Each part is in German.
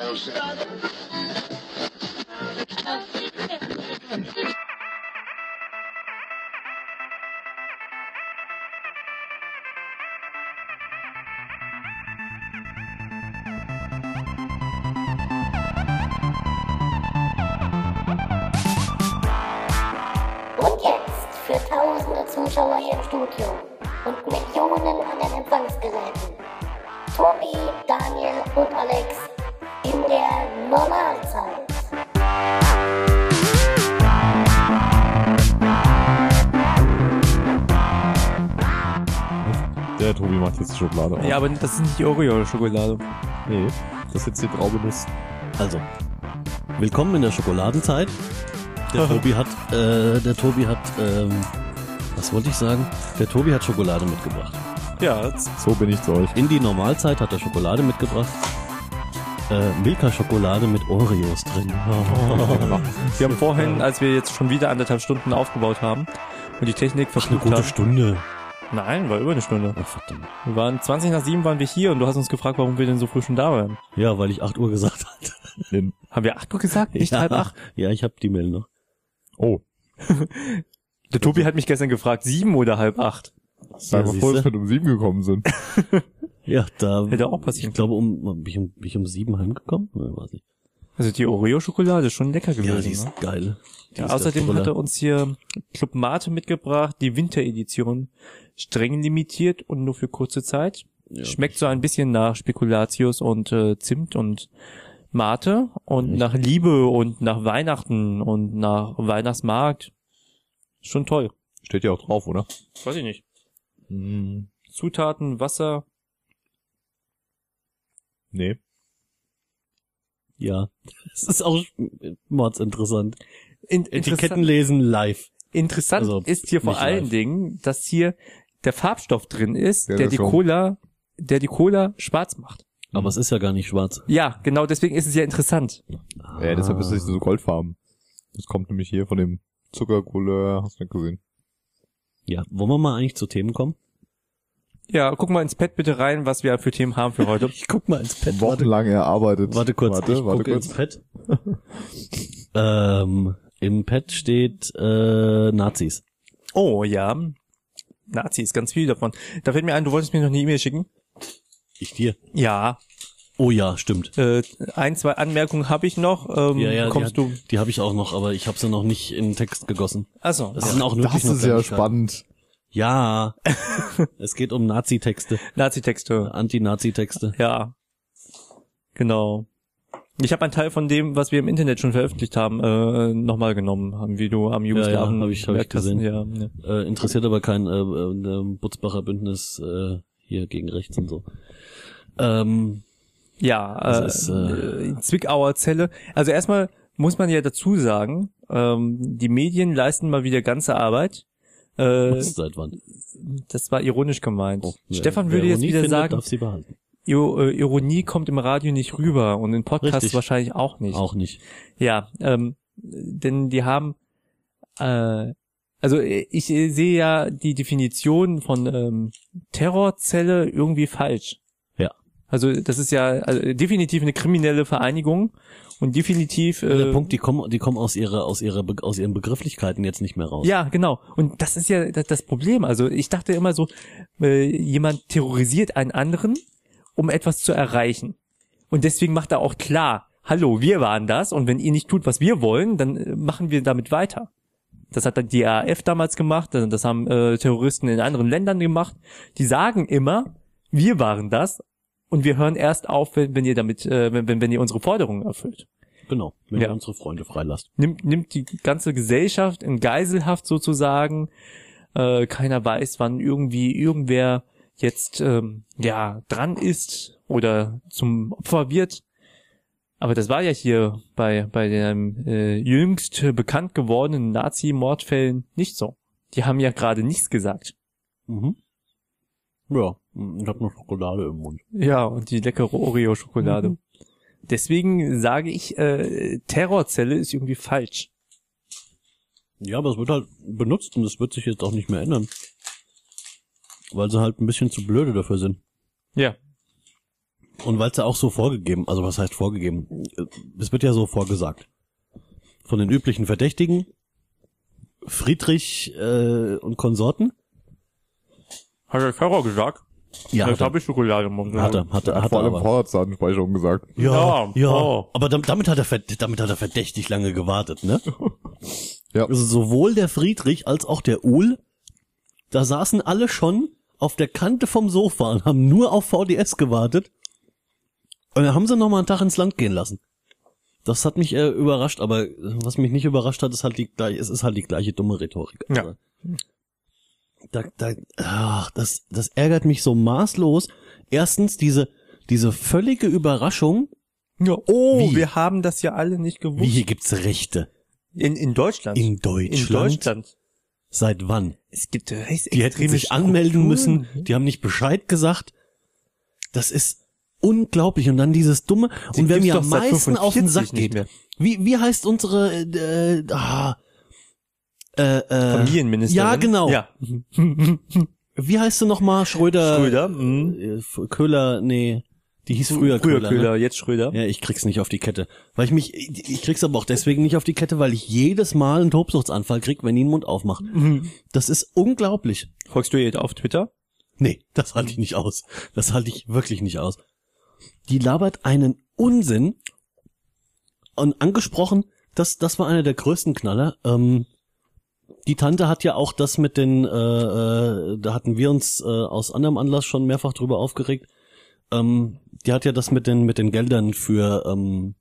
Und Schokolade auf. Ja, aber das ist nicht die Oreo-Schokolade. Nee, das ist jetzt die Traubenuss. Also, willkommen in der Schokoladenzeit. Der Tobi hat, äh, der Tobi hat, ähm, was wollte ich sagen? Der Tobi hat Schokolade mitgebracht. Ja, So bin ich zu euch. In die Normalzeit hat er Schokolade mitgebracht. Äh, Milka-Schokolade mit Oreos drin. wir haben vorhin, als wir jetzt schon wieder anderthalb Stunden aufgebaut haben und die Technik Ach, eine versucht gute haben. Stunde. Nein, war über eine Stunde. Ach, verdammt. Wir waren 20 nach 7 waren wir hier und du hast uns gefragt, warum wir denn so früh schon da waren. Ja, weil ich 8 Uhr gesagt hatte. Haben wir 8 Uhr gesagt? Nicht ja, halb 8? Ja, ich habe die Mail noch. oh, Der Tobi hat mich gestern gefragt, 7 oder halb 8? sag mal vor, dass wir um sieben gekommen sind. Ja, da. Hätte auch passieren Ich glaube, um, bin ich um, bin ich um sieben heimgekommen? Ja, weiß ich. Also die Oreo-Schokolade ist schon lecker gewesen. Ja, die ist ne? geil. Ja, außerdem hat er uns hier Club Mate mitgebracht, die Winteredition. Streng limitiert und nur für kurze Zeit. Ja. Schmeckt so ein bisschen nach Spekulatius und äh, Zimt und Mate und Echt? nach Liebe und nach Weihnachten und nach Weihnachtsmarkt. Schon toll. Steht ja auch drauf, oder? Weiß ich nicht. Hm, Zutaten, Wasser. nee. Ja. Es ist auch mordsinteressant. In, Etiketten lesen live. Interessant Also, ist hier vor allen live. Dingen, dass hier der Farbstoff drin ist, Ja, der die schon. Cola, der die Cola schwarz macht. Aber es ist ja gar nicht schwarz. Ja, genau deswegen ist es ja interessant. Ja, deshalb ist es so goldfarben. Das kommt nämlich hier von dem Zuckercouleur, hast du nicht gesehen. Ja, wollen wir mal eigentlich zu Themen kommen? Ja, guck mal ins Pad bitte rein, was wir für Themen haben für heute. Ich guck mal ins Pad. Wochenlang erarbeitet. Warte kurz, Warte, ich warte gucke kurz. ins Pad. ähm, Im Pad steht äh, Nazis. Oh ja, Nazis, ganz viel davon. Da fällt mir ein, du wolltest mir noch eine E-Mail schicken. Ich dir. Ja, Oh ja, stimmt. äh, ein, zwei Anmerkungen habe ich noch. Ähm, Ja, ja, kommst die, du? Die habe ich auch noch, aber ich habe sie noch nicht in den Text gegossen. Achso, Das ja. sind auch Das ist ja spannend. Ja. es geht um Nazi-Texte, Nazi-Texte. Anti-Nazi-Texte. Ja, genau. Ich habe einen Teil von dem, was wir im Internet schon veröffentlicht haben, äh, nochmal genommen, haben wie du am Jugoslawen ja, hab ich- hab ich gesehen. Ja, ja. Äh, interessiert aber kein äh, äh, Butzbacher Bündnis äh, hier gegen rechts und so. Ähm, Ja, äh, ist, äh, äh, Zwickauer Zelle. Also erstmal muss man ja dazu sagen, ähm, die Medien leisten mal wieder ganze Arbeit. Äh, seit wann? das war ironisch gemeint. Oh, Stefan würde jetzt wieder findet, sagen, darf sie behalten. Äh, Ironie kommt im Radio nicht rüber und in Podcasts Richtig. wahrscheinlich auch nicht. Auch nicht. Ja, ähm, denn die haben, äh, also äh, ich äh, sehe ja die Definition von ähm, Terrorzelle irgendwie falsch. Ja. Also das ist ja also, definitiv eine kriminelle Vereinigung und definitiv äh, Der Punkt, die kommen, die kommen aus ihrer, aus ihrer, aus ihren Begrifflichkeiten jetzt nicht mehr raus. Ja, genau. Und das ist ja das, das Problem. Also ich dachte immer so, äh, jemand terrorisiert einen anderen, um etwas zu erreichen. Und deswegen macht er auch klar, hallo, wir waren das und wenn ihr nicht tut, was wir wollen, dann äh, machen wir damit weiter. Das hat dann die RAF damals gemacht, das haben äh, Terroristen in anderen Ländern gemacht. Die sagen immer, wir waren das und wir hören erst auf, wenn, wenn ihr damit, äh, wenn, wenn, wenn ihr unsere Forderungen erfüllt Genau. Wenn Ja. ihr unsere Freunde freilasst. nimmt, nimmt die ganze Gesellschaft in Geiselhaft sozusagen. Äh, keiner weiß, wann irgendwie irgendwer jetzt ähm, ja dran ist oder zum Opfer wird. Aber das war ja hier bei bei den äh, jüngst bekannt gewordenen Nazi-Mordfällen nicht so. Die haben ja gerade nichts gesagt. Mhm. Ja, ich hab noch Schokolade im Mund. Ja, und die leckere Oreo-Schokolade. Mhm. Deswegen sage ich, äh, Terrorzelle ist irgendwie falsch. Ja, aber es wird halt benutzt und das wird sich jetzt auch nicht mehr ändern. Weil sie halt ein bisschen zu blöde dafür sind. Ja. Und weil es ja auch so vorgegeben, also was heißt vorgegeben? Es wird ja so vorgesagt. Von den üblichen Verdächtigen, Friedrich äh, und Konsorten. Hat der Terror gesagt? Ja, er, habe ich Schokolade im Mund. hat er, hat er, hat er Vor allem. Vorratsdatenspeicherung gesagt. Ja, Ja, ja. oh. Aber dam- damit hat er damit hat er verdächtig lange gewartet, ne? Ja. Also sowohl der Friedrich als auch der Uhl, da saßen alle schon auf der Kante vom Sofa und haben nur auf VDS gewartet. Und dann haben sie noch mal einen Tag ins Land gehen lassen. Das hat mich äh, überrascht, aber äh, was mich nicht überrascht hat, ist halt die gleiche, es ist halt die gleiche dumme Rhetorik. Ja. Also, Da, da, ach, das, das ärgert mich so maßlos. Erstens diese, diese völlige Überraschung, Ja, oh, Wie? wir haben das ja alle nicht gewusst. wie hier gibt's Rechte. In, in Deutschland. In Deutschland? In Deutschland. Seit wann? Es gibt Die hätten sich anmelden müssen, die haben nicht Bescheid gesagt. Das ist unglaublich. Und dann dieses dumme, Sie und wer mir am meisten auf den 45 Sack geht, mehr. wie, wie heißt unsere, äh, ah, äh, äh, Familienministerin. Ja, genau. Ja. Wie heißt du nochmal? Schröder? Schröder. Mhm. Äh, Köhler, nee, die hieß früher, Früher Köhler. Köhler, Ne? jetzt Schröder. Ja, ich krieg's nicht auf die Kette. Weil ich mich, ich ich krieg's aber auch deswegen nicht auf die Kette, weil ich jedes Mal einen Tobsuchtsanfall krieg, wenn die den Mund aufmacht. Mhm. Das ist unglaublich. Folgst du ihr auf Twitter? Nee, das halte ich nicht aus. Das halte ich wirklich nicht aus. Die labert einen Unsinn. Und angesprochen, das, das war einer der größten Knaller. Ähm, die Tante hat ja auch das mit den, äh, äh, da hatten wir uns äh, aus anderem Anlass schon mehrfach drüber aufgeregt. Ähm, die hat ja das mit den mit den Geldern für ähm,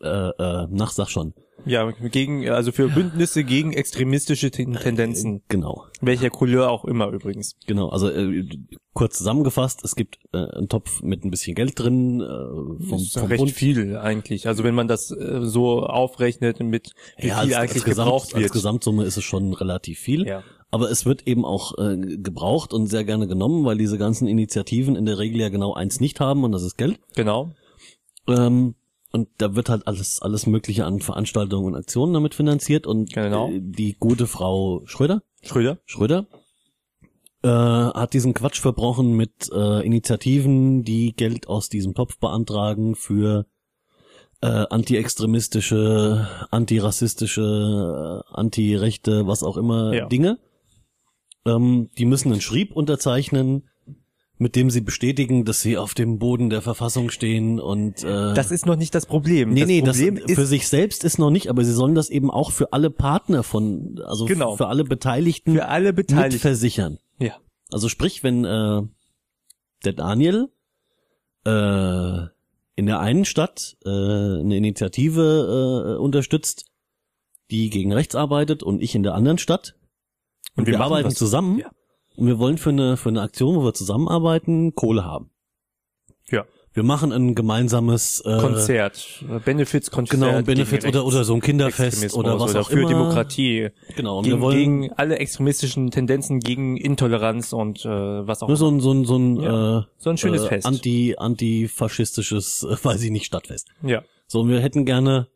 äh, äh, nach sag schon. Ja, gegen, also für Bündnisse gegen extremistische Ten- Tendenzen. Genau. Welcher Couleur auch immer übrigens. Genau, also äh, kurz zusammengefasst, es gibt äh, einen Topf mit ein bisschen Geld drin äh, vom, Das ist vom recht Bund. viel eigentlich. Also wenn man das äh, so aufrechnet mit wie Ja, viel als, eigentlich als, Gesamt, gebraucht als wird. Gesamtsumme ist es schon relativ viel. Ja. Aber es wird eben auch äh, gebraucht und sehr gerne genommen, weil diese ganzen Initiativen in der Regel ja genau eins nicht haben und das ist Geld. Genau. Ähm, und da wird halt alles alles Mögliche an Veranstaltungen und Aktionen damit finanziert und Genau. äh, die gute Frau Schröder Schröder. Schröder äh, hat diesen Quatsch verbrochen mit äh, Initiativen, die Geld aus diesem Topf beantragen für äh, antiextremistische, antirassistische, äh, antirechte, was auch immer Ja. Dinge. Ähm, die müssen einen Schrieb unterzeichnen, mit dem sie bestätigen, dass sie auf dem Boden der Verfassung stehen und äh, Das ist noch nicht das Problem. Nee, das nee, Problem das für sich selbst ist noch nicht, aber sie sollen das eben auch für alle Partner von, also Genau. für alle Beteiligten für alle Beteiligten. mitversichern. Ja. Also sprich, wenn äh, der Daniel äh, in der einen Stadt äh, eine Initiative äh, unterstützt, die gegen rechts arbeitet und ich in der anderen Stadt und, wir, machen arbeiten zusammen Ja. und wir wollen für eine für eine Aktion, wo wir zusammenarbeiten, Kohle haben. Ja. Wir machen ein gemeinsames äh, Konzert, Benefits-Konzert. Genau, Benefits oder, oder so ein Kinderfest oder was auch für immer. Demokratie. Genau, und Gegen, wir wollen gegen alle extremistischen Tendenzen, gegen Intoleranz und äh, was auch nur so ein so ein so ein, Ja, äh, so ein schönes äh, Fest. anti antifaschistisches, äh, weiß ich nicht, Stadtfest. ja. So, und wir hätten gerne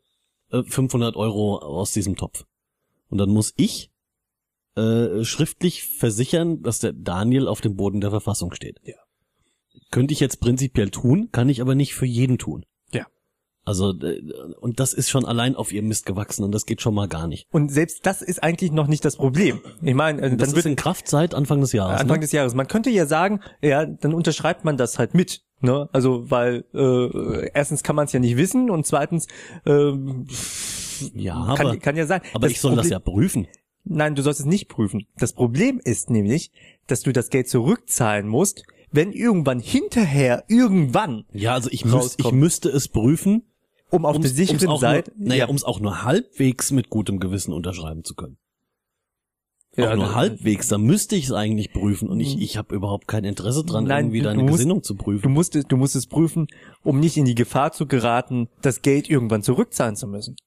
äh, 500 Euro aus diesem Topf. Und dann muss ich äh, schriftlich versichern, dass der Daniel auf dem Boden der Verfassung steht. Ja. Könnte ich jetzt prinzipiell tun, kann ich aber nicht für jeden tun. Ja. Also, äh, und das ist schon allein auf ihr Mist gewachsen und das geht schon mal gar nicht. Und selbst das ist eigentlich noch nicht das Problem. Ich meine, äh, Das dann ist wird in Kraft seit Anfang des Jahres. Anfang ne? des Jahres. Man könnte ja sagen, ja, dann unterschreibt man das halt mit. Ne? Also, weil äh, erstens kann man es ja nicht wissen und zweitens ähm, Ja, aber, kann, kann ja sein. aber ich soll das ja prüfen. Nein, du sollst es nicht prüfen. Das Problem ist nämlich, dass du das Geld zurückzahlen musst, wenn irgendwann hinterher, irgendwann, Ja, also ich, müß, ich müsste es prüfen, um auf der sicheren Seite, naja, um es auch nur halbwegs mit gutem Gewissen unterschreiben zu können. Ja, auch nur ne- halbwegs, da müsste ich es eigentlich prüfen und ich, ich habe überhaupt kein Interesse dran, Nein, irgendwie du- deine du musst- Gesinnung zu Du prüfen. musst, es, du musst es prüfen, um nicht in die Gefahr zu geraten, das Geld irgendwann zurückzahlen zu müssen.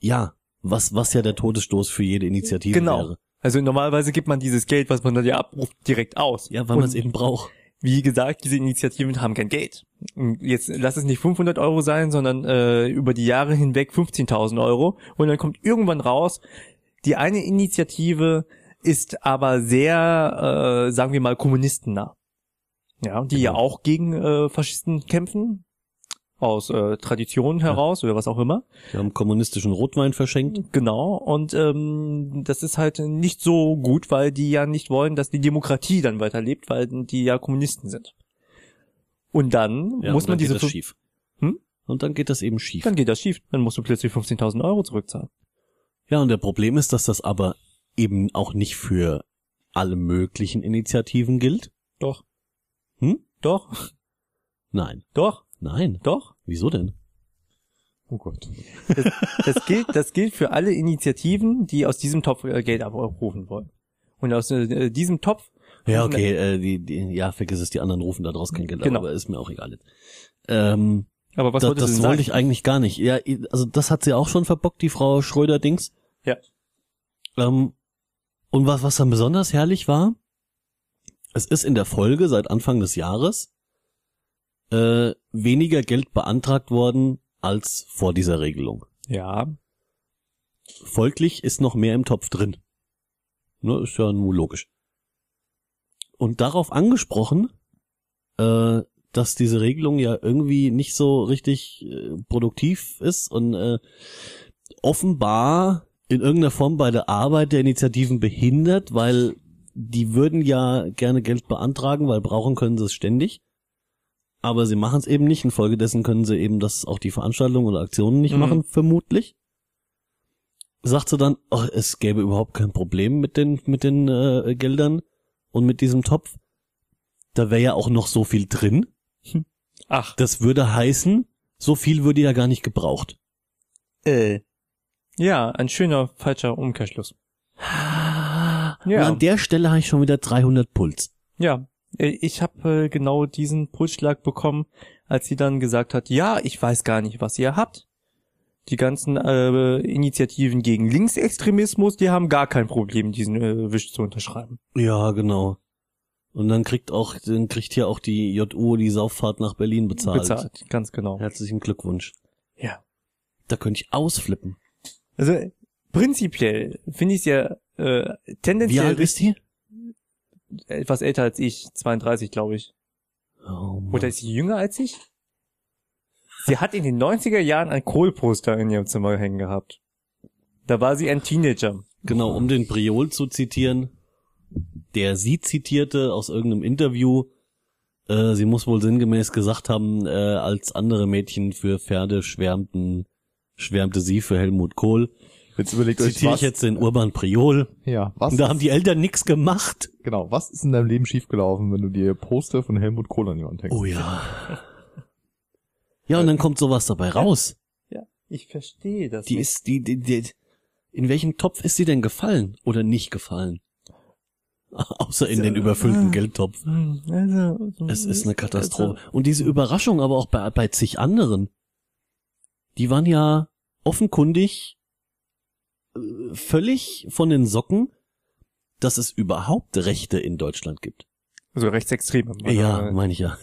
Ja, was, was ja der Todesstoß für jede Initiative Genau. wäre. Also normalerweise gibt man dieses Geld, was man dann ja abruft, direkt aus. Ja, weil man es eben braucht. Wie gesagt, diese Initiativen haben kein Geld. Jetzt lass es nicht 500 Euro sein, sondern äh, über die Jahre hinweg 15.000 Euro. Und dann kommt irgendwann raus, die eine Initiative ist aber sehr, äh, sagen wir mal, kommunistennah. Ja, die ja Genau. auch gegen äh, Faschisten kämpfen. Aus äh, Tradition heraus oder was auch immer. Die haben kommunistischen Rotwein verschenkt. Genau. Und ähm, das ist halt nicht so gut, weil die ja nicht wollen, dass die Demokratie dann weiterlebt, weil die ja Kommunisten sind. Und dann Ja, muss und man dann diese das fünf- schief. Hm? Und dann geht das eben schief. dann geht das schief. Dann musst du plötzlich 15.000 Euro zurückzahlen. Ja, und der Problem ist, dass das aber eben auch nicht für alle möglichen Initiativen gilt. Doch. Hm? Doch. Nein. Doch. Nein. Doch. Wieso denn? Oh Gott. Das gilt, das gilt für alle Initiativen, die aus diesem Topf äh, Geld abrufen wollen. Und aus äh, diesem Topf Ja, okay, äh, die, die, ja, vergiss es, die anderen rufen da draus kein Geld, Genau. aber ist mir auch egal. Ähm, Aber was da, das wollte sagen? ich eigentlich gar nicht. Ja, also das hat sie auch schon verbockt, die Frau Schröder-Dings. Ja. Ähm, und was, was dann besonders herrlich war, es ist in der Folge seit Anfang des Jahres äh, weniger Geld beantragt worden als vor dieser Regelung. Ja. Folglich ist noch mehr im Topf drin. Ne, ist ja nur logisch. Und darauf angesprochen, äh, dass diese Regelung ja irgendwie nicht so richtig äh, produktiv ist und äh, offenbar in irgendeiner Form bei der Arbeit der Initiativen behindert, weil die würden ja gerne Geld beantragen, weil brauchen können sie es ständig. Aber sie machen es eben nicht. Infolgedessen können sie eben das auch die Veranstaltungen oder Aktionen nicht Mhm. machen, vermutlich. Sagt sie dann, ach, es gäbe überhaupt kein Problem mit den, mit den äh, Geldern und mit diesem Topf. Da wäre ja auch noch so viel drin. Ach, Das würde heißen, so viel würde ja gar nicht gebraucht. äh. Ja, ein schöner falscher Umkehrschluss. Und an der Stelle habe ich schon wieder 300 Puls. Ja, ich habe äh, genau diesen Pulsschlag bekommen, als sie dann gesagt hat, ja, ich weiß gar nicht, was ihr habt. Die ganzen äh, Initiativen gegen Linksextremismus, die haben gar kein Problem, diesen äh, Wisch zu unterschreiben. Ja, genau. Und dann kriegt auch, dann kriegt hier auch die JU die Sauffahrt nach Berlin bezahlt. Bezahlt, ganz genau. Herzlichen Glückwunsch. Ja. Da könnte ich ausflippen. Also äh, prinzipiell finde ich es ja äh, Wie tendenziell alt ist die? Etwas älter als ich, 32 glaube ich. Oh. Oder ist sie jünger als ich? Sie hat in den 90er Jahren ein Kohl-Poster in ihrem Zimmer hängen gehabt. Da war sie ein Teenager. Genau, um den Priol zu zitieren, der sie zitierte aus irgendeinem Interview, äh, sie muss wohl sinngemäß gesagt haben, äh, als andere Mädchen für Pferde schwärmten, schwärmte sie für Helmut Kohl. Jetzt überlegt euch, Zitiere ich jetzt den Urban Priol. ja, was, Und da haben die Eltern nix gemacht. genau, was ist in deinem Leben schiefgelaufen, wenn du dir Poster von Helmut Kohl an die Wand hängst? Oh ja. Ja, und dann kommt sowas dabei raus. Ja, ich verstehe das. Die nicht. ist, die, die, die, in welchem Topf ist sie denn gefallen oder nicht gefallen? Außer in den überfüllten Geldtopf. Hm, also, so- Es ist eine Katastrophe. Und diese Überraschung aber auch bei, bei zig anderen. Die waren ja offenkundig völlig von den Socken, dass es überhaupt Rechte in Deutschland gibt. Also Rechtsextreme. ja, meine ich ja.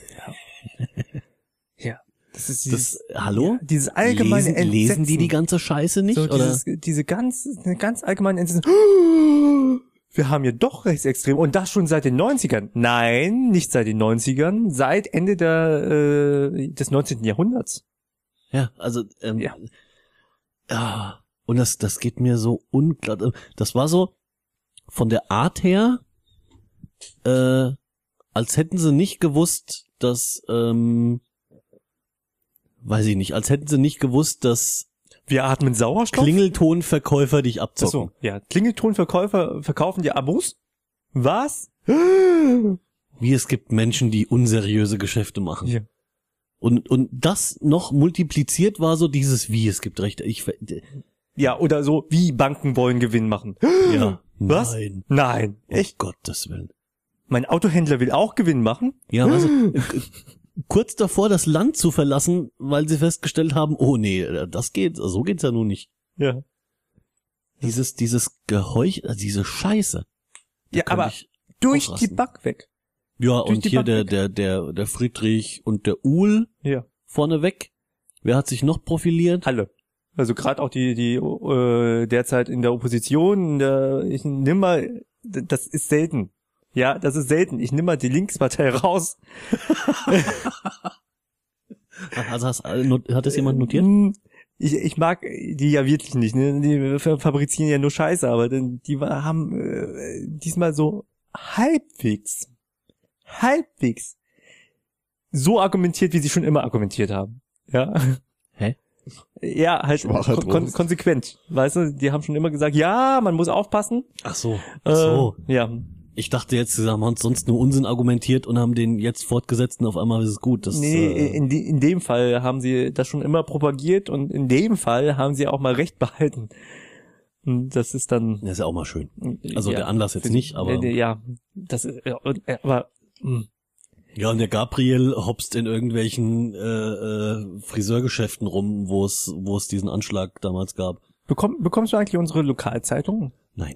ja. Das ist Das, dieses, hallo? ja, dieses allgemeine lesen, lesen die die Entsetzen. ganze Scheiße nicht? so, oder? dieses, diese ganz, ganz allgemeine Entsetzen. Wir haben hier doch Rechtsextreme und das schon seit den 90ern. Nein, nicht seit den 90ern, seit Ende der, äh, des 19. Jahrhunderts. Ja, also ähm, Ja. ja. Und das, das geht mir so unklar. Das war so von der Art her, äh, als hätten sie nicht gewusst, dass, ähm, weiß ich nicht, als hätten sie nicht gewusst, dass Wir atmen Sauerstoff. Klingeltonverkäufer dich Ach abzocken. so, ja. Klingeltonverkäufer verkaufen dir Abos? Was? Wie es gibt Menschen, die unseriöse Geschäfte machen. Ja. Und, und das noch multipliziert war so dieses Wie, es gibt Rechte. Ich, Ja, oder so, wie Banken wollen Gewinn machen. ja. Was? Nein. Nein. Oh Echt? Gottes Willen. Mein Autohändler will auch Gewinn machen? Ja, also, äh, kurz davor das Land zu verlassen, weil sie festgestellt haben, oh nee, das geht, so geht's ja nun nicht. Ja. Dieses, dieses Geheuch, also diese Scheiße. Ja, aber durch die ausrasten. Bank weg. ja, durch und die hier Bank der, weg. der, der, der Friedrich und der Uhl Ja. vorneweg. Wer hat sich noch profiliert? Alle. Also gerade auch die, die äh, derzeit in der Opposition, in der, ich nimm mal, das ist selten. Ja, das ist selten. Ich nehme mal die Linkspartei raus. Also hast, hat das jemand notiert? Hm, Ich, ich mag die ja wirklich nicht. Ne? Die fabrizieren ja nur Scheiße, aber die haben äh, diesmal so halbwegs, halbwegs so argumentiert, wie sie schon immer argumentiert haben. Ja. Hä? Ja, halt kon konsequent. Weißt du, die haben schon immer gesagt, ja, man muss aufpassen. Ach so. Ach so. Äh, ja. Ich dachte jetzt, sie haben uns sonst nur Unsinn argumentiert und haben den jetzt fortgesetzt und auf einmal ist es gut. Das, Nee, äh, in, de, in dem Fall haben sie das schon immer propagiert und in dem Fall haben sie auch mal recht behalten. Und das ist dann. das ist ja auch mal schön. Also ja, der Anlass jetzt nicht, aber äh, Ja, das ist, äh, aber, mh. Ja und der Gabriel hopst in irgendwelchen äh, äh, Friseurgeschäften rum, wo es wo es diesen Anschlag damals gab. Bekomm, bekommst du eigentlich unsere Lokalzeitung? Nein.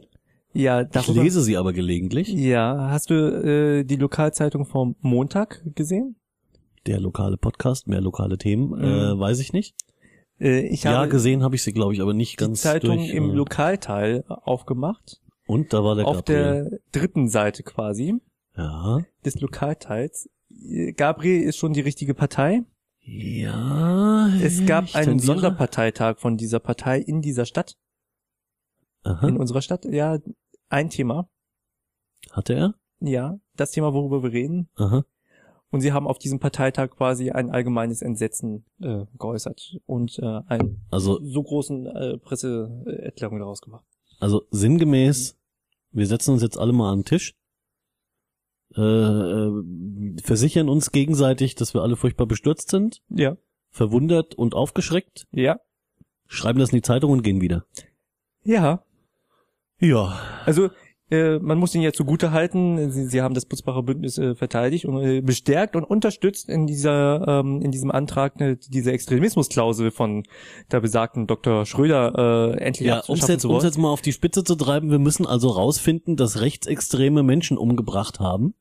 Ja, Ich darüber. lese sie aber gelegentlich. Ja, hast du äh, die Lokalzeitung vom Montag gesehen? Der lokale Podcast, mehr lokale Themen, Mhm. äh, weiß ich nicht. Äh, ich ja, habe gesehen habe ich sie, glaube ich, aber nicht die ganz Zeitung durch. im äh, Lokalteil aufgemacht. und da war der auf Gabriel. der dritten Seite quasi ja. des Lokalteils. Gabriel ist schon die richtige Partei. Ja. Es gab einen tendiere. Sonderparteitag von dieser Partei in dieser Stadt, Aha. in unserer Stadt. Ja, ein Thema. Hatte er? Ja, das Thema, worüber wir reden. Aha. Und sie haben auf diesem Parteitag quasi ein allgemeines Entsetzen äh, geäußert und äh, einen Also so großen äh, Presseerklärung daraus gemacht. Also sinngemäß, wir setzen uns jetzt alle mal an den Tisch, äh, äh, versichern uns gegenseitig, dass wir alle furchtbar bestürzt sind, Ja, verwundert und aufgeschreckt, ja, schreiben das in die Zeitung und gehen wieder. ja. Ja. Also äh, man muss ihnen ja zugute halten, sie, sie haben das Butzbacher Bündnis äh, verteidigt und äh, bestärkt und unterstützt in dieser ähm, in diesem Antrag ne, diese Extremismusklausel von der besagten Dr. Schröder äh, endlich Ja, um es um's jetzt mal auf die Spitze zu treiben, wir müssen also rausfinden, dass rechtsextreme Menschen umgebracht haben.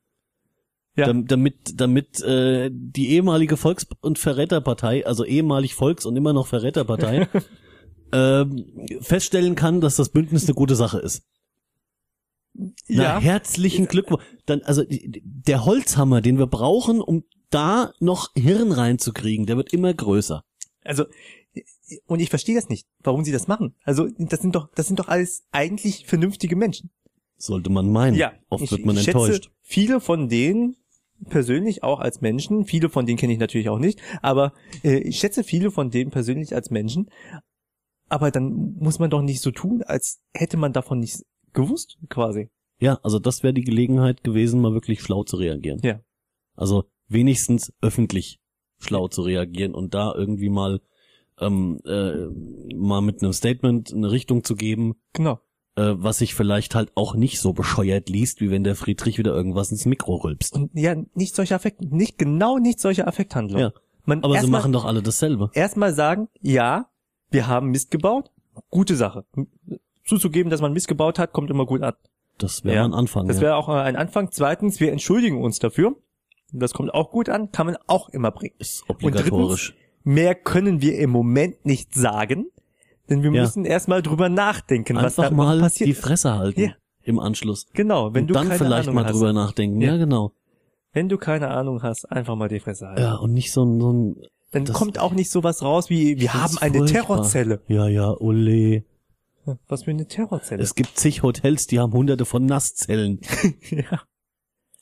Ja. Dam- Damit, damit äh, die ehemalige Volks- und Verräterpartei, also ehemalig Volks- und immer noch Verräterpartei, ähm, feststellen kann, dass das Bündnis eine gute Sache ist. Na, ja, herzlichen Glückwunsch. Dann, also der Holzhammer, den wir brauchen, um da noch Hirn reinzukriegen, der wird immer größer. also und ich verstehe das nicht, warum sie das machen. Also das sind doch das sind doch alles eigentlich vernünftige Menschen. Sollte man meinen. Ja, Oft ich, wird man ich enttäuscht. Schätze viele von denen persönlich auch als Menschen, viele von denen kenne ich natürlich auch nicht, aber äh, ich schätze viele von denen persönlich als Menschen. Aber dann muss man doch nicht so tun, als hätte man davon nichts gewusst, quasi. Ja, also das wäre die Gelegenheit gewesen, mal wirklich schlau zu reagieren. Ja. Also wenigstens öffentlich schlau zu reagieren und da irgendwie mal ähm, äh, mal mit einem Statement eine Richtung zu geben, Genau. Äh, was sich vielleicht halt auch nicht so bescheuert liest, wie wenn der Friedrich wieder irgendwas ins Mikro rülpst. Und ja, nicht solche Affekt, nicht genau nicht solche Affekthandlungen. Ja. Man Aber sie erstmal- machen doch alle dasselbe. erstmal sagen, ja, wir haben Mist gebaut, gute Sache. Zuzugeben, dass man Mist gebaut hat, kommt immer gut an. Das wäre Ja, mal ein Anfang. Das ja. wäre auch äh, ein Anfang. Zweitens, wir entschuldigen uns dafür. Das kommt auch gut an, kann man auch immer bringen. ist Und obligatorisch. drittens, mehr können wir im Moment nicht sagen, denn wir Ja. müssen erstmal drüber nachdenken, was Einfach da mal passiert. die Fresse halten Ja. im Anschluss. genau, wenn und du dann keine vielleicht Ahnung mal hast. drüber nachdenken. Ja. Ja, genau. Wenn du keine Ahnung hast, einfach mal die Fresse halten. Ja, und nicht so ein, so ein Dann kommt auch nicht sowas raus wie, wir haben eine furchtbar. Terrorzelle. Ja, ja, ole. Was für eine Terrorzelle? Es gibt zig Hotels, die haben hunderte von Nasszellen. ja.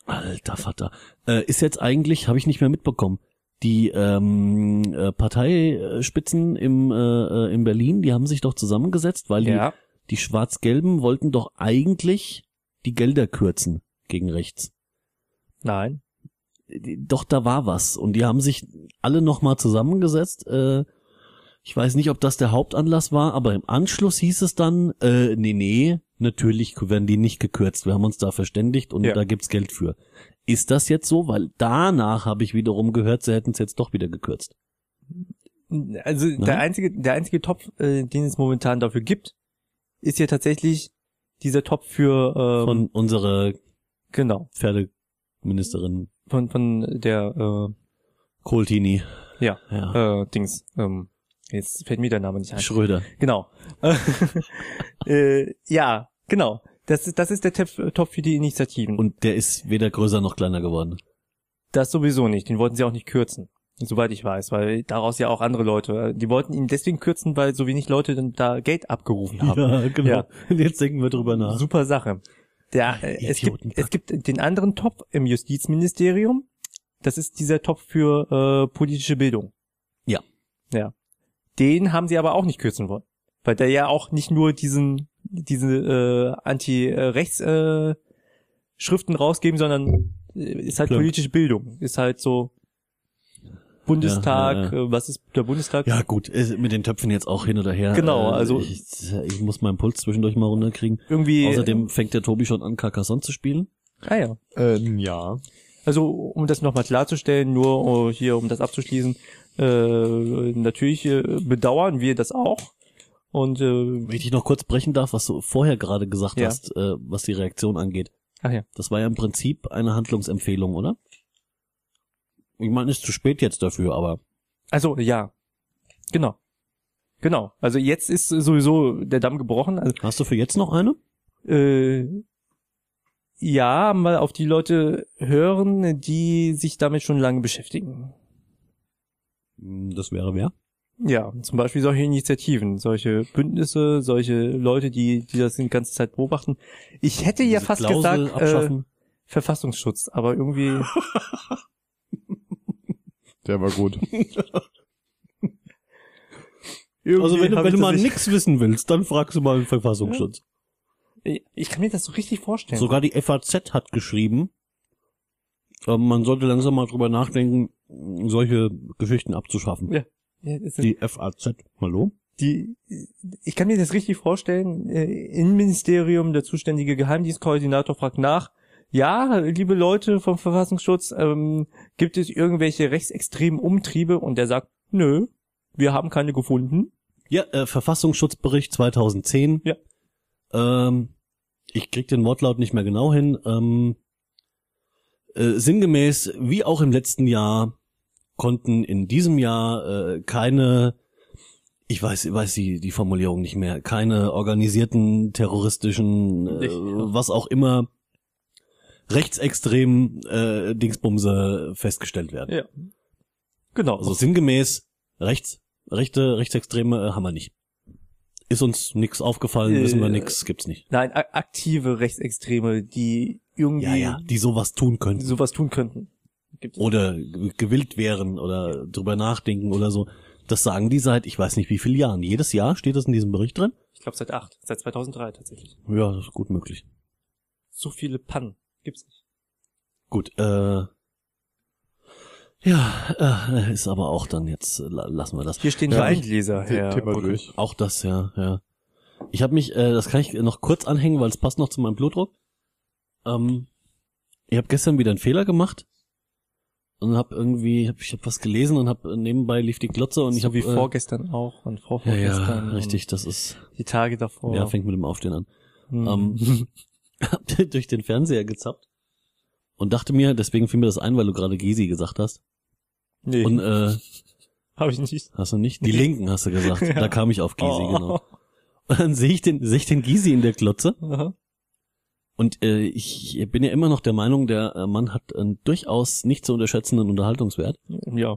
Alter Vater. Äh, ist jetzt eigentlich, habe ich nicht mehr mitbekommen, die ähm, äh, Parteispitzen im, äh, äh, in Berlin, die haben sich doch zusammengesetzt, weil die, ja. die Schwarz-Gelben wollten doch eigentlich die Gelder kürzen gegen rechts. Nein. Die- Doch, da war was. Und die haben sich alle nochmal zusammengesetzt. Äh, ich weiß nicht, ob das der Hauptanlass war, aber im Anschluss hieß es dann, äh, nee, nee, natürlich werden die nicht gekürzt. Wir haben uns da verständigt und Ja. da gibt's Geld für. Ist das jetzt so? Weil danach habe ich wiederum gehört, sie hätten es jetzt doch wieder gekürzt. Also der einzige, der einzige Topf, äh, den es momentan dafür gibt, ist ja tatsächlich dieser Topf für ähm, Von unserer genau Pferdeministerin von von der äh, ja Ja. äh, Dings ähm, jetzt fällt mir der Name nicht ein Schröder. genau äh, ja genau Das ist, das ist der Top Top für die Initiativen. Und der ist weder größer noch kleiner geworden. Das sowieso nicht. Den wollten sie auch nicht kürzen. Soweit ich weiß, weil daraus ja auch andere Leute, die wollten ihn deswegen kürzen, weil so wenig Leute dann da Geld abgerufen haben. Ja, genau. Ja. Jetzt denken wir drüber nach. Super Sache. Der, äh, es, gibt, es gibt den anderen Topf im Justizministerium. Das ist dieser Topf für äh, politische Bildung. Ja. Ja. Den haben sie aber auch nicht kürzen wollen. Weil der ja auch nicht nur diesen, diese äh, Anti-Rechts-Schriften äh, Schriften rausgeben, sondern äh, ist halt Klar. politische Bildung. Ist halt so Bundestag, Ja, ja, Äh, was ist der Bundestag? Ja gut, mit den Töpfen jetzt auch hin oder her. Genau, Äh, also- ich, ich muss meinen Puls zwischendurch mal runterkriegen. Irgendwie. Außerdem fängt der Tobi schon an, Carcassonne zu spielen. Ah ja. Ähm, ja. Also um das nochmal klarzustellen, nur hier um das abzuschließen, äh, natürlich äh, bedauern wir das auch. Und äh, Wenn ich dich noch kurz brechen darf, was du vorher gerade gesagt Ja. hast, äh, was die Reaktion angeht. ach ja, Das war ja im Prinzip eine Handlungsempfehlung, oder? Ich meine, ist zu spät jetzt dafür, aber also ja, genau, genau. Also jetzt ist sowieso der Damm gebrochen. Also, hast du für jetzt noch eine? äh, ja, mal auf die Leute hören, die sich damit schon lange beschäftigen. Hm, Das wäre wer? Ja, zum Beispiel solche Initiativen, solche Bündnisse, solche Leute, die, die das die ganze Zeit beobachten. Ich hätte ja Diese fast Klausel gesagt, äh. Verfassungsschutz, aber irgendwie, Der war gut. also wenn, du- wenn du mal nicht- nichts wissen willst, dann fragst du mal den Verfassungsschutz. Ich ich kann mir das so richtig vorstellen. Sogar die FAZ hat geschrieben, ähm, man sollte langsam mal drüber nachdenken, solche Geschichten abzuschaffen. Ja. Ja, Die FAZ, hallo? die, ich kann mir das richtig vorstellen. Äh, Innenministerium, der zuständige Geheimdienstkoordinator fragt nach. Ja, liebe Leute vom Verfassungsschutz, ähm, gibt es irgendwelche rechtsextremen Umtriebe? Und der sagt, nö, wir haben keine gefunden. Ja, äh, Verfassungsschutzbericht 2010. Ja. Ähm, ich krieg den Wortlaut nicht mehr genau hin. Ähm, äh, sinngemäß, wie auch im letzten Jahr, konnten in diesem Jahr äh, keine, ich weiß, weiß die, die Formulierung nicht mehr, keine organisierten terroristischen, äh, was auch immer, rechtsextremen äh, Dingsbumse festgestellt werden. Ja. Genau. Also sinngemäß, rechts, rechte, rechtsextreme äh, haben wir nicht. Ist uns nix aufgefallen, Äh, wissen wir nix, gibt's nicht. Nein, aktive Rechtsextreme, die irgendwie Ja, ja, die sowas tun könnten. sowas tun könnten. Gibt es. Oder ge- gewillt wären oder drüber nachdenken oder so. Das sagen die seit, ich weiß nicht wie vielen Jahren. Jedes Jahr steht das in diesem Bericht drin? Ich glaube seit acht, seit 2003 tatsächlich. Ja, das ist gut möglich. So viele Pannen gibt's nicht. Gut, äh, ja, äh, ist aber auch dann jetzt, äh, la- lassen wir das. Hier stehen Ja. Weingläser, Herr Thema durch. Auch das, ja, ja. Ich habe mich, äh, das kann ich noch kurz anhängen, weil es passt noch zu meinem Blutdruck. Ähm, ich habe gestern wieder einen Fehler gemacht und habe irgendwie, hab, ich habe was gelesen und habe nebenbei lief die Glotze und ich so habe wie äh, vorgestern auch und ja, vorvorgestern. ja, richtig, das ist, Die Tage davor. ja, fängt mit dem Aufstehen an. Hm. Ähm, hab durch den Fernseher gezappt und dachte mir, deswegen fiel mir das ein, weil du gerade Gysi gesagt hast. nee, Und äh, habe ich nicht. hast du nicht? Die. Linken hast du gesagt. Ja. Da kam ich auf Gysi, Oh. genau. Und dann sehe ich den, sehe ich den Gysi in der Glotze Aha. Und äh, ich bin ja immer noch der Meinung, der äh, Mann hat einen durchaus nicht zu unterschätzenden Unterhaltungswert. Ja,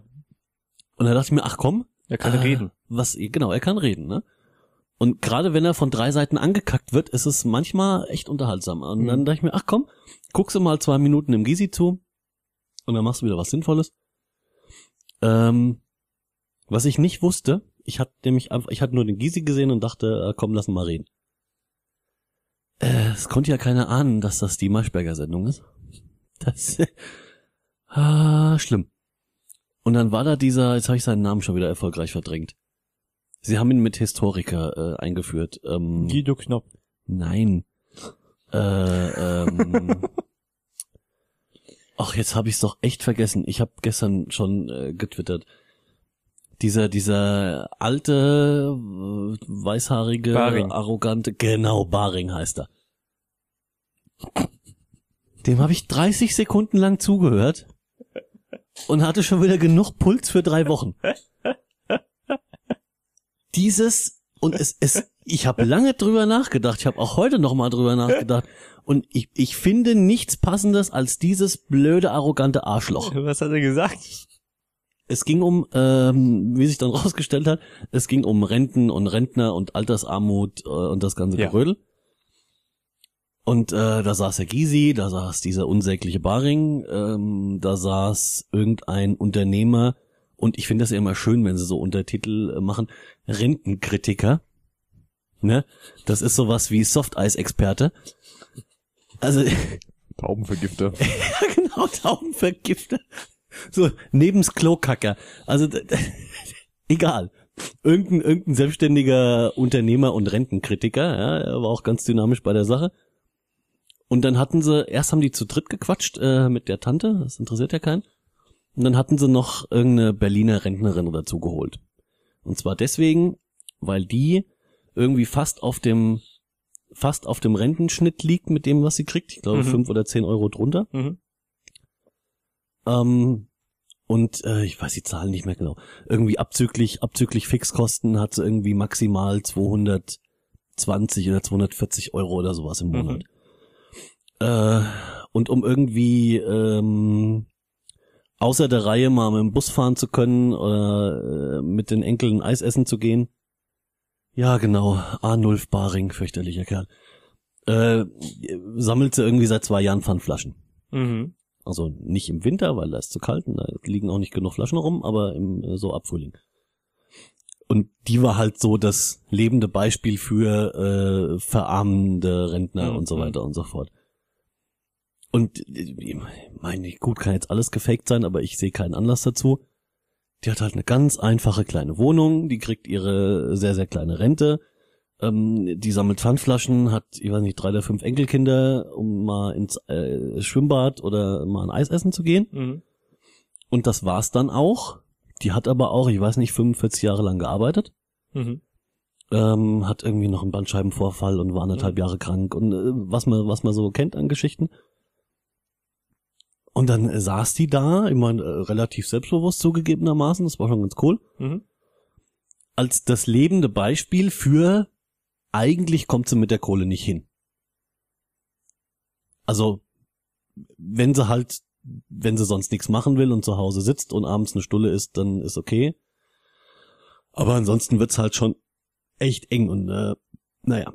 Und da dachte ich mir, ach komm, er kann äh, reden. Was, genau, er kann reden, ne? Und gerade wenn er von drei Seiten angekackt wird, ist es manchmal echt unterhaltsam. Und Mhm. dann dachte ich mir, ach komm, guckst du mal zwei Minuten im Gysi zu und dann machst du wieder was Sinnvolles. Ähm, was ich nicht wusste, ich hatte nämlich einfach, ich hatte nur den Gysi gesehen und dachte, äh, komm, lass ihn mal reden. Äh, es konnte ja keiner ahnen, dass das die Maischberger-Sendung ist. Das, ah, schlimm. Und dann war da dieser, jetzt habe ich seinen Namen schon wieder erfolgreich verdrängt. Sie haben ihn mit Historiker äh, eingeführt. Ähm, Guido Knopp. Nein. Äh, ähm, ach, jetzt habe ich es doch echt vergessen. Ich habe gestern schon äh, getwittert. Dieser, dieser alte, äh, weißhaarige, Baring. arrogante, genau, Baring heißt er. Dem habe ich 30 Sekunden lang zugehört und hatte schon wieder genug Puls für drei Wochen. Dieses, und es, es, Ich habe lange drüber nachgedacht. Ich habe auch heute noch mal drüber nachgedacht. Und ich, ich finde nichts Passendes als dieses blöde, arrogante Arschloch. Was hat er gesagt? Es ging um, ähm, wie sich dann rausgestellt hat, es ging um Renten und Rentner und Altersarmut äh, und das ganze Ja. Gerödel. Und äh, da saß der Gysi, da saß dieser unsägliche Baring, ähm, da saß irgendein Unternehmer und ich finde das ja immer schön, wenn sie so Untertitel äh, machen, Rentenkritiker. Ne? Das ist sowas wie Softeis-Experte. Also Taubenvergifter. ja, genau, Taubenvergifter. So, nebens Klokacker. Also, egal. Irgendein, irgendein selbstständiger Unternehmer und Rentenkritiker, ja, er war auch ganz dynamisch bei der Sache. Und dann hatten sie, erst haben die zu dritt gequatscht äh, mit der Tante, das interessiert ja keinen. Und dann hatten sie noch irgendeine Berliner Rentnerin dazu geholt. Und zwar deswegen, weil die irgendwie fast auf dem fast auf dem Rentenschnitt liegt mit dem, was sie kriegt. Ich glaube, Mhm. fünf oder zehn Euro drunter. Mhm. Ähm, und äh, ich weiß die Zahlen nicht mehr genau. Irgendwie abzüglich abzüglich Fixkosten hat sie irgendwie maximal 220 oder 240 Euro oder sowas im Monat. Äh, und um irgendwie ähm, außer der Reihe mal mit dem Bus fahren zu können oder äh, mit den Enkeln Eis essen zu gehen. Ja, genau. Arnulf Baring, fürchterlicher Kerl. Äh, sammelt sie irgendwie seit zwei Jahren Pfandflaschen. Mhm. Also nicht im Winter, weil da ist zu kalt und da liegen auch nicht genug Flaschen rum, aber im, äh, so ab Frühling. Und die war halt so das lebende Beispiel für äh, verarmende Rentner Mhm. und so weiter und so fort. Und äh, ich meine, gut, kann jetzt alles gefaked sein, aber ich sehe keinen Anlass dazu. Die hat halt eine ganz einfache kleine Wohnung, die kriegt ihre sehr, sehr kleine Rente, ähm, die sammelt Pfandflaschen, hat, ich weiß nicht, drei oder fünf Enkelkinder, um mal ins äh, Schwimmbad oder mal ein Eis essen zu gehen. Mhm. Und das war's dann auch. Die hat aber auch, ich weiß nicht, 45 Jahre lang gearbeitet. Mhm. Ähm, hat irgendwie noch einen Bandscheibenvorfall und war anderthalb Jahre krank und äh, was man, was man so kennt an Geschichten. Und dann äh, saß die da, ich meine, äh, relativ selbstbewusst zugegebenermaßen, das war schon ganz cool, Mhm. als das lebende Beispiel für eigentlich kommt sie mit der Kohle nicht hin. Also, wenn sie halt, wenn sie sonst nichts machen will und zu Hause sitzt und abends eine Stulle isst, dann ist okay. Aber ansonsten wird's halt schon echt eng und äh, naja.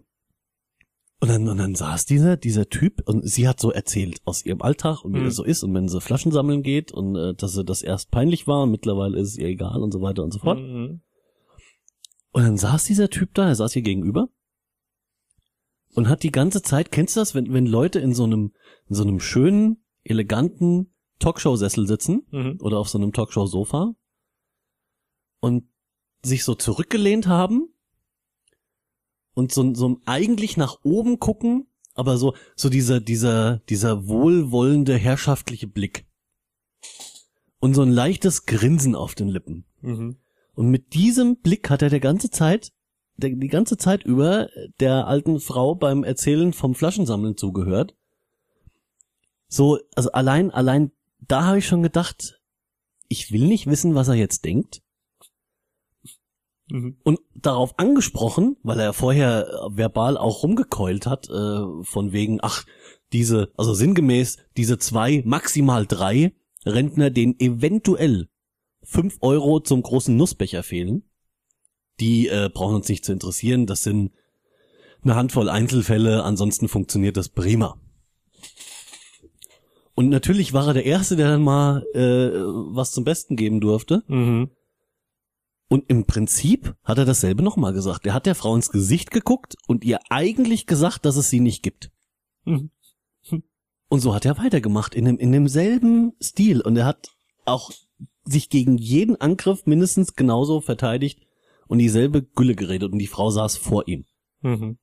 Und dann, und dann saß dieser, dieser Typ und sie hat so erzählt aus ihrem Alltag und wie Mhm. das so ist und wenn sie Flaschen sammeln geht und äh, dass sie das erst peinlich war und mittlerweile ist es ihr egal und so weiter und so fort. Mhm. Und dann saß dieser Typ da, er saß hier gegenüber und hat die ganze Zeit, kennst du das, wenn, wenn Leute in so einem, in so einem schönen, eleganten Talkshow-Sessel sitzen Mhm. oder auf so einem Talkshow-Sofa und sich so zurückgelehnt haben und so, so eigentlich nach oben gucken, aber so, so dieser, dieser, dieser wohlwollende, herrschaftliche Blick. Und so ein leichtes Grinsen auf den Lippen. Mhm. Und mit diesem Blick hat er der ganze Zeit, die ganze Zeit über der alten Frau beim Erzählen vom Flaschensammeln zugehört. So, also allein, allein da habe ich schon gedacht, ich will nicht wissen, was er jetzt denkt. Mhm. Und darauf angesprochen, weil er vorher verbal auch rumgekeult hat, äh, von wegen, ach, diese, also sinngemäß, diese zwei, maximal drei Rentner, denen eventuell fünf Euro zum großen Nussbecher fehlen, die äh, brauchen uns nicht zu interessieren. Das sind eine Handvoll Einzelfälle, ansonsten funktioniert das prima. Und natürlich war er der Erste, der dann mal äh, was zum Besten geben durfte. Mhm. Und im Prinzip hat er dasselbe nochmal gesagt. Er hat der Frau ins Gesicht geguckt und ihr eigentlich gesagt, dass es sie nicht gibt. Mhm. Und so hat er weitergemacht, in, dem, in demselben Stil. Und er hat auch sich gegen jeden Angriff mindestens genauso verteidigt und dieselbe Gülle geredet. Und die Frau saß vor ihm. Mhm.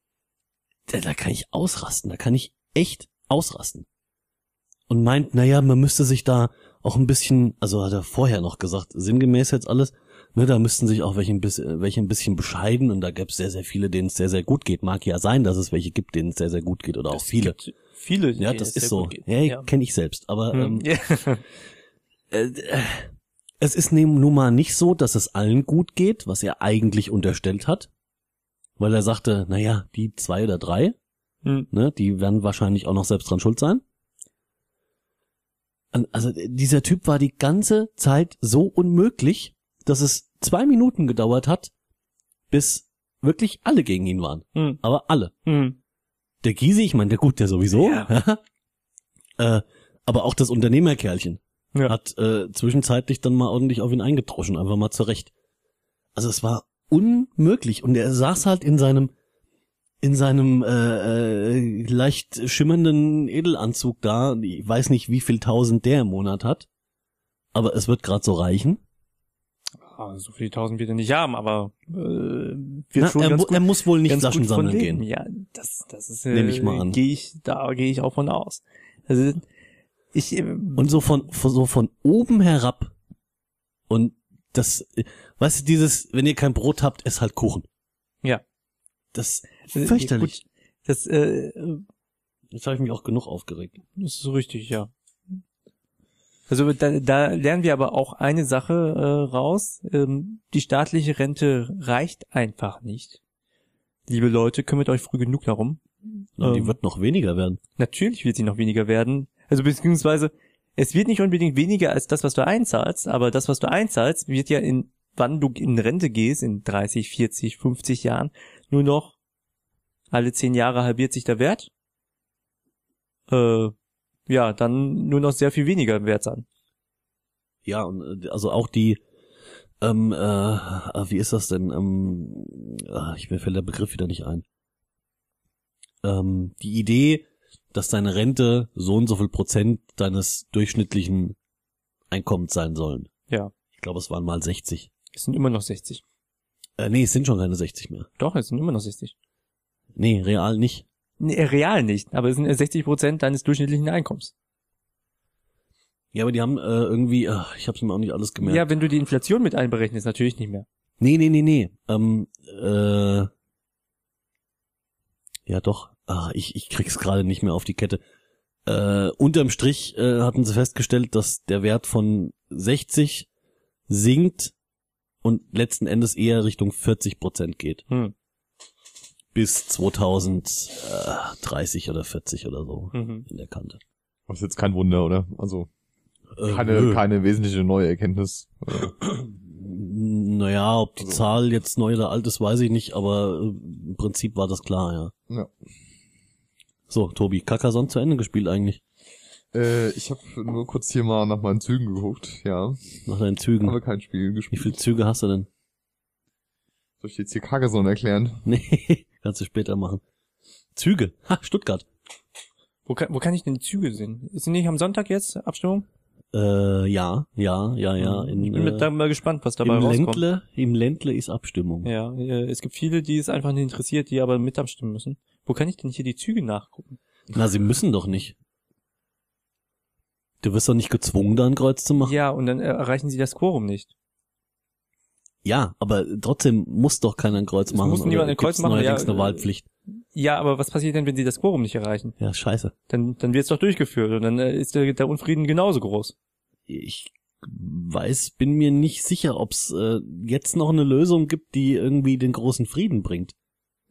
Da, da kann ich ausrasten, da kann ich echt ausrasten. Und meint, naja, man müsste sich da auch ein bisschen, also hat er vorher noch gesagt, sinngemäß jetzt alles, ne, da müssten sich auch welche ein bisschen, welche ein bisschen bescheiden und da gäbe es sehr, sehr viele, denen es sehr, sehr gut geht. Mag ja sein, dass es welche gibt, denen es sehr, sehr gut geht oder auch viele. Viele. Ja, das es ist sehr so. geht. Ja, Ja. kenne ich selbst. Aber ähm, Mhm. Ja. äh, äh, es ist ne- nun mal nicht so, dass es allen gut geht, was er eigentlich unterstellt hat. weil er sagte, naja, die zwei oder drei, Hm. ne, die werden wahrscheinlich auch noch selbst dran schuld sein. Also dieser Typ war die ganze Zeit so unmöglich, dass es zwei Minuten gedauert hat, bis wirklich alle gegen ihn waren. Hm. Aber alle. Hm. Der Gysi, ich meine, der gut, der sowieso. Ja. äh, aber auch das Unternehmerkerlchen Ja. hat äh, zwischenzeitlich dann mal ordentlich auf ihn eingetroschen, einfach mal zurecht. Also es war unmöglich und er saß halt in seinem in seinem äh, äh, leicht schimmernden Edelanzug da. Ich weiß nicht, wie viel tausend der im Monat hat, aber es wird gerade so reichen. Ah, so viele tausend wird er nicht haben, aber äh, wird Na, schon er, ganz mu gut, er muss wohl nicht Flaschen sammeln gehen. Ja, das, das ist, äh, Nehme ich mal an. Gehe ich, da gehe ich auch von aus. Also ich, äh, Und so von, von so von oben herab. Und das, weißt du, dieses, wenn ihr kein Brot habt, esst halt Kuchen. Ja. Das äh, fürchterlich. Gut, das äh, Jetzt habe ich mich auch genug aufgeregt. Das ist so richtig, ja. Also da, da lernen wir aber auch eine Sache äh, raus. Ähm, die staatliche Rente reicht einfach nicht. Liebe Leute, kümmert euch früh genug darum. Und die Ähm. wird noch weniger werden. Natürlich wird sie noch weniger werden. Also beziehungsweise, es wird nicht unbedingt weniger als das, was du einzahlst, aber das, was du einzahlst, wird ja in, wann du in Rente gehst, in 30, 40, 50 Jahren, nur noch alle 10 Jahre halbiert sich der Wert. Äh, ja, dann nur noch sehr viel weniger wert sein. Ja, und äh, also auch die, ähm, äh, wie ist das denn? Ähm, äh, ich mir fällt der Begriff wieder nicht ein. Ähm, die Idee, dass deine Rente so und so viel Prozent deines durchschnittlichen Einkommens sein sollen. Ja. Ich glaube, es waren mal 60. Es sind immer noch 60. Äh, nee, es sind schon keine 60 mehr. Doch, es sind immer noch 60. Nee, real nicht. Nee, real nicht, aber es sind 60 Prozent deines durchschnittlichen Einkommens. Ja, aber die haben äh, irgendwie, äh, ich habe mir auch nicht alles gemerkt. Ja, wenn du die Inflation mit einberechnest, natürlich nicht mehr. Nee, nee, nee, nee. Ähm, äh, ja doch. Ah, ich, ich krieg's gerade nicht mehr auf die Kette. Äh, unterm Strich äh, hatten sie festgestellt, dass der Wert von 60 sinkt und letzten Endes eher Richtung 40 Prozent geht. Hm. Bis 2030 oder 40 oder so Mhm. in der Kante. Das ist jetzt kein Wunder, oder? Also Äh, keine, nö. keine wesentliche neue Erkenntnis. Äh, Naja, ob die Also- Zahl jetzt neu oder alt ist, weiß ich nicht, aber äh, im Prinzip war das klar, ja. Ja. So, Tobi, Carcassonne zu Ende gespielt eigentlich. Äh, ich habe nur kurz hier mal nach meinen Zügen geguckt, ja. Nach deinen Zügen. Aber kein Spiel Wie gespielt. viele Züge hast du denn? Soll ich jetzt hier Carcassonne erklären? Nee, kannst du später machen. Züge. Ha, Stuttgart. Wo kann, wo kann ich denn die Züge sehen? Ist nicht am Sonntag jetzt Abstimmung? Äh, ja, ja, ja, ja. In, ich bin mit, da äh, mal gespannt, was dabei im rauskommt. Ländle, im Ländle ist Abstimmung. Ja, äh, es gibt viele, die es einfach nicht interessiert, die aber mit abstimmen müssen. Wo kann ich denn hier die Züge nachgucken? Na, sie müssen doch nicht. Du wirst doch nicht gezwungen, da ein Kreuz zu machen. Ja, und dann erreichen sie das Quorum nicht. Ja, aber trotzdem muss doch keiner ein Kreuz Es machen. muss niemand ein Kreuz machen, Neuerdings ja, eine Wahlpflicht. Ja, aber was passiert denn, wenn sie das Quorum nicht erreichen? Ja, scheiße. Dann, dann wird es doch durchgeführt und dann äh, ist der, der Unfrieden genauso groß. Ich weiß, bin mir nicht sicher, ob es äh, jetzt noch eine Lösung gibt, die irgendwie den großen Frieden bringt.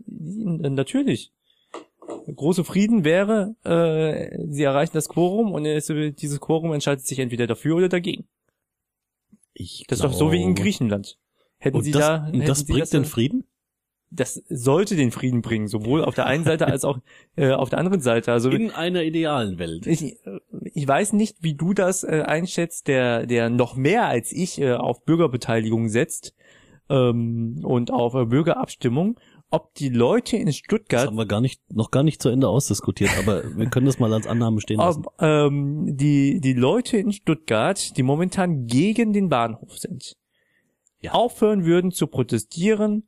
Natürlich. Große Frieden wäre, äh, sie erreichen das Quorum und es, dieses Quorum entscheidet sich entweder dafür oder dagegen. Ich Das ist doch so wie in Griechenland. Hätten Und sie das, da, hätten das sie bringt das, den Frieden? das sollte den Frieden bringen, sowohl auf der einen Seite als auch äh, auf der anderen Seite. Also In einer idealen Welt. ich, ich weiß nicht, wie du das äh, einschätzt, der der noch mehr als ich äh, auf Bürgerbeteiligung setzt ähm, und auf äh, Bürgerabstimmung, ob die Leute in Das Stuttgart haben wir gar nicht, noch gar nicht zu Ende ausdiskutiert, aber wir können das mal als Annahme stehen lassen. ob ähm, die die Leute in Stuttgart, die momentan gegen den Bahnhof sind, Ja. aufhören würden zu protestieren,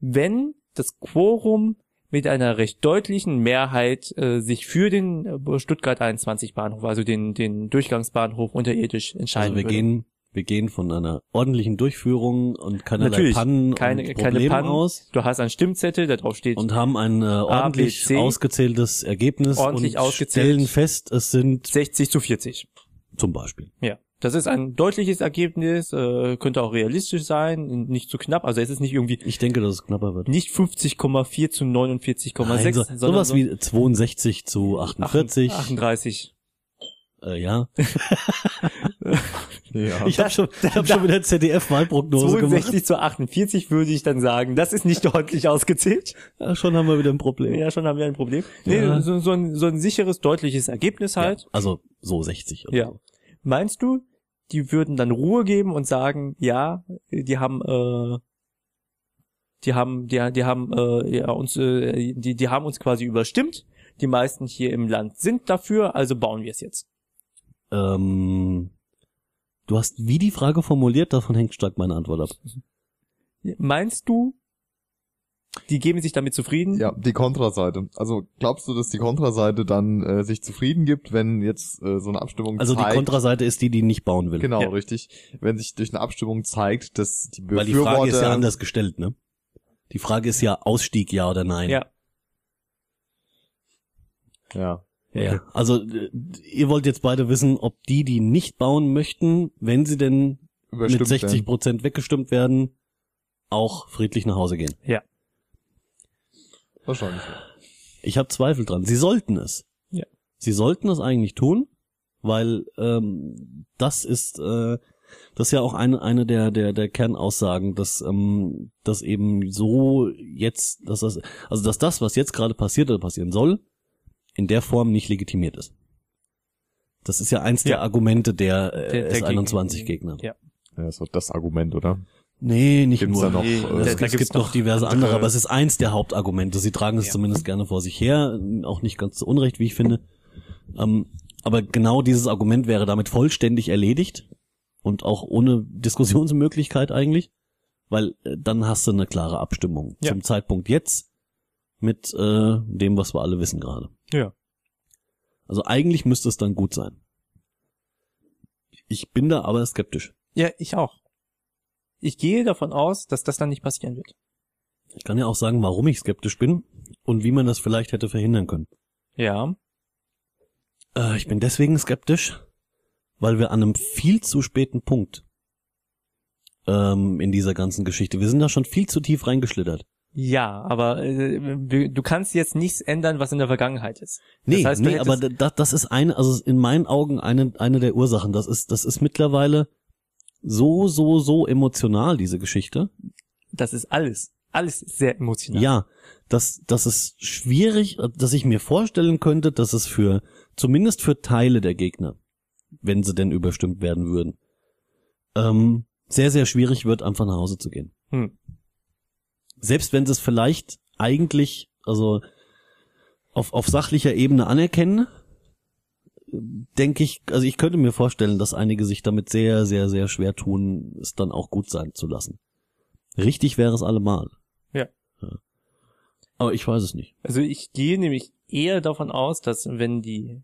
wenn das Quorum mit einer recht deutlichen Mehrheit äh, sich für den äh, Stuttgart 21 Bahnhof, also den den Durchgangsbahnhof unterirdisch entscheiden Also wir würde. gehen, wir gehen von einer ordentlichen Durchführung und keinerlei Natürlich, Pannen keine, und keine Problemen Pannen. aus Du hast einen Stimmzettel, da drauf steht und haben ein äh, ordentlich C. ausgezähltes Ergebnis Ordentlich und ausgezählt. stellen fest, es sind 60 zu 40. zum Beispiel. Ja. Das ist ein deutliches Ergebnis, äh, könnte auch realistisch sein, nicht zu knapp. Also es ist nicht irgendwie Ich denke, dass es knapper wird. nicht 50,4 zu 49,6, Nein, so, sondern sowas so wie 62 zu 48. 38. Äh, ja. Ja. Ich habe schon, ich hab schon wieder ZDF-Wahlprognose gemacht. 62 zu 48 würde ich dann sagen. Das ist nicht deutlich ausgezählt. Ja, schon haben wir wieder ein Problem. Ja, schon haben wir ein Problem. Nee, Ja. so, so, ein, so ein sicheres, deutliches Ergebnis halt. Ja, also so 60 oder Ja. so. Meinst du, die würden dann Ruhe geben und sagen, ja, die haben, äh, die haben, die, die haben äh, ja, uns, äh, die, die haben uns quasi überstimmt. Die meisten hier im Land sind dafür, also bauen wir es jetzt. Ähm, du hast wie die Frage formuliert, davon hängt stark meine Antwort ab. Meinst du, die geben sich damit zufrieden? Ja, die Kontraseite. Also glaubst du, dass die Kontraseite dann äh, sich zufrieden gibt, wenn jetzt äh, so eine Abstimmung Also die zeigt, Kontraseite ist die, die nicht bauen will. Genau, Ja. richtig. Wenn sich durch eine Abstimmung zeigt, dass die Weil die Befürworter Frage ist ja anders gestellt, ne? Die Frage ist ja Ausstieg, ja oder nein. Ja. ja. Ja, ja. Also äh, ihr wollt jetzt beide wissen, ob die, die nicht bauen möchten, wenn sie denn Überstimmt mit 60 werden. Prozent weggestimmt werden, auch friedlich nach Hause gehen. Ja. Wahrscheinlich. Ich habe Zweifel dran. Sie sollten es. Ja. Sie sollten es eigentlich tun, weil ähm, das ist äh, das ist ja auch eine eine der der der Kernaussagen, dass ähm, dass eben so jetzt, dass das also dass das, was jetzt gerade passiert oder passieren soll, in der Form nicht legitimiert ist. Das ist ja eins der Ja. Argumente der, äh, Der- der S21-Gegner. Ja. Ja, ist doch das Argument, oder? Nee, nicht Gibt's nur. da noch, Nee, äh, da- es, da es gibt noch noch diverse andere- andere, aber es ist eins der Hauptargumente. Sie tragen es Ja. zumindest gerne vor sich her, auch nicht ganz zu Unrecht, wie ich finde. Ähm, aber genau dieses Argument wäre damit vollständig erledigt und auch ohne Diskussionsmöglichkeit eigentlich, weil äh, dann hast du eine klare Abstimmung Ja. zum Zeitpunkt jetzt mit äh, dem, was wir alle wissen gerade. Ja. Also eigentlich müsste es dann gut sein. Ich bin da aber skeptisch. Ja, ich auch. Ich gehe davon aus, dass das dann nicht passieren wird. Ich kann ja auch sagen, warum ich skeptisch bin und wie man das vielleicht hätte verhindern können. Ja. Äh, ich bin deswegen skeptisch, weil wir an einem viel zu späten Punkt ähm, in dieser ganzen Geschichte. Wir sind da schon viel zu tief reingeschlittert. Ja, aber äh, du kannst jetzt nichts ändern, was in der Vergangenheit ist. Nee, das heißt, nee, aber da, das ist eine, also in meinen Augen eine, eine der Ursachen. Das ist, das ist mittlerweile so, so, so emotional, diese Geschichte. das ist alles. Alles sehr emotional. Ja, das, das ist schwierig, dass ich mir vorstellen könnte, dass es für, zumindest für Teile der Gegner, wenn sie denn überstimmt werden würden, ähm, sehr, sehr schwierig wird, einfach nach Hause zu gehen. Hm. Selbst wenn sie es vielleicht eigentlich, also auf, auf sachlicher Ebene anerkennen, denke ich, also ich könnte mir vorstellen, dass einige sich damit sehr, sehr, sehr schwer tun, es dann auch gut sein zu lassen. Richtig wäre es allemal. Ja. Aber ich weiß es nicht. Also ich gehe nämlich eher davon aus, dass wenn die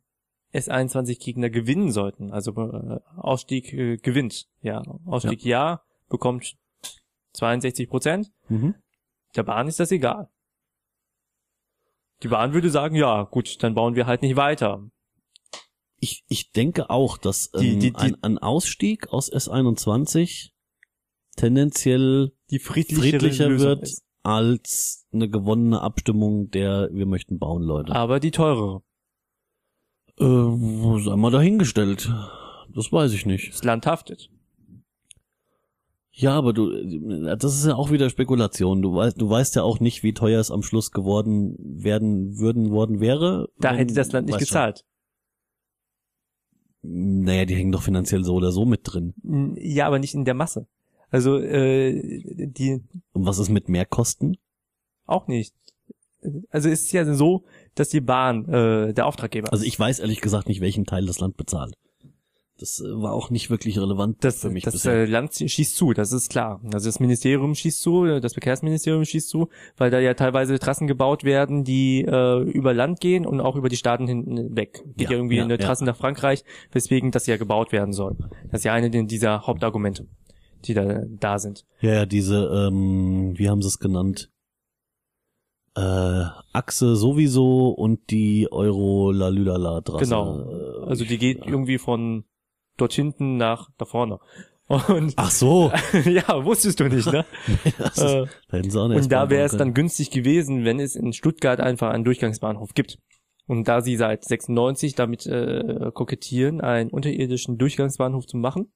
S21-Gegner gewinnen sollten, also äh, Ausstieg äh, gewinnt, ja, Ausstieg ja. bekommt 62 Prozent, Mhm. Der Bahn ist das egal. Die Bahn würde sagen, ja, gut, dann bauen wir halt nicht weiter. Ich, ich denke auch, dass ähm, Die- die- die- ein, ein Ausstieg aus S21 tendenziell Die friedlichere friedlicher Lösung wird ist. als eine gewonnene Abstimmung der wir möchten bauen, Leute. Aber die teurere. Äh, sei mal dahingestellt. Das weiß ich nicht. Das Land haftet. Ja, aber du, das ist ja auch wieder Spekulation. Du weißt, du weißt ja auch nicht, wie teuer es am Schluss geworden werden würden worden wäre. Da hätte das Land nicht gezahlt. Schon. Naja, die hängen doch finanziell so oder so mit drin. Ja, aber nicht in der Masse. Also äh, die Und was ist mit Mehrkosten? auch nicht. Also es ist ja so, dass die Bahn äh, der Auftraggeber Also ich weiß ehrlich gesagt nicht, welchen Teil das Land bezahlt. Das äh, war auch nicht wirklich relevant Das, für mich das bisher. äh, Land schießt zu, das ist klar. Also das Ministerium schießt zu, äh, das Verkehrsministerium schießt zu, weil da ja teilweise Trassen gebaut werden, die äh, über Land gehen und auch über die Staaten hinten weg. Geht ja, Ja, irgendwie ja, eine ja. Trasse nach Frankreich, weswegen das ja gebaut werden soll. Das ist ja eine dieser Hauptargumente, die da, da sind. Ja, ja, diese, ähm, wie haben sie es genannt? Äh, Achse sowieso und die Euro Lalülala Trasse. Genau. Also die geht irgendwie von dort hinten nach da vorne. Und Ach so. ja, wusstest du nicht, ne? Ist, Äh, und da wäre es dann günstig gewesen, wenn es in Stuttgart einfach einen Durchgangsbahnhof gibt. Und da sie seit 96 damit äh, kokettieren, einen unterirdischen Durchgangsbahnhof zu machen,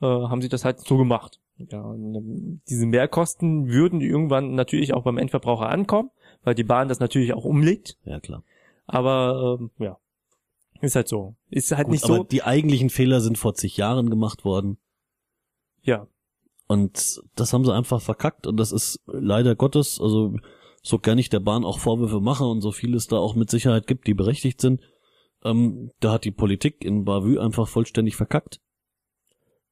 äh, haben sie das halt so gemacht. Ja, und, ähm, diese Mehrkosten würden irgendwann natürlich auch beim Endverbraucher ankommen, weil die Bahn das natürlich auch umlegt. Ja, klar. Aber ähm, ja, ist halt so. Ist halt Gut, nicht aber so. die eigentlichen Fehler sind vor zig Jahren gemacht worden. Ja, Und das haben sie einfach verkackt und das ist leider Gottes, also so gar nicht der Bahn auch Vorwürfe mache und so viel es da auch mit Sicherheit gibt, die berechtigt sind. Ähm, da hat die Politik in Bavü einfach vollständig verkackt.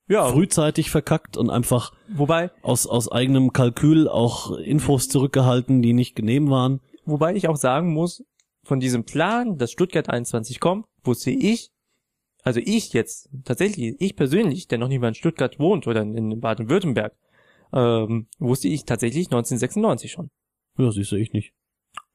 ja. Frühzeitig verkackt und einfach Wobei, aus, aus eigenem Kalkül auch Infos zurückgehalten, die nicht genehm waren. Wobei ich auch sagen muss, von diesem Plan, dass Stuttgart 21 kommt, wusste ich, also ich jetzt, tatsächlich, ich persönlich, der noch nicht mal in Stuttgart wohnt oder in Baden-Württemberg, ähm, wusste ich tatsächlich 1996 schon. Ja, siehst du, ich nicht.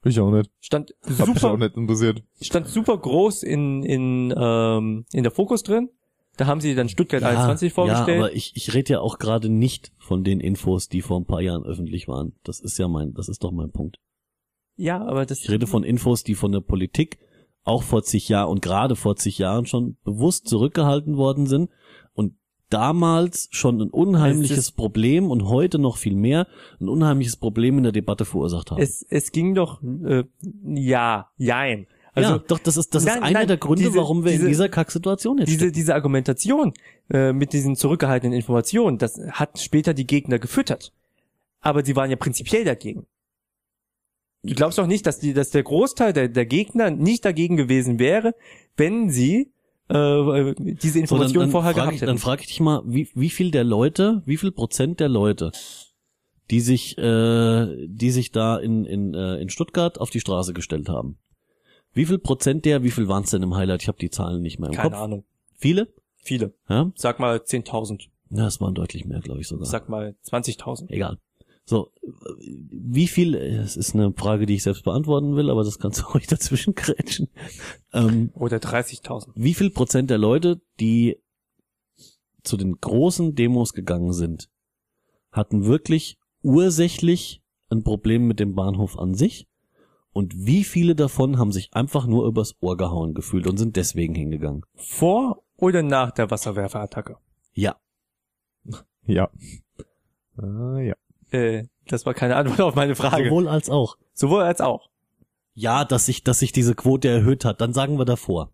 Ich auch nicht. Stand Hab mich auch super, nicht interessiert. stand super groß in, in, ähm, in der Fokus drin. Da haben sie dann Stuttgart 21 Ja, vorgestellt. aber ich, ich rede ja auch gerade nicht von den Infos, die vor ein paar Jahren öffentlich waren. Das ist ja mein, das ist doch mein Punkt. ja, aber das, Ich rede von Infos, die von der Politik auch vor zig Jahren und gerade vor zig Jahren schon bewusst zurückgehalten worden sind und damals schon ein unheimliches Problem und heute noch viel mehr ein unheimliches Problem in der Debatte verursacht haben. es, es ging doch, äh, ja, jein. Also, ja, doch, das ist, das Nein, ist einer nein, der Gründe, diese- warum wir diese- in dieser Kacksituation jetzt diese, diese Argumentation äh, mit diesen zurückgehaltenen Informationen, das hat später die Gegner gefüttert. Aber sie waren ja prinzipiell dagegen. Du glaubst doch nicht, dass die, dass der Großteil der, der Gegner nicht dagegen gewesen wäre, wenn sie äh, diese So, Informationen dann, vorher dann frag gehabt ich, hätten. Dann frage ich dich mal, wie, wie viel der Leute, wie viel Prozent der Leute, die sich, äh, die sich da in, in, äh, in Stuttgart auf die Straße gestellt haben, wie viel Prozent der, wie viel waren es denn im Highlight? Ich habe die Zahlen nicht mehr im Keine Kopf. Ahnung. Viele? Viele. Ja? Sag mal 10.000. ja, es waren deutlich mehr, glaube ich sogar. Sag mal 20.000. Egal. So, wie viel, es ist eine Frage, die ich selbst beantworten will, aber das kannst du euch dazwischen grätschen. Ähm, Oder 30.000. wie viel Prozent der Leute, die zu den großen Demos gegangen sind, hatten wirklich ursächlich ein Problem mit dem Bahnhof an sich? Und wie viele davon haben sich einfach nur übers Ohr gehauen gefühlt und sind deswegen hingegangen? Vor oder nach der Wasserwerferattacke? Ja. Ja. Ah, ja. Äh, das war keine Antwort auf meine Frage. Sowohl als auch. Sowohl als auch. Ja, dass sich, dass sich diese Quote erhöht hat, dann sagen wir davor.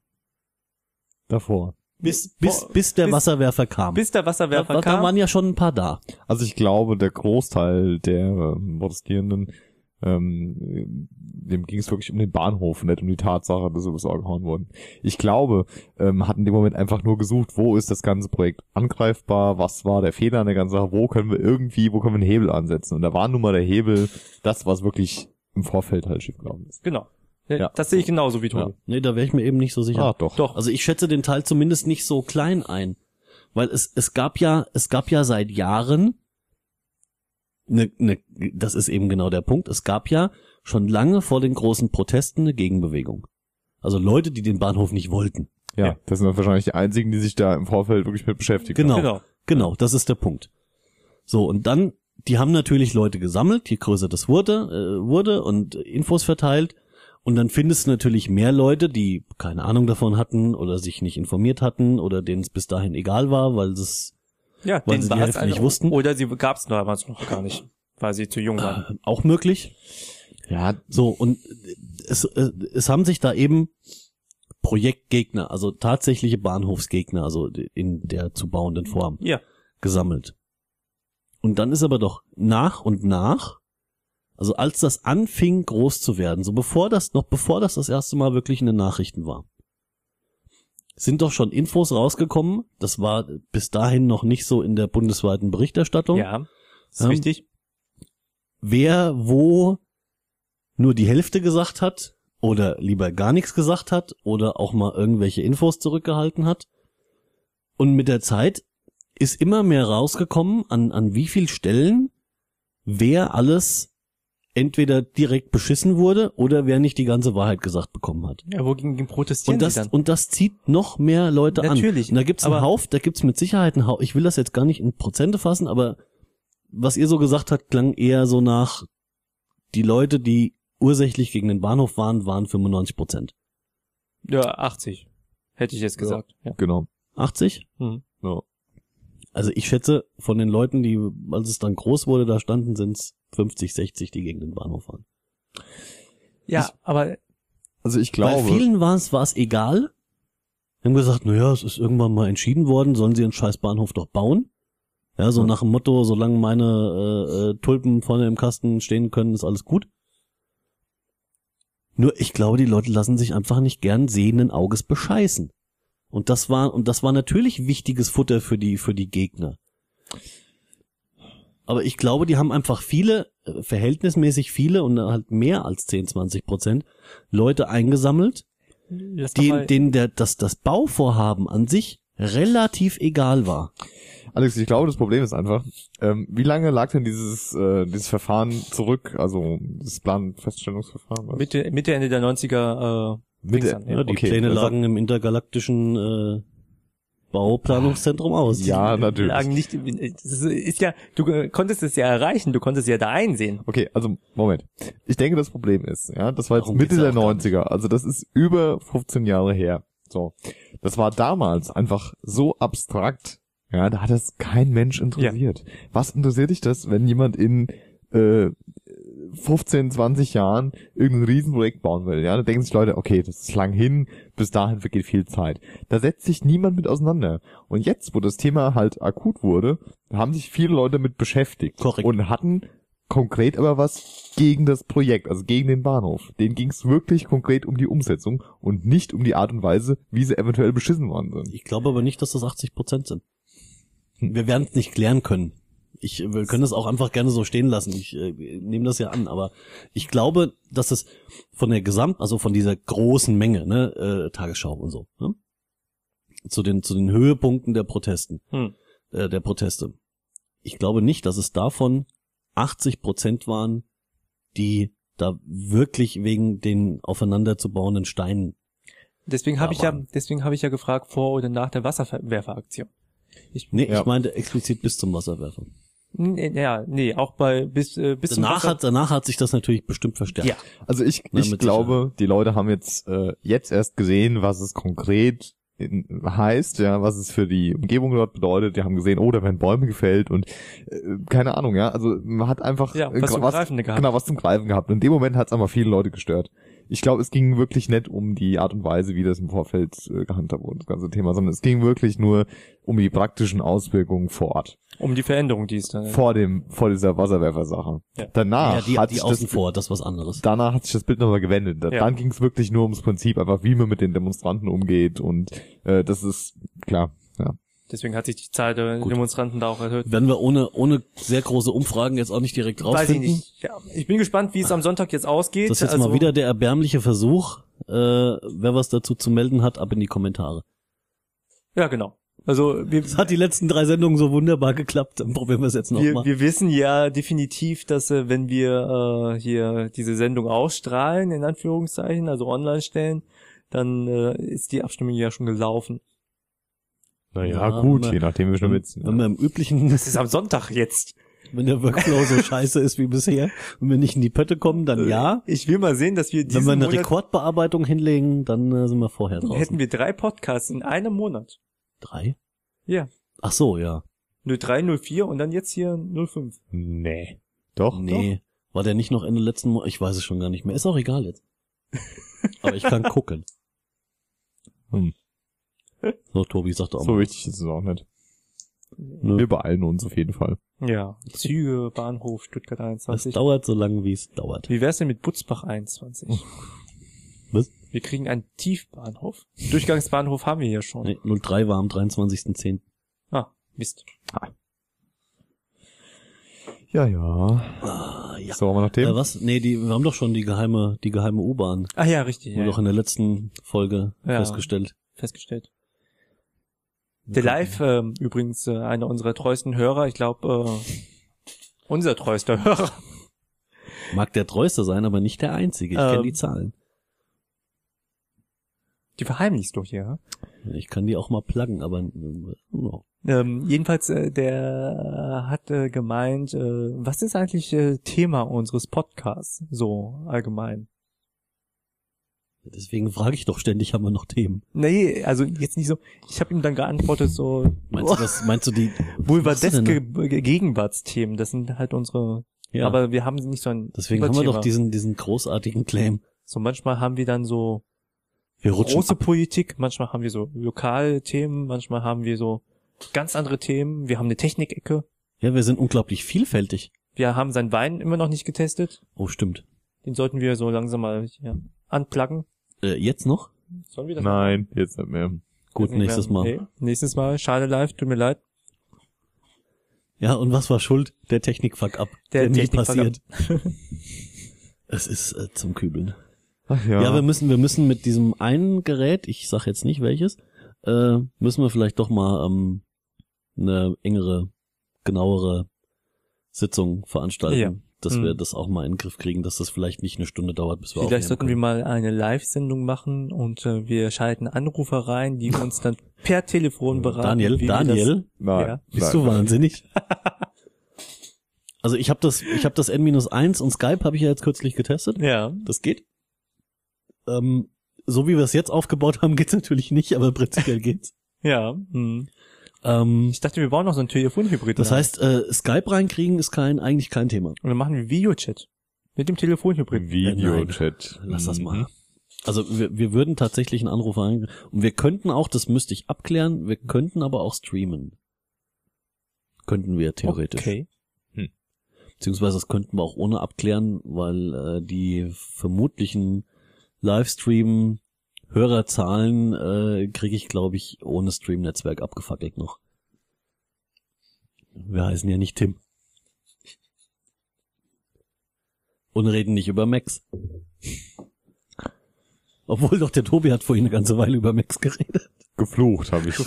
Davor. Bis, bis, bis der bis- Wasserwerfer kam. Bis der da, Wasserwerfer da kam. waren ja schon ein paar da. Also ich glaube, der Großteil der ähm, Protestierenden, ähm, dem ging es wirklich um den Bahnhof, nicht um die Tatsache, dass übers Ohr gehauen wurden. Ich glaube, ähm, hat in dem Moment einfach nur gesucht, wo ist das ganze Projekt angreifbar, was war der Fehler an der ganzen Sache, wo können wir irgendwie, wo können wir einen Hebel ansetzen. Und da war nun mal der Hebel das, was wirklich im Vorfeld halt schiefgelaufen ist. Genau. Ja, Ja. Das sehe ich genauso wie Ja. Toni. Nee, da wäre ich mir eben nicht so sicher. Ah, doch. Doch. Also ich schätze den Teil zumindest nicht so klein ein. Weil es, es gab ja, es gab ja seit Jahren, ne, ne, das ist eben genau der Punkt, es gab ja schon lange vor den großen Protesten eine Gegenbewegung. Also Leute, die den Bahnhof nicht wollten. Ja, Ja. das sind dann wahrscheinlich die einzigen, die sich da im Vorfeld wirklich mit beschäftigt Genau. haben. Genau. Genau, das ist der Punkt. So, und dann, die haben natürlich Leute gesammelt, je größer das wurde, äh, wurde und Infos verteilt. Und dann findest du natürlich mehr Leute, die keine Ahnung davon hatten oder sich nicht informiert hatten oder denen es bis dahin egal war, weil es Ja, Weil sie die Hälfte nicht einfach- wussten? Oder sie gab es damals noch gar nicht, weil sie zu jung waren. äh, auch möglich. Ja, So, und es, äh, es haben sich da eben Projektgegner, also tatsächliche Bahnhofsgegner, also in der zu bauenden Form, Ja. gesammelt. Und dann ist aber doch nach und nach, also als das anfing groß zu werden, so bevor das, noch bevor das das erste Mal wirklich in den Nachrichten war, sind doch schon Infos rausgekommen, das war bis dahin noch nicht so in der bundesweiten Berichterstattung, Ja. Ist Ähm, wichtig. wer wo nur die Hälfte gesagt hat oder lieber gar nichts gesagt hat oder auch mal irgendwelche Infos zurückgehalten hat. Und mit der Zeit ist immer mehr rausgekommen, an, an wie viel Stellen wer alles entweder direkt beschissen wurde oder wer nicht die ganze Wahrheit gesagt bekommen hat. Ja, wogegen protestieren Und das, sie dann? und das zieht noch mehr Leute Natürlich, an. Und da gibt's einen aber- Hauf, da gibt's mit Sicherheit einen Hauf. Ich will das jetzt gar nicht in Prozente fassen, aber was ihr so gesagt habt, klang eher so nach, die Leute, die ursächlich gegen den Bahnhof waren, waren 95 Prozent. Ja, 80. Hätte ich jetzt gesagt. Ja. Genau. 80? Mhm. Ja. Also ich schätze, von den Leuten, die, als es dann groß wurde, da standen, sind's 50, 60, die gegen den Bahnhof waren. Ja, aber Also ich glaube. Bei vielen war es, war es egal. Die haben gesagt, naja, es ist irgendwann mal entschieden worden, sollen sie einen scheiß Bahnhof doch bauen. Ja, so Ja. nach dem Motto, solange meine äh, äh, Tulpen vorne im Kasten stehen können, ist alles gut. Nur ich glaube, die Leute lassen sich einfach nicht gern sehenden Auges bescheißen. Und das war, und das war natürlich wichtiges Futter für die, für die Gegner. Aber ich glaube, die haben einfach viele, äh, verhältnismäßig viele und halt mehr als 10, 20 Prozent Leute eingesammelt, denen, denen der, das, das Bauvorhaben an sich relativ egal war. Alex, ich glaube, das Problem ist einfach, ähm, wie lange lag denn dieses, äh, dieses Verfahren zurück, also das Planfeststellungsverfahren? was? Mitte, Mitte, Ende der 90er, äh, Fing's an, Ja, die okay, Pläne das hat- lagen im intergalaktischen äh, Bauplanungszentrum aus. Ja, äh, natürlich. lagen nicht, das ist, ja, du äh, konntest es ja erreichen, du konntest es ja da einsehen. Okay, also Moment. Ich denke, das Problem ist, ja, das war jetzt Darum Mitte der auch gar 90er, also das ist über 15 Jahre her. So. Das war damals einfach so abstrakt. Ja, da hat es kein Mensch interessiert. Was interessiert dich das, wenn jemand in äh, 15, 20 Jahren irgendein Riesenprojekt bauen will? Ja, da denken sich Leute, okay, das ist lang hin, bis dahin vergeht viel Zeit. Da setzt sich niemand mit auseinander. Und jetzt, wo das Thema halt akut wurde, haben sich viele Leute mit beschäftigt Korrekt. und hatten konkret aber was gegen das Projekt, also gegen den Bahnhof. Denen ging es wirklich konkret um die Umsetzung und nicht um die Art und Weise, wie sie eventuell beschissen worden sind. Ich glaube aber nicht, dass das 80 Prozent sind. Wir werden es nicht klären können. Ich, wir können es auch einfach gerne so stehen lassen. Ich äh, nehme das ja an, aber ich glaube, dass es von der Gesamt, also von dieser großen Menge, ne, äh, Tagesschau und so, ne, zu den zu den Höhepunkten der Protesten, Hm. äh, der Proteste. Ich glaube nicht, dass es davon 80 Prozent waren, die da wirklich wegen den aufeinander zu bauenden Steinen. Deswegen habe ich ja, deswegen habe ich ja gefragt vor oder nach der Wasserwerferaktion. Ich, Nee, Ja. ich meinte explizit bis zum Wasserwerfer. Nee, ja, nee, auch bei bis äh, bis Danach hat, danach hat sich das natürlich bestimmt verstärkt. ja, Also ich, Na, ich glaube, die Leute haben jetzt äh, jetzt erst gesehen, was es konkret in, heißt, ja, was es für die Umgebung dort bedeutet. Die haben gesehen, oh, da werden Bäume gefällt und äh, keine Ahnung, ja. Also man hat einfach Ja, äh, was zum Greifen gehabt. Genau, was zum Greifen gehabt. Und in dem Moment hat es einfach viele Leute gestört. Ich glaube, es ging wirklich nicht um die Art und Weise, wie das im Vorfeld äh, gehandhabt wurde, das ganze Thema, sondern es ging wirklich nur um die praktischen Auswirkungen vor Ort. um die Veränderung, die es dann Vor dem, vor dieser Wasserwerfersache. Ja. Danach Ja, die, hat die sich außen das, vor, das ist was anderes. danach hat sich das Bild nochmal gewendet. Da- Ja. Dann ging es wirklich nur ums Prinzip, einfach wie man mit den Demonstranten umgeht und äh, das ist klar. Deswegen hat sich die Zahl der Gut. Demonstranten da auch erhöht. Werden wir ohne, ohne sehr große Umfragen jetzt auch nicht direkt Weiß ich rausfinden. nicht. Ja, ich bin gespannt, wie es am Sonntag jetzt ausgeht. Das ist jetzt also, mal wieder der erbärmliche Versuch. Äh, wer was dazu zu melden hat, ab in die Kommentare. Ja, genau. Also wir, Es hat die letzten drei Sendungen so wunderbar geklappt, dann probieren wir es jetzt wir, nochmal. wir wissen ja definitiv, dass äh, wenn wir äh, hier diese Sendung ausstrahlen, in Anführungszeichen, also online stellen, dann äh, ist die Abstimmung ja schon gelaufen. Naja, Ja, gut, wenn je nachdem wie schon mit. Wenn wir im üblichen, Das ist am Sonntag jetzt. wenn der Workflow so scheiße ist wie bisher, wenn wir nicht in die Pötte kommen, dann ja. Ich will mal sehen, dass wir Wenn diesen wir eine Monat Rekordbearbeitung hinlegen, dann äh, sind wir vorher draußen. hätten wir drei Podcasts in einem Monat. Drei? Ja. Ach so, ja. 03, 04 und dann jetzt hier 05. Nee. Doch? Nee. War der nicht noch Ende letzten Monat? Ich weiß es schon gar nicht mehr. Ist auch egal jetzt. Aber ich kann gucken. Hm. So, Tobi, sag doch So mal. wichtig ist es auch nicht. Nö. Wir beeilen uns auf jeden Fall. Ja. Züge, Bahnhof, Stuttgart Es 21. dauert so lange, wie es dauert. Wie wär's denn mit Butzbach 21? Was? Wir kriegen einen Tiefbahnhof. Durchgangsbahnhof haben wir ja schon. Nee, 03 war am 23.10. Ah, Mist. Ja, ja. Ah, ja. So, haben wir noch Äh, Themen? was? Nee, die, wir haben doch schon die geheime, die geheime U-Bahn. Ah ja, richtig. Wurde Ja, doch in der letzten Folge Ja. festgestellt. festgestellt. Der Live, ähm, übrigens äh, einer unserer treuesten Hörer, ich glaube, äh, unser treuester Hörer, Mag der treueste sein, aber nicht der einzige. Ich Ähm. kenne die Zahlen. Die verheimlichst du hier. Ich kann die auch mal pluggen, aber äh, no. Ähm, jedenfalls, äh, der hat äh, gemeint, äh, was ist eigentlich äh, Thema unseres Podcasts so allgemein? Deswegen frage ich doch ständig, haben wir noch Themen? Nee, also jetzt nicht so. Ich habe ihm dann geantwortet so Meinst du das? Meinst du die? Ge- Gegenwartsthemen. Das sind halt unsere. Ja. Aber wir haben nicht so ein. deswegen haben wir doch diesen diesen großartigen Claim. So manchmal haben wir dann so Wir rutschen große ab. Politik, manchmal haben wir so lokale Themen, manchmal haben wir so ganz andere Themen. Wir haben eine Technikecke. Ja, wir sind unglaublich vielfältig. Wir haben seinen Wein immer noch nicht getestet. Oh, stimmt. Den sollten wir so langsam mal ja, anpluggen. Äh, jetzt noch? Sollen wir das Nein, jetzt nicht mehr. Gut, nicht nächstes mehr? Mal. Nee, nächstes Mal. Schade live, tut mir leid. Ja, und was war schuld? Der Technikfuck ab. Der Der, nie Technikfuck passiert. es ist äh, zum Kübeln. Ach Ja. ja. wir müssen, wir müssen mit diesem einen Gerät, ich sag jetzt nicht welches, äh, müssen wir vielleicht doch mal ähm, eine engere, genauere Sitzung veranstalten, Ja. Dass Mhm. wir das auch mal in den Griff kriegen, dass das vielleicht nicht eine Stunde dauert, bis wir Vielleicht aufnehmen sollten wir können. mal eine Live-Sendung machen und äh, wir schalten Anrufer rein, die uns dann per Telefon beraten. Daniel, wir Daniel, Nein. Ja. bist nein, du nein. wahnsinnig? also ich habe das, ich habe das N-1 und Skype habe ich ja jetzt kürzlich getestet. Das, ja, Das geht. Ähm, so wie wir es jetzt aufgebaut haben, geht's natürlich nicht, aber prinzipiell geht's. ja. Hm. Ähm, Ich dachte, wir bauen noch so einen Telefonhybrid. das rein. heißt, äh, Skype reinkriegen ist kein eigentlich kein Thema. Und dann machen wir Videochat. Mit dem Telefonhybrid. Videochat. Lass das Mhm. mal. Also wir, wir würden tatsächlich einen Anruf rein und wir könnten auch, das müsste ich abklären, wir könnten aber auch streamen. Könnten wir theoretisch. Okay. Beziehungsweise das könnten wir auch ohne abklären, weil äh, die vermutlichen Livestream Hörerzahlen äh, kriege ich, glaube ich, ohne Stream-Netzwerk abgefackelt noch. Wir heißen ja nicht Tim. Und reden nicht über Max. Obwohl doch der Tobi hat vorhin eine ganze Weile über Max geredet. Geflucht habe ich.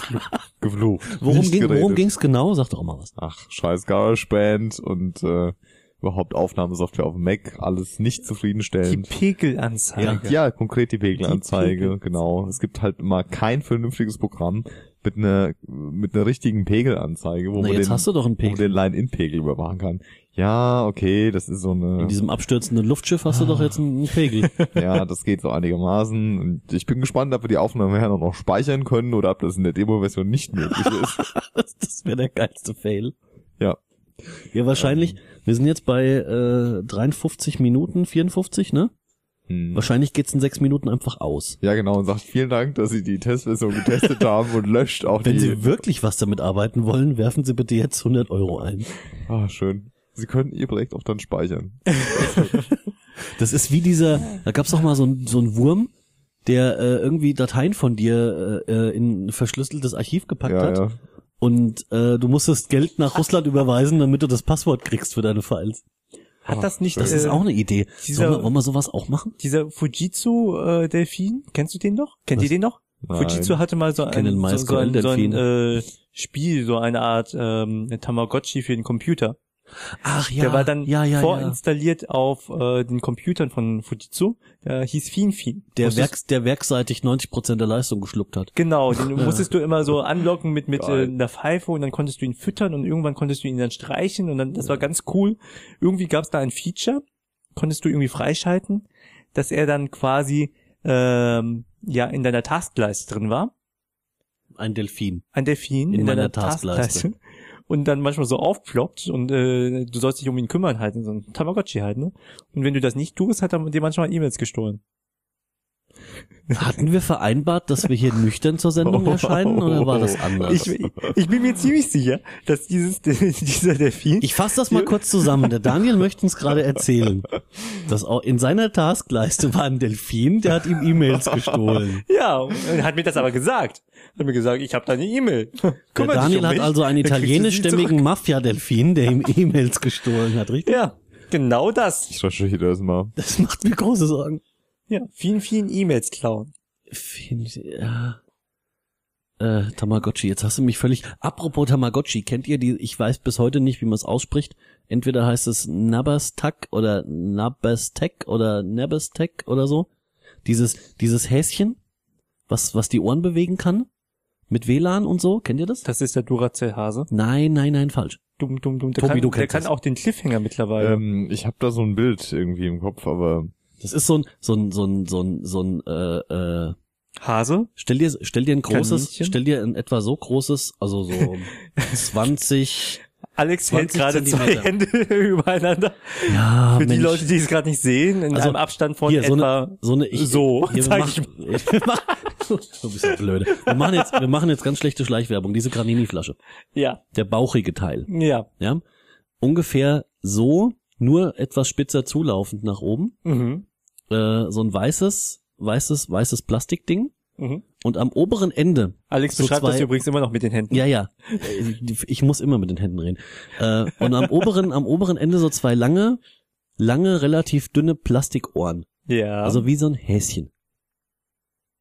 Geflucht. Worum, ging, worum ging's genau? Sag doch mal was. Ach, scheiß GarageBand und äh, überhaupt Aufnahmesoftware auf dem Mac, alles nicht Die zufriedenstellend. Pegelanzeige. Ja, konkret die Pegelanzeige, Pegel. genau. Es gibt halt immer kein vernünftiges Programm mit einer mit einer richtigen Pegelanzeige, wo Na, man den, wo man Pegel. den Line-In-Pegel überwachen kann. Ja, okay, das ist so eine In diesem abstürzenden Luftschiff hast du doch jetzt einen Pegel. Ja, das geht so einigermaßen. Und ich bin gespannt, ob wir die Aufnahme nachher noch speichern können oder ob das in der Demo-Version nicht möglich ist. das wäre der geilste Fail. Ja. Ja, wahrscheinlich. Wir sind jetzt bei äh, 53 Minuten, 54, ne? Hm. Wahrscheinlich geht's in sechs Minuten einfach aus. Ja, genau. Und sagt vielen Dank, dass Sie die Testversion getestet haben und löscht auch Wenn die. Sie wirklich was damit arbeiten wollen, werfen Sie bitte jetzt 100 Euro ein. Ah, schön. Sie können Ihr Projekt auch dann speichern. Das ist wie dieser, da gab's doch mal so ein, so ein Wurm, der äh, irgendwie Dateien von dir äh, äh, in ein verschlüsseltes Archiv gepackt Ja, hat. ja. Und äh, du musstest Geld nach Russland überweisen, damit du das Passwort kriegst für deine Files. Hat das nicht Das äh, ist auch eine Idee. dieser- Sollen wir, wollen wir sowas auch machen? dieser Fujitsu-Delfin? Kennst du den noch? Kennt Was? ihr den noch? Nein. Fujitsu hatte mal so ein, so, so ein, so ein äh, Spiel, so eine Art ähm, Tamagotchi für den Computer. Ach Der war dann ja, ja, ja. vorinstalliert auf äh, den Computern von Fujitsu. Der hieß FinFin. Der, Werks, der werkseitig 90% der Leistung geschluckt hat. Genau, den musstest du immer so anlocken mit mit äh, einer Pfeife und dann konntest du ihn füttern und irgendwann konntest du ihn dann streichen und dann das war ganz cool. Irgendwie gab es da ein Feature, konntest du irgendwie freischalten, dass er dann quasi ähm, ja in deiner Taskleiste drin war, Ein Delfin. ein Delfin In in, meiner deiner Taskleiste. Taskleiste und dann manchmal so aufploppt und äh, du sollst dich um ihn kümmern halt, so ein Tamagotchi halt, ne? Und wenn du das nicht tust, hat er dir manchmal E-Mails gestohlen. Hatten wir vereinbart, dass wir hier nüchtern zur Sendung erscheinen oder war das anders? Ich, ich bin mir ziemlich sicher, dass dieses dieser Delfin Ich fasse das mal kurz zusammen. Der Daniel möchte uns gerade erzählen, dass auch in seiner Taskleiste war ein Delfin, der hat ihm E-Mails gestohlen. Ja, und er hat mir das aber gesagt. Hat mir gesagt, ich habe da eine E-Mail. Der Daniel um hat also einen italienischstämmigen Mafia-Delfin, der ihm E-Mails gestohlen hat, richtig? Ja, genau das. Ich recherchiere das mal. Das macht mir große Sorgen. Ja, vielen, vielen E-Mails klauen. Find- ja. Äh, Tamagotchi, jetzt hast du mich völlig. Apropos Tamagotchi, kennt ihr die? Ich weiß bis heute nicht, wie man es ausspricht. Entweder heißt es Nabastak oder Nabastek oder Nabastek oder so. Dieses, dieses Häschen, was, was die Ohren bewegen kann. Mit WLAN und so. Kennt ihr das? Das ist der Duracell-Hase. Nein, nein, nein, falsch. Dumm, dumm, dumm. Der, Tobi, kann, du der kennst kann das. auch den Cliffhanger mittlerweile. Ähm, ich habe da so ein Bild irgendwie im Kopf, aber Das ist so ein, so ein, so ein, so ein, so ein, äh, äh, Hase? Stell dir, stell dir ein großes, Kaninchen? stell dir ein etwa so großes, also so 20, Alex hält 20 gerade zwei. Hände übereinander. ja, Für die Mensch. Leute, die es gerade nicht sehen, in Also, einem Abstand von hier, so etwa eine, so eine, ich, so, hier, wir machen, wir machen, du bist ja blöde. Wir machen jetzt, wir machen jetzt ganz schlechte Schleichwerbung. Diese Granini-Flasche. ja, Der bauchige Teil. ja. Ja. Ungefähr so, nur etwas spitzer zulaufend nach oben. Mhm. Äh, so ein weißes, weißes, weißes Plastikding. Mhm. Und am oberen Ende Alex So beschreibt das zwei- übrigens immer noch mit den Händen. Ja, ja. Ich muss immer mit den Händen reden. Äh, Und am oberen, am oberen Ende so zwei lange, lange, relativ dünne Plastikohren. Ja. Also wie so ein Häschen.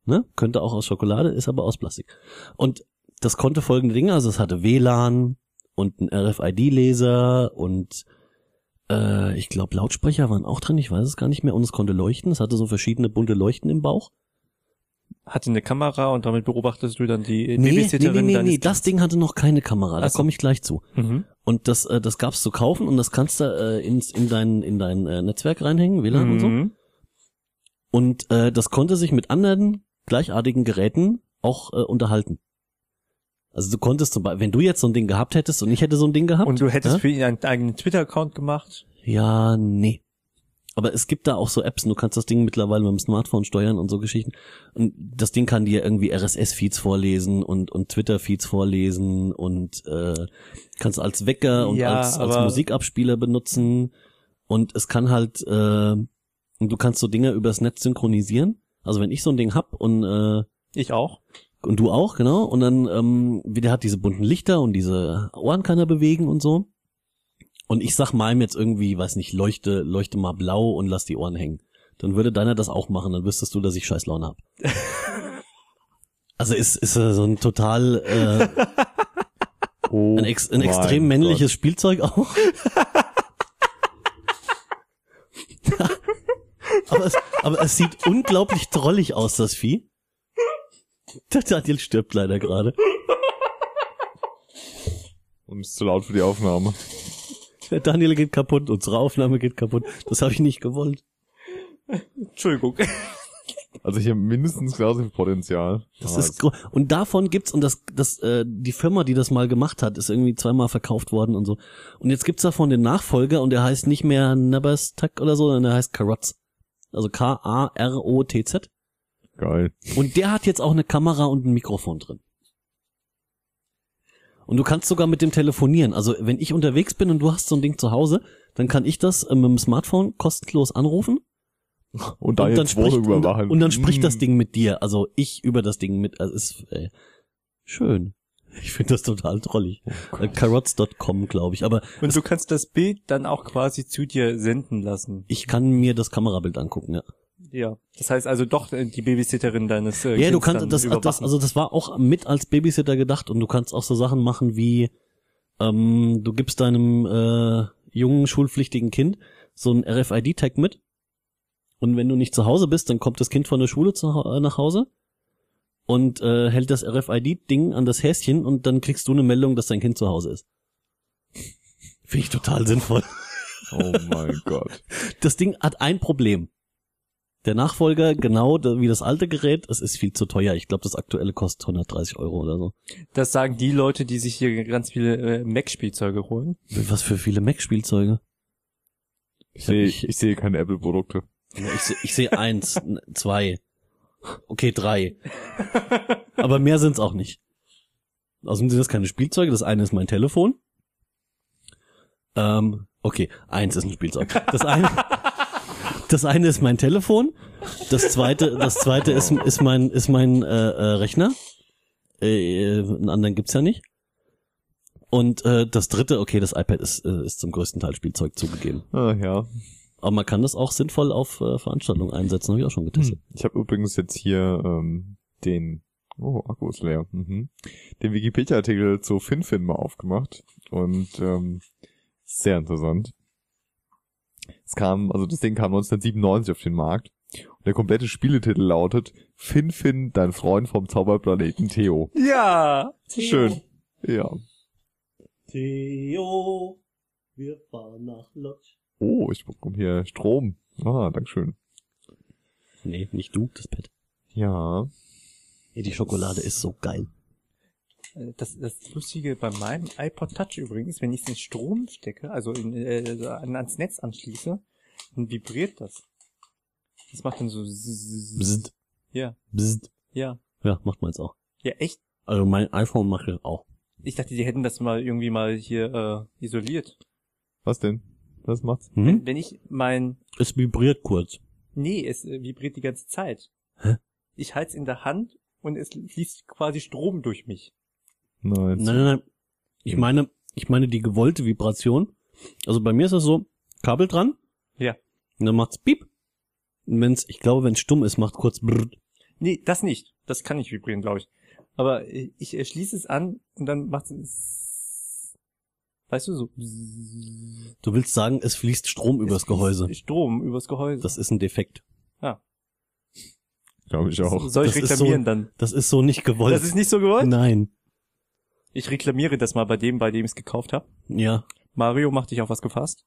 Ne? Könnte auch aus Schokolade, ist aber aus Plastik. Und das konnte folgende Dinge, also es hatte WLAN und ein RFID-Laser und äh, ich glaube Lautsprecher waren auch drin, ich weiß es gar nicht mehr. Und es konnte leuchten, es hatte so verschiedene bunte Leuchten im Bauch. hatte eine Kamera und damit beobachtest du dann die Nee, nee, Babysitterin nee, nee, deines nee, das Ding hatte noch keine Kamera, da so. komme ich gleich zu. Mhm. Und das, äh, das gab's zu kaufen und das kannst du äh, ins, in dein, in dein äh, Netzwerk reinhängen, WLAN und so. Mhm. Und äh, das konnte sich mit anderen gleichartigen Geräten auch äh, unterhalten. Also du konntest zum Beispiel, wenn du jetzt so ein Ding gehabt hättest und ich hätte so ein Ding gehabt. Und du hättest ja? für ihn einen eigenen Twitter-Account gemacht. Ja, nee. Aber es gibt da auch so Apps, und du kannst das Ding mittlerweile mit dem Smartphone steuern und so Geschichten. Und das Ding kann dir irgendwie RSS-Feeds vorlesen und, und Twitter-Feeds vorlesen und äh, kannst als Wecker und Ja, als, als Musikabspieler benutzen. Und es kann halt, äh, und du kannst so Dinge übers Netz synchronisieren. Also wenn ich so ein Ding hab und äh, Ich auch. Und du auch, genau. Und dann, ähm, wie der hat diese bunten Lichter und diese Ohren kann er bewegen und so. Und ich sag meinem jetzt irgendwie, weiß nicht, leuchte, leuchte mal blau und lass die Ohren hängen. Dann würde deiner das auch machen, dann wüsstest du, dass ich scheiß Laune hab. also ist, ist so ein total, äh, oh ein, ex, ein extrem männliches Spielzeug auch. aber, es, aber es sieht unglaublich drollig aus, das Vieh. Der Daniel stirbt leider gerade. Und ist zu laut für die Aufnahme. Der Daniel geht kaputt, unsere Aufnahme geht kaputt. Das habe ich nicht gewollt. Entschuldigung. Also ich habe mindestens genauso viel Potenzial. Das ist und davon gibt's und das das äh, die Firma, die das mal gemacht hat, ist irgendwie zweimal verkauft worden und so. Und jetzt gibt's davon den Nachfolger und der heißt nicht mehr Nabastak oder so, sondern der heißt Carrots. Also K A R O T Z geil. und der hat jetzt auch eine Kamera und ein Mikrofon drin. Und du kannst sogar mit dem telefonieren. Also wenn ich unterwegs bin und du hast so ein Ding zu Hause, dann kann ich das äh, mit dem Smartphone kostenlos anrufen Und da und dann spricht, und, und dann spricht das Mm. Ding mit dir. Also ich über das Ding mit. Also ist äh, schön. Ich finde das total drollig. Äh, Carrots.com, glaube ich. Aber Und du kannst das Bild dann auch quasi zu dir senden lassen. ich kann mir das Kamerabild angucken, ja. Ja. Das heißt also doch äh, die Babysitterin deines äh, Ja, du kannst das, das, also das war auch mit als Babysitter gedacht und du kannst auch so Sachen machen wie, ähm, du gibst deinem äh, jungen schulpflichtigen Kind so ein RFID-Tag mit und wenn du nicht zu Hause bist, dann kommt das Kind von der Schule zu, äh, nach Hause und äh, hält das RFID-Ding an das Häschen und dann kriegst du eine Meldung, dass dein Kind zu Hause ist. Finde ich total sinnvoll. Oh mein Gott. Das Ding hat ein Problem. Der Nachfolger, genau wie das alte Gerät, es ist viel zu teuer. Ich glaube, das aktuelle kostet 130 Euro oder so. Das sagen die Leute, die sich hier ganz viele äh, Mac-Spielzeuge holen. Was für viele Mac-Spielzeuge. Ich sehe ich- ich sehe keine Apple-Produkte. Ich, seh- ich sehe eins, zwei, okay, drei. Aber mehr sind's auch nicht. Außerdem sind das keine Spielzeuge. Das eine ist mein Telefon. Ähm, okay, eins ist ein Spielzeug. Das eine, das eine ist mein Telefon. Das zweite, das zweite ist, ist mein, ist mein äh, äh, Rechner. Äh, einen anderen gibt's ja nicht. Und äh, das dritte, okay, das iPad ist, äh, ist zum größten Teil Spielzeug zugegeben. Ah, ja. Aber man kann das auch sinnvoll auf äh, Veranstaltungen einsetzen, habe ich auch schon getestet. Ich habe übrigens jetzt hier ähm, den Oh, Akku ist leer. Mhm. Den Wikipedia-Artikel zu FinFin mal aufgemacht und ähm, sehr interessant. Es kam, also das Ding kam 1997 auf den Markt und der komplette Spieletitel lautet FinFin, dein Freund vom Zauberplaneten Theo. Ja. Schön. Ja. Theo, wir fahren nach Lodge. Oh, ich bekomme hier Strom. Ah, Dankeschön. Nee, nicht du, das Pet. Ja. Ey, die Schokolade ist so geil. Das, das Lustige bei meinem iPod Touch übrigens, wenn ich es in Strom stecke, also in, äh, an, ans Netz anschließe, dann vibriert das. Das macht dann so zzz. Bzzt, Ja, bzzt. ja. Ja, macht man jetzt auch. Ja, echt? Also mein iPhone macht das auch. Ich dachte, die hätten das mal irgendwie mal hier äh, isoliert. Was denn? Was macht's? Hm? Wenn, wenn ich mein Es vibriert kurz. Nee, es äh, vibriert die ganze Zeit. Hä? Ich halte es in der Hand und es fließt quasi Strom durch mich. Nein. Nein, nein, nein. Ich meine, ich meine die gewollte Vibration. Also bei mir ist das so, Kabel dran. Ja. Und dann macht's piep. Und wenn's, ich glaube, wenn's stumm ist, macht kurz brrr. Nee, das nicht. Das kann nicht vibrieren, glaube ich. Aber ich äh, schließe es an und dann macht es... Weißt du, so... Du willst sagen, es fließt Strom übers Es fließt Gehäuse. Strom übers Gehäuse. Das ist ein Defekt. Glaube ich auch. Soll ich das reklamieren so- dann? Das ist so nicht gewollt. Das ist nicht so gewollt? Nein. Ich reklamiere das mal bei dem, bei dem ich es gekauft habe. Ja. Mario, macht dich auf was gefasst?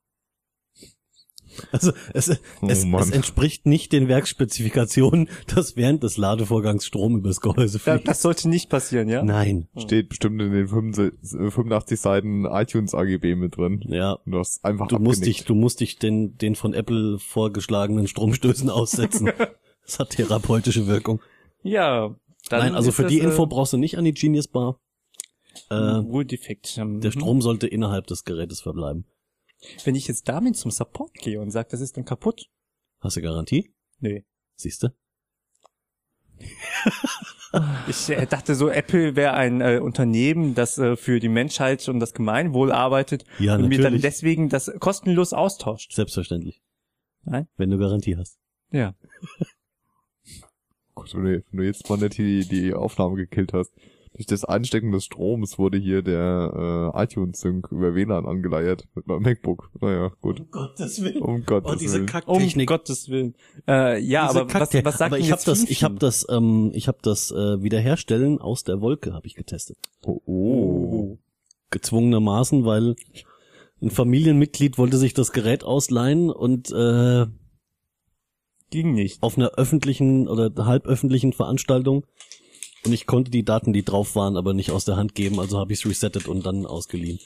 Also es, Oh es, entspricht nicht den Werksspezifikationen, dass während des Ladevorgangs Strom übers Gehäuse Ja, fließt. das sollte nicht passieren, ja? Nein. Steht bestimmt in den 85 äh, 85 Seiten iTunes AGB mit drin. Ja. Du hast einfach Du musst dich, du musst dich den, den von Apple vorgeschlagenen Stromstößen aussetzen. Das hat therapeutische Wirkung. Ja. dann Nein, also für die das, Info äh, brauchst du nicht an die Genius Bar. Äh, wohl defekt. Ähm, der Strom sollte innerhalb des Gerätes verbleiben. Wenn ich jetzt damit zum Support gehe und sage, das ist dann kaputt. Hast du Garantie? Nee. Siehste? Ich äh, dachte so, Apple wäre ein äh, Unternehmen, das äh, für die Menschheit und das Gemeinwohl arbeitet Ja, und mir dann deswegen das kostenlos austauscht. Selbstverständlich. Nein? Wenn du Garantie hast. Ja. Gut, wenn du, wenn du jetzt mal nicht die, die Aufnahme gekillt hast. Durch das Einstecken des Stroms wurde hier der äh, iTunes Sync über WLAN angeleiert mit meinem MacBook. Naja, gut. Um Gottes Willen. Um Gottes Oh, diese Willen. Um Kacktechnik. Gottes Willen. Äh, ja, Diese aber was, Kacktechnik. was sagt aber ich habe jetzt das, ich habe das, ähm, ich habe das äh, Wiederherstellen aus der Wolke habe ich getestet. Oh, oh. Gezwungenermaßen, weil ein Familienmitglied wollte sich das Gerät ausleihen und äh, Ging nicht. auf einer öffentlichen oder halböffentlichen Veranstaltung und ich konnte die Daten, die drauf waren, aber nicht aus der Hand geben, also habe ich es resettet und dann ausgeliehen.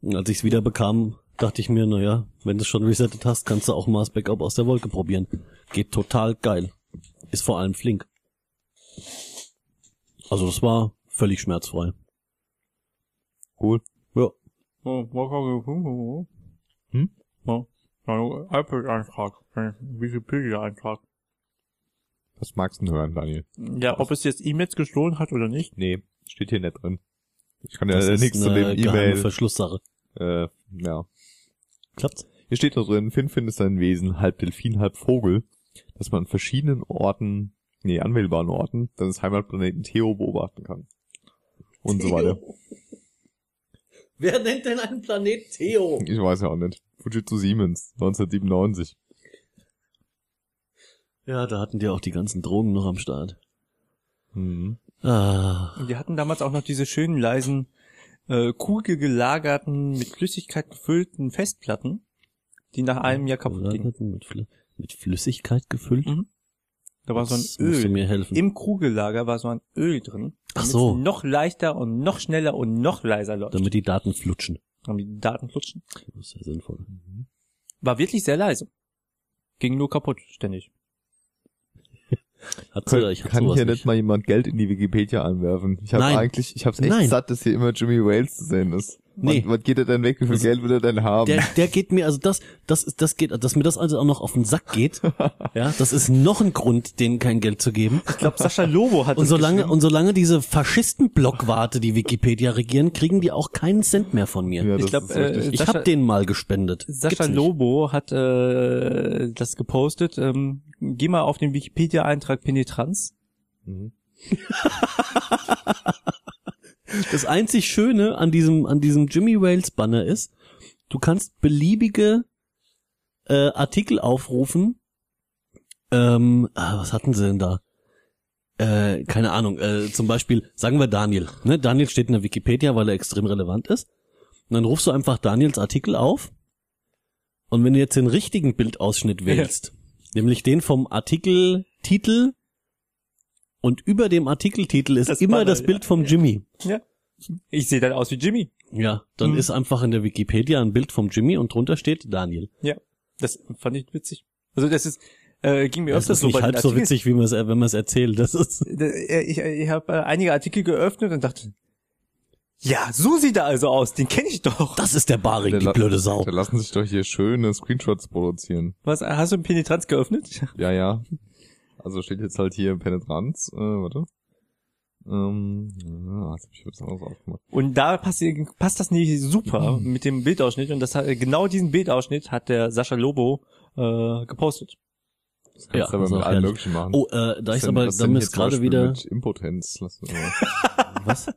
Und als ich es wieder bekam, dachte ich mir, naja, wenn du es schon resettet hast, kannst du auch mal das Backup aus der Wolke probieren. Geht total geil. Ist vor allem flink. Also das war völlig schmerzfrei. Cool. Ja. Hm? Apple-Eintrag, Wikipedia-Eintrag. Was magst du denn hören, Daniel? Ja, ob es jetzt E-Mails gestohlen hat oder nicht? Nee, steht hier nicht drin. Ich kann ja Das ist nichts zu dem E-Mail. Verschlusssache. Äh, ja. Klappt's? Hier steht da drin, Finfin ist ein Wesen, halb Delfin, halb Vogel, das man an verschiedenen Orten, nee, anwählbaren Orten, seines Heimatplaneten Theo beobachten kann. Und so weiter. Wer nennt denn einen Planet Theo? Ich weiß ja auch nicht. Fujitsu Siemens, 1997. Ja, da hatten die auch die ganzen Drogen noch am Start. Mhm. Ah. Und die hatten damals auch noch diese schönen leisen, äh, kugelgelagerten, mit Flüssigkeit gefüllten Festplatten, die nach einem Jahr kaputt gingen. Mit, Fl mit Flüssigkeit gefüllt? Mhm. Da war so ein Das musst du Öl. mir helfen. Im Kugellager war so ein Öl drin. Ach so. noch leichter und noch schneller und noch leiser läuft. damit die Daten flutschen. Damit die Daten flutschen. Das ist ja sinnvoll. War wirklich sehr leise. Ging nur kaputt, ständig. Hat Kann, ich kann hier nicht. nicht mal jemand Geld in die Wikipedia einwerfen? Ich habe eigentlich, ich hab's echt Nein. satt, dass hier immer Jimmy Wales zu sehen ist. Nee. Was, was geht er denn weg? Wie viel Das- Geld will er denn haben? Der, der geht mir, also das, das ist, das geht, dass mir das also auch noch auf den Sack geht. ja, das ist noch ein Grund, denen kein Geld zu geben. Ich glaube, Sascha Lobo hat Und solange, und solange diese Faschisten-Blockwarte die Wikipedia regieren, kriegen die auch keinen Cent mehr von mir. ja, ich das glaub, ist äh, ich Sascha- hab denen mal gespendet. Sascha. Lobo hat äh, das gepostet. Ähm, geh mal auf den Wikipedia-Eintrag Penetranz. Mhm. Das einzig Schöne an diesem, an diesem Jimmy Wales Banner ist, du kannst beliebige äh, Artikel aufrufen. Ähm, ah, was hatten sie denn da? Äh, keine Ahnung, äh, zum Beispiel, sagen wir Daniel. Ne? Daniel steht in der Wikipedia, weil er extrem relevant ist. Und dann rufst du einfach Daniels Artikel auf. Und wenn du jetzt den richtigen Bildausschnitt wählst, nämlich den vom Artikeltitel und über dem Artikeltitel ist Das immer das ja. Bild vom Jimmy. Ja. Ich sehe dann aus wie Jimmy. Ja, dann Mhm. ist einfach in der Wikipedia ein Bild vom Jimmy und drunter steht Daniel. Ja. Das fand ich witzig. Also das ist, äh, ging mir Das öfters ist so nicht bei den halb so witzig, wie man es, wenn man es erzählt. Das ist Äh, Ich, ich habe äh, einige Artikel geöffnet und dachte, ja, so sieht er also aus, den kenne ich doch. das ist der Baring, die blöde Sau. Da lassen sich doch hier schöne Screenshots produzieren. Was, hast du einen Penetranz geöffnet? Ja, ja. Also steht jetzt halt hier Penetranz, äh, warte. Ähm, ja, jetzt hab ich was anderes aufgemacht. Und da passt, passt das nicht super mit dem Bildausschnitt und das hat, genau diesen Bildausschnitt hat der Sascha Lobo äh, gepostet. Das kannst Ja, du aber ist mit allem herrlich. möglichen machen. Oh, äh, da ist aber, da ist gerade wieder, Mit Impotenz. Lass uns mal. was?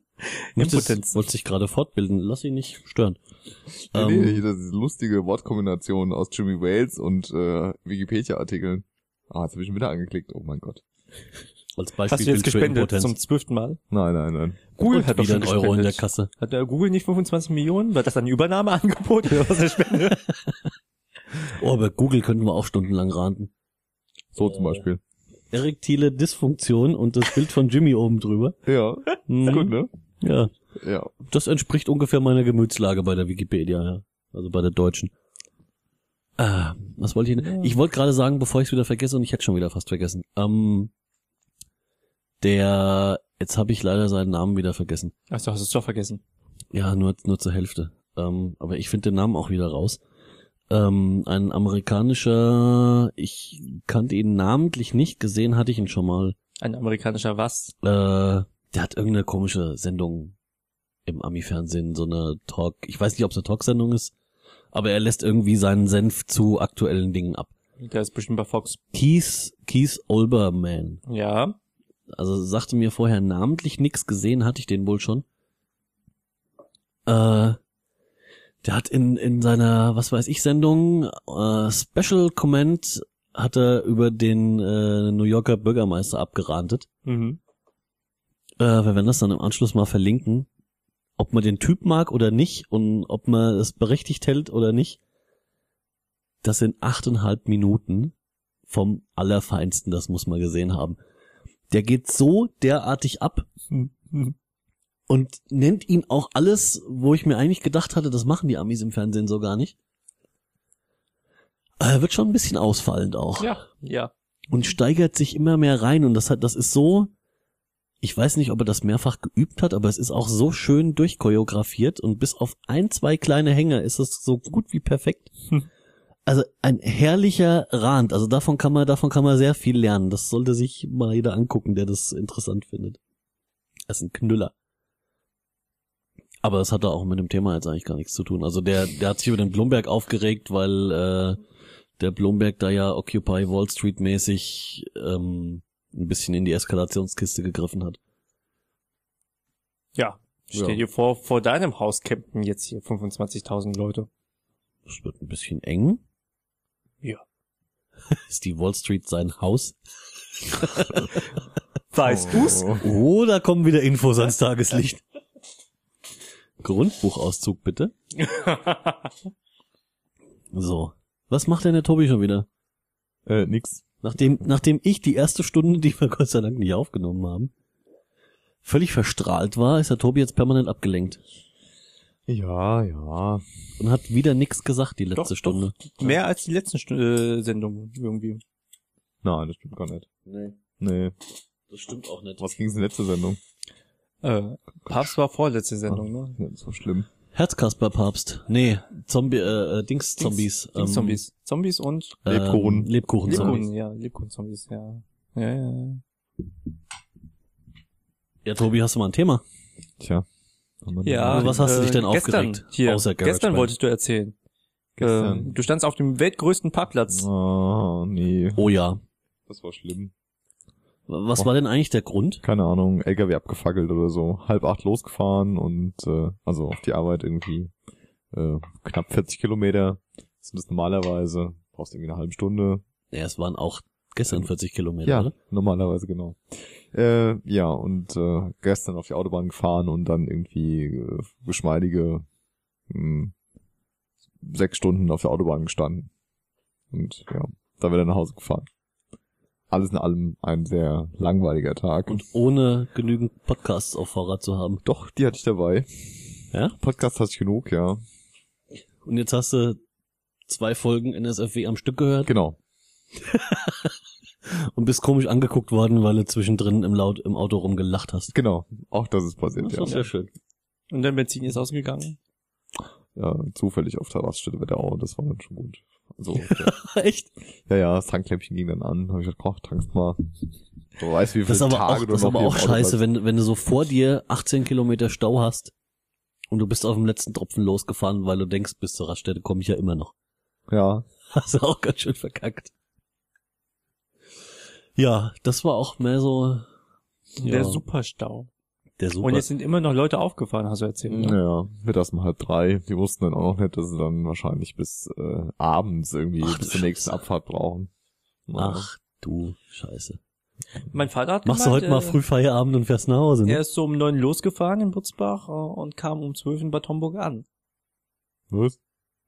Impotenz. Wollte sich gerade fortbilden, lass ihn nicht stören. Nee, Ähm, nee, hier diese lustige Wortkombination aus Jimmy Wales und äh, Wikipedia-Artikeln. Ah, jetzt habe ich ihn wieder angeklickt. Oh mein Gott. als Hast Beispiel du jetzt gespendet zum zwölften Mal? Nein, nein, nein. Google Und hat doch wieder schon ein Euro in der. Kasse. Hat der Google nicht 25 Millionen? War das ein Übernahmeangebot oder was eine Spende? Oh, aber Google könnten wir auch stundenlang raten. So zum Beispiel. Erektile Dysfunktion und das Bild von Jimmy oben drüber. Ja, Mhm. gut, ne? Ja, Ja. das entspricht ungefähr meiner Gemütslage bei der Wikipedia, ja. Also bei der deutschen. Ah, was wollte ich denn? Ich wollte gerade sagen, bevor ich es wieder vergesse, und ich hätte schon wieder fast vergessen. Ähm, der, jetzt habe ich leider seinen Namen wieder vergessen. Achso, hast du es doch vergessen. Ja, nur, nur zur Hälfte. Ähm, aber ich finde den Namen auch wieder raus. Ähm, ein amerikanischer, ich kannte ihn namentlich nicht, gesehen hatte ich ihn schon mal. Ein amerikanischer was? Äh, der hat irgendeine komische Sendung im Ami-Fernsehen, so eine Talk, ich weiß nicht, ob es eine Talksendung ist, aber er lässt irgendwie seinen Senf zu aktuellen Dingen ab. Der ist bestimmt bei Fox. Keith, Keith Olbermann. Ja. Also sagte mir vorher namentlich nix gesehen, hatte ich den wohl schon. Äh, der hat in, in seiner, was weiß ich, Sendung, äh, Special Comment hat er über den äh, New Yorker Bürgermeister abgerantet. Mhm. Äh, wir werden das dann im Anschluss mal verlinken. Ob man den Typ mag oder nicht und ob man es berechtigt hält oder nicht. Das sind achteinhalb Minuten vom Allerfeinsten, das muss man gesehen haben. Der geht so derartig ab und nennt ihn auch alles, wo ich mir eigentlich gedacht hatte, das machen die Amis im Fernsehen so gar nicht. Äh, wird schon ein bisschen ausfallend auch Ja, ja. und steigert sich immer mehr rein und das hat, das ist so, ich weiß nicht, ob er das mehrfach geübt hat, aber es ist auch so schön durchchoreografiert und bis auf ein, zwei kleine Hänger ist es so gut wie perfekt. Hm. Also ein herrlicher Rand, also davon kann man, davon kann man sehr viel lernen. Das sollte sich mal jeder angucken, der das interessant findet. Er ist ein Knüller. Aber das hat da auch mit dem Thema jetzt eigentlich gar nichts zu tun. Also der, der hat sich über den Blomberg aufgeregt, weil äh, der Blomberg da ja Occupy Wall Street mäßig ähm, ein bisschen in die Eskalationskiste gegriffen hat. Ja. Stell Ja. dir vor, vor deinem Haus campen jetzt hier 25.000 Leute. Das wird ein bisschen eng. Ja. Ist die Wall Street sein Haus? Weißt du's? Oh. Oh, da kommen wieder Infos ans Tageslicht. Grundbuchauszug bitte. So. Was macht denn der Tobi schon wieder? Äh, nix. Nachdem, nachdem ich die erste Stunde, die wir Gott sei Dank nicht aufgenommen haben, völlig verstrahlt war, ist der Tobi jetzt permanent abgelenkt Ja, ja. und hat wieder nichts gesagt die letzte Doch, Stunde. Mehr als die letzten Stu äh, Sendungen irgendwie. Nein, das stimmt gar nicht. Nee, Nee. das stimmt auch nicht. Was ging's in letzte Sendung? Äh, Papst war vorletzte Sendung, ne? Ja, das war schlimm. Herzkasper Papst. Nee, Zombie, äh, äh, Dings Zombies. Dings, Dings Zombies. Zombies und Ähm, Lebkuchen. Lebkuchen Zombies. Lebkuchen, ja, Lebkuchen-Zombies, ja. Ja, ja. Ja, Tobi, hast du mal ein Thema? Tja. Ja, was hast du dich denn äh, gestern, aufgeregt? Hier, Außer gestern GarageBand. wolltest du erzählen. Gestern. Äh, du standst auf dem weltgrößten Parkplatz. Oh, nee. Oh ja. Das war schlimm. Was war denn eigentlich der Grund? keine Ahnung, LKW abgefackelt oder so. Halb acht losgefahren und äh, also auf die Arbeit irgendwie äh, knapp 40 Kilometer. Das sind das normalerweise. Brauchst irgendwie eine halbe Stunde. Ja, es waren auch gestern 40 Kilometer, Ja, oder? normalerweise genau. Äh, ja, und äh, gestern auf die Autobahn gefahren und dann irgendwie äh, geschmeidige mh, sechs Stunden auf der Autobahn gestanden. Und ja, dann wieder nach Hause gefahren. Alles in allem ein sehr langweiliger Tag. Und ohne genügend Podcasts auf Vorrat zu haben. doch, die hatte ich dabei. Ja? Podcast hatte ich genug, ja. Und jetzt hast du zwei Folgen NSFW am Stück gehört Genau. und bist komisch angeguckt worden, weil du zwischendrin im Laut im Auto rumgelacht hast. Genau. Auch das ist passiert, Das ja. war sehr schön. Und dein Benzin ist ausgegangen? ja. Zufällig auf der Raststätte Wetterau, das war dann schon gut. Also, Echt? ja, ja, das Tanklämpchen ging dann an. Habe ich gesagt, koch, tankst mal. Du weißt, wie viele Das ist aber Tage auch, du das ist aber auch scheiße, wenn, wenn du so vor dir 18 Kilometer Stau hast und du bist auf dem letzten Tropfen losgefahren, weil du denkst, bis zur Raststätte komme ich ja immer noch. Ja, Hast du auch ganz schön verkackt. Ja, das war auch mehr so ja, Der Superstau. Der Super. Und jetzt sind immer noch Leute aufgefahren, hast du erzählt. Ne? ja, mittags um halb drei. Die wussten dann auch noch nicht, dass sie dann wahrscheinlich bis äh, abends irgendwie Ach, bis du zur nächsten. Abfahrt brauchen. Ja. Ach du Scheiße. Mein Vater hat Machst du gemeint, heute mal äh, früh Feierabend und fährst nach Hause, ne? Er ist so um neun losgefahren in Butzbach äh, und kam um zwölf in Bad Homburg an. Was?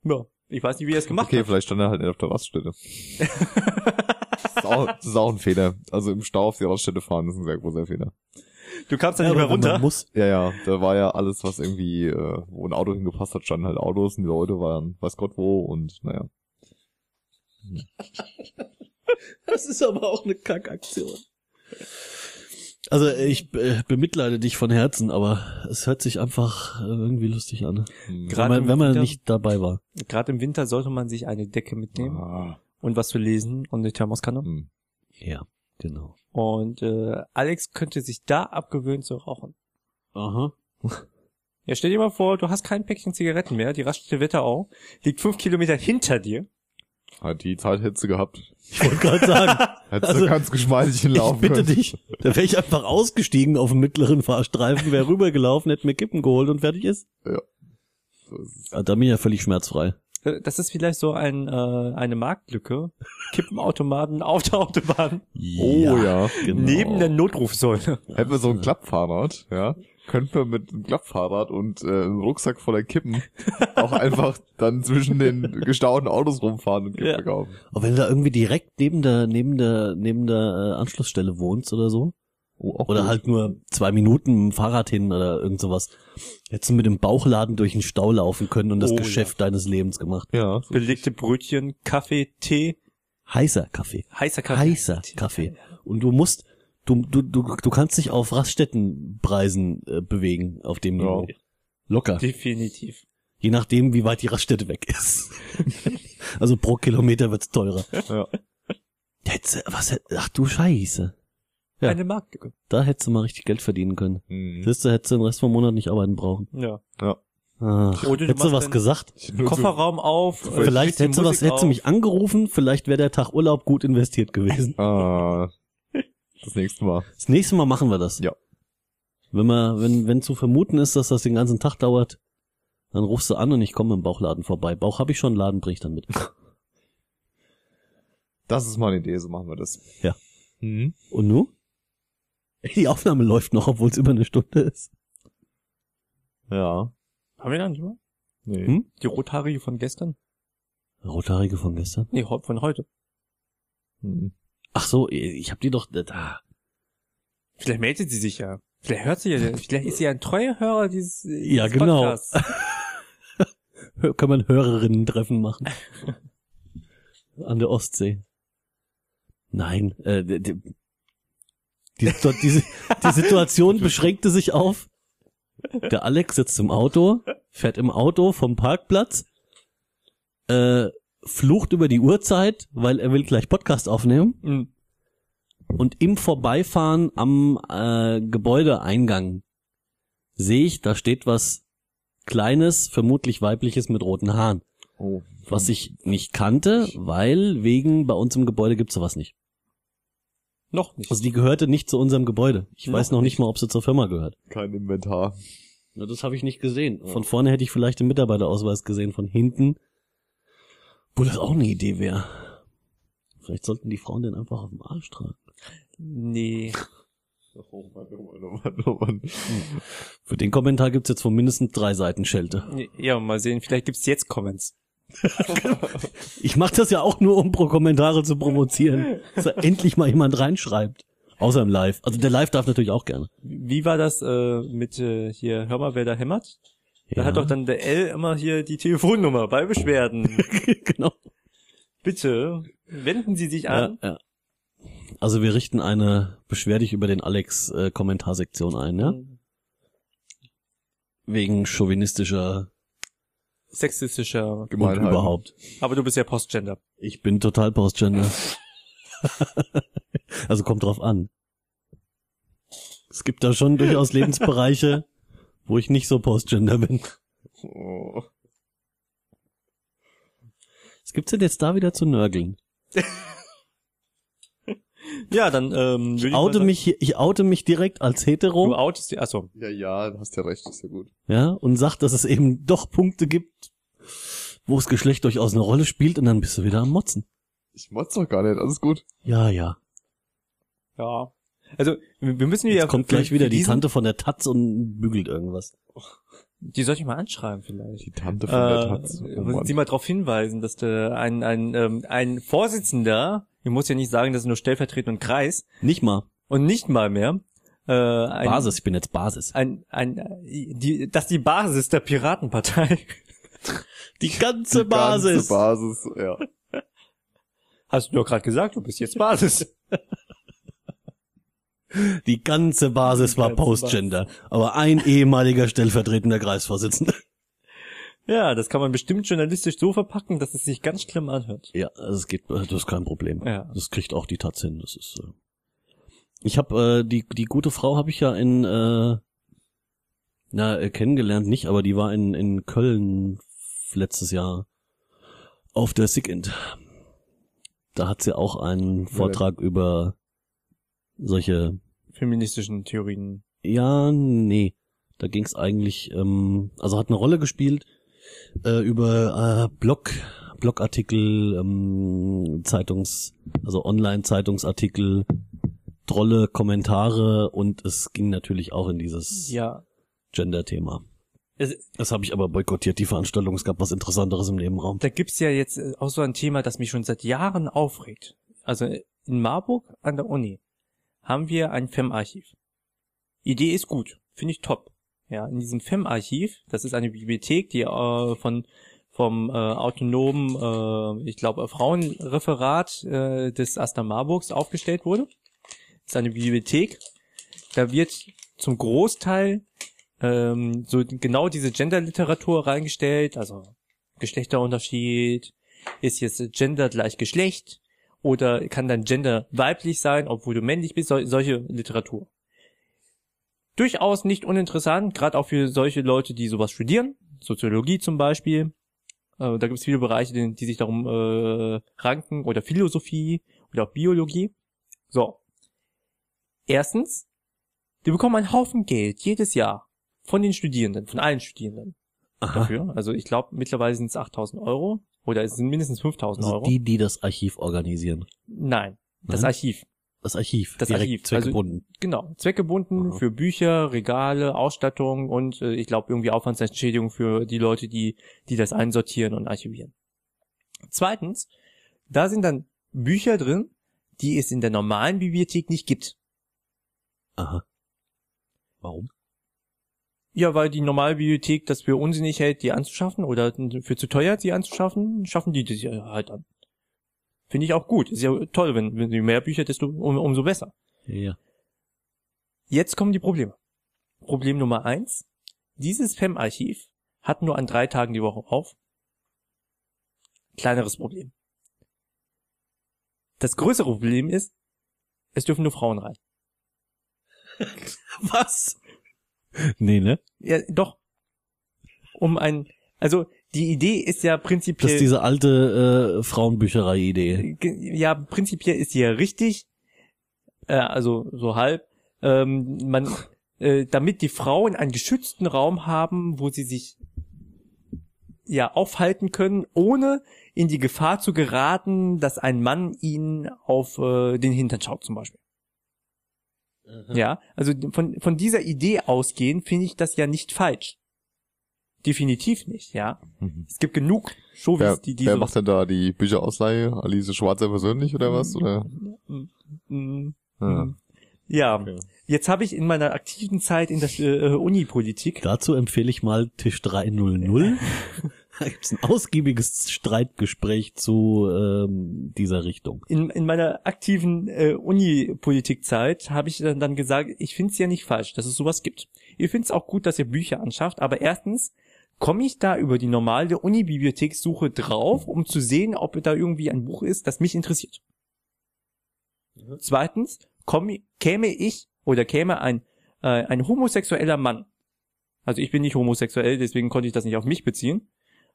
Ja. Ich weiß nicht, wie er es gemacht Okay, hat. vielleicht stand er halt nicht auf der Raststätte. das, ist auch, das ist auch ein Fehler. Also im Stau auf die Raststätte fahren ist ein sehr großer Fehler. Du kamst da Ja, nicht mehr runter. muss, Ja, ja, da war ja alles, was irgendwie, äh, wo ein Auto hingepasst hat, standen halt Autos und die Leute waren weiß Gott wo und naja. Das ist aber auch eine Kackaktion. Also ich äh, bemitleide dich von Herzen, aber es hört sich einfach äh, irgendwie lustig an. Hm. Gerade wenn man, wenn man Winter- nicht dabei war. Gerade im Winter sollte man sich eine Decke mitnehmen Ah, und was zu lesen und eine Thermoskanne. hm. Ja, genau. Und äh, Alex könnte sich da abgewöhnen zu rauchen. Aha. Ja, stell dir mal vor, du hast kein Päckchen Zigaretten mehr, die Raststätte Wetterau liegt fünf Kilometer hinter dir. Hat die Zeit hättest du gehabt. Ich wollte gerade sagen, Hättest Also, du ganz geschmeidig ich hinlaufen bitte können. dich. Da wäre ich einfach ausgestiegen auf dem mittleren Fahrstreifen, wäre rübergelaufen, hätte mir Kippen geholt und fertig ist. So ist es. Ah, Da bin ich ja völlig schmerzfrei. Das ist vielleicht so ein, äh, eine Marktlücke. Kippenautomaten auf der Autobahn Oh ja. Genau. neben der Notrufsäule. Hätten wir so ein Klappfahrrad, ja, könnten wir mit einem Klappfahrrad und äh, einem Rucksack voller Kippen auch einfach dann zwischen den gestauten Autos rumfahren und Kippen Ja. verkaufen. Aber wenn du da irgendwie direkt neben der, neben der, neben der äh, Anschlussstelle wohnst oder so, Oh, auch oder gut. halt nur zwei Minuten mit dem Fahrrad hin oder irgend sowas, hättest du mit dem Bauchladen durch den Stau laufen können und das Oh, Geschäft deines Lebens gemacht. Ja, so Belegte Brötchen, Kaffee, Tee, Heißer Kaffee. heißer Kaffee. Heißer Kaffee. Und du musst, du, du, du, du kannst dich auf Raststättenpreisen äh, bewegen, auf dem Ja. Niveau. Locker. Definitiv. Je nachdem, wie weit die Raststätte weg ist. also pro Kilometer wird's teurer. ja. Hättest, du- was, ach du Scheiße. Ja. Eine Marktlücke. Da hättest du mal richtig Geld verdienen können. Mhm. Siehst du, hättest du den Rest vom Monat nicht arbeiten brauchen. Ja. ja. Ach, Oder du hättest du was gesagt? Kofferraum auf. Vielleicht hättest du was, hättest du mich angerufen, vielleicht wäre der Tag Urlaub gut investiert gewesen. Ah, das nächste Mal. Das nächste Mal machen wir das. Ja. Wenn man, wenn, wenn zu vermuten ist, dass das den ganzen Tag dauert, dann rufst du an und ich komme im Bauchladen vorbei. Bauch habe ich schon, Laden bring ich dann mit. Das ist mal eine Idee, so machen wir das. Ja. Mhm. Und nu? Die Aufnahme läuft noch, obwohl es über eine Stunde ist. Ja. Haben wir da nicht mal? Nee. Hm? Die Rothaarige von gestern? Rothaarige von gestern? Nee, von heute. Mhm. Ach so, ich hab die doch da. Vielleicht meldet sie sich ja. Vielleicht hört sie ja, vielleicht ist sie ja ein treuer Hörer dieses, dieses Ja, genau. Kann man Hörerinnen-Treffen machen. An der Ostsee. Nein, äh, die, die, die, Situation beschränkte sich auf, der Alex sitzt im Auto, fährt im Auto vom Parkplatz, äh, flucht über die Uhrzeit, weil er will gleich Podcast aufnehmen Mhm. und im Vorbeifahren am äh, Gebäudeeingang sehe ich, da steht was Kleines, vermutlich weibliches mit roten Haaren. Oh. Was ich nicht kannte, weil wegen bei uns im Gebäude gibt's sowas nicht. Noch nicht. Also die gehörte nicht zu unserem Gebäude. Ich Noch weiß noch nicht mal, ob sie zur Firma gehört. Kein Inventar. Na, das habe ich nicht gesehen. Von vorne hätte ich vielleicht den Mitarbeiterausweis gesehen, von hinten. Wo das auch eine Idee wäre. Vielleicht sollten die Frauen den einfach auf dem Arsch tragen. nee. Oh Mann, oh Mann, oh Mann, oh Mann. Für den Kommentar gibt's jetzt von mindestens drei Seiten Schelte. Ja, mal sehen, vielleicht gibt's jetzt Comments. Ich mache das ja auch nur, um pro Kommentare zu provozieren. Dass da endlich mal jemand reinschreibt. Außer im Live. Also der Live darf natürlich auch gerne. Wie war das äh, mit äh, hier, hör mal, wer da hämmert? Da Ja. hat doch dann der L immer hier die Telefonnummer bei Beschwerden. genau. Bitte wenden Sie sich Ja, an. ja. Also wir richten eine Beschwer dich über den Alex äh, Kommentarsektion ein, ja? Wegen chauvinistischer Sexistischer. Gemeinheit. überhaupt. Aber du bist ja Postgender. Ich bin total Postgender. also kommt drauf an. Es gibt da schon durchaus Lebensbereiche, wo ich nicht so Postgender bin. Oh. Was gibt's denn jetzt da wieder zu nörgeln? Ja, dann ähm, ich Oute sagen, mich, hier- ich oute mich direkt als Du hetero, outest die, achso. Ja, ja, du hast ja recht, ist ja gut. ja, und sag, dass es eben doch Punkte gibt, wo das Geschlecht durchaus eine Rolle spielt und dann bist du wieder am Motzen. Ich motz doch gar nicht, alles gut. Ja, ja. Ja. Also, wir müssen ja Jetzt kommt gleich wieder die Tante von der Taz und bügelt irgendwas. Die soll ich mal anschreiben vielleicht. Die Tante von der Taz. Oh Äh, Mann. Sie mal darauf hinweisen, dass der, ein, ein, ähm, ein Vorsitzender, ich muss ja nicht sagen, das ist nur stellvertretend und Kreis, Nicht mal. und nicht mal mehr, äh, ein, Basis, ich bin jetzt Basis. ein, ein, die, dass die Basis der Piratenpartei, Die ganze Die Basis. Ganze Basis, ja. hast du doch gerade gesagt, du bist jetzt Basis. Die ganze Basis war ganze Postgender. Aber ein ehemaliger stellvertretender Kreisvorsitzender. Ja, das kann man bestimmt journalistisch so verpacken, dass es sich ganz schlimm anhört. Ja, also es geht, das ist kein Problem. Ja. Das kriegt auch die Taz hin. Das ist. Äh ich habe äh, die die gute Frau habe ich ja in äh, na äh, kennengelernt nicht, aber die war in in Köln letztes Jahr auf der SIGINT. Da hat sie auch einen Vortrag über solche Feministischen Theorien. Ja, nee. Da ging's eigentlich, ähm, also hat eine Rolle gespielt äh, über äh, Blog, Blogartikel, ähm, Zeitungs, also Online-Zeitungsartikel, Trolle, Kommentare und es ging natürlich auch in dieses Ja. Gender-Thema. Es, Das habe ich aber boykottiert, die Veranstaltung. Es gab was Interessanteres im Nebenraum. da gibt's ja jetzt äh, auch so ein Thema, das mich schon seit Jahren aufregt. Also in Marburg an der Uni haben wir ein FEM-Archiv. Idee ist gut, finde ich top. Ja, in diesem FEM-Archiv, das ist eine Bibliothek, die äh, von vom äh, autonomen, äh, ich glaube, Frauenreferat äh, des Asta Marburgs aufgestellt wurde. Das ist eine Bibliothek. Da wird zum Großteil ähm, so genau diese Gender-Literatur reingestellt, also Geschlechterunterschied, ist jetzt Gender gleich Geschlecht oder kann dann Gender weiblich sein, obwohl du männlich bist, sol solche Literatur. Durchaus nicht uninteressant, gerade auch für solche Leute, die sowas studieren, Soziologie zum Beispiel. Äh, da gibt es viele Bereiche, die, die sich darum äh, ranken, oder Philosophie oder auch Biologie. So. Erstens, die bekommen einen Haufen Geld jedes Jahr von den Studierenden, von allen Studierenden Aha. dafür. Also ich glaube, mittlerweile sind es 8000 Euro oder es sind mindestens 5000 Also Euro. die, die das Archiv organisieren. Nein, das Nein? Archiv. Das Archiv. Das Archiv. Also zweckgebunden. Genau, zweckgebunden Aha. für Bücher, Regale, Ausstattung und äh, ich glaube irgendwie Aufwandsentschädigung für die Leute, die die das einsortieren und archivieren. Zweitens, da sind dann Bücher drin, die es in der normalen Bibliothek nicht gibt. Aha. Warum? Ja, weil die normale Bibliothek das für unsinnig hält, die anzuschaffen oder für zu teuer, die anzuschaffen, schaffen die das halt an. Finde ich auch gut. Ist ja toll, wenn, wenn je mehr Bücher, desto um, umso besser. Ja. Jetzt kommen die Probleme. Problem Nummer eins. Dieses FEM-Archiv hat nur an drei Tagen die Woche auf. Kleineres Problem. Das größere Problem ist, es dürfen nur Frauen rein. Was? Nee, ne? Ja, doch. Um ein, also die Idee ist ja Das prinzipiell, ist diese alte äh, Frauenbücherei-Idee. Ja, prinzipiell ist die ja richtig. äh, also so halb, ähm, man, äh, damit die Frauen einen geschützten Raum haben, wo sie sich ja aufhalten können, ohne in die Gefahr zu geraten, dass ein Mann ihnen auf äh, den Hintern schaut zum Beispiel. Ja, also von, von dieser Idee ausgehen, finde ich das ja nicht falsch. Definitiv nicht, ja. Mhm. Es gibt genug Shows, Wer, die die wer macht denn da die Bücherausleihe? Alice Schwarzer persönlich oder was? Oder? Mm, Ja. mm. Ja, Okay. jetzt habe ich in meiner aktiven Zeit in der äh, Uni-Politik Dazu empfehle ich mal Tisch 300. da gibt's ein ausgiebiges Streitgespräch zu ähm, dieser Richtung. in, in meiner aktiven äh, Uni-Politikzeit habe ich dann, dann gesagt, ich finde es ja nicht falsch, dass es sowas gibt. Ich finde es auch gut, dass ihr Bücher anschafft, aber erstens komme ich da über die normale Uni-Bibliothekssuche drauf, um zu sehen, ob da irgendwie ein Buch ist, das mich interessiert. Zweitens komm, käme ich oder käme ein, äh, ein homosexueller Mann, also ich bin nicht homosexuell, deswegen konnte ich das nicht auf mich beziehen,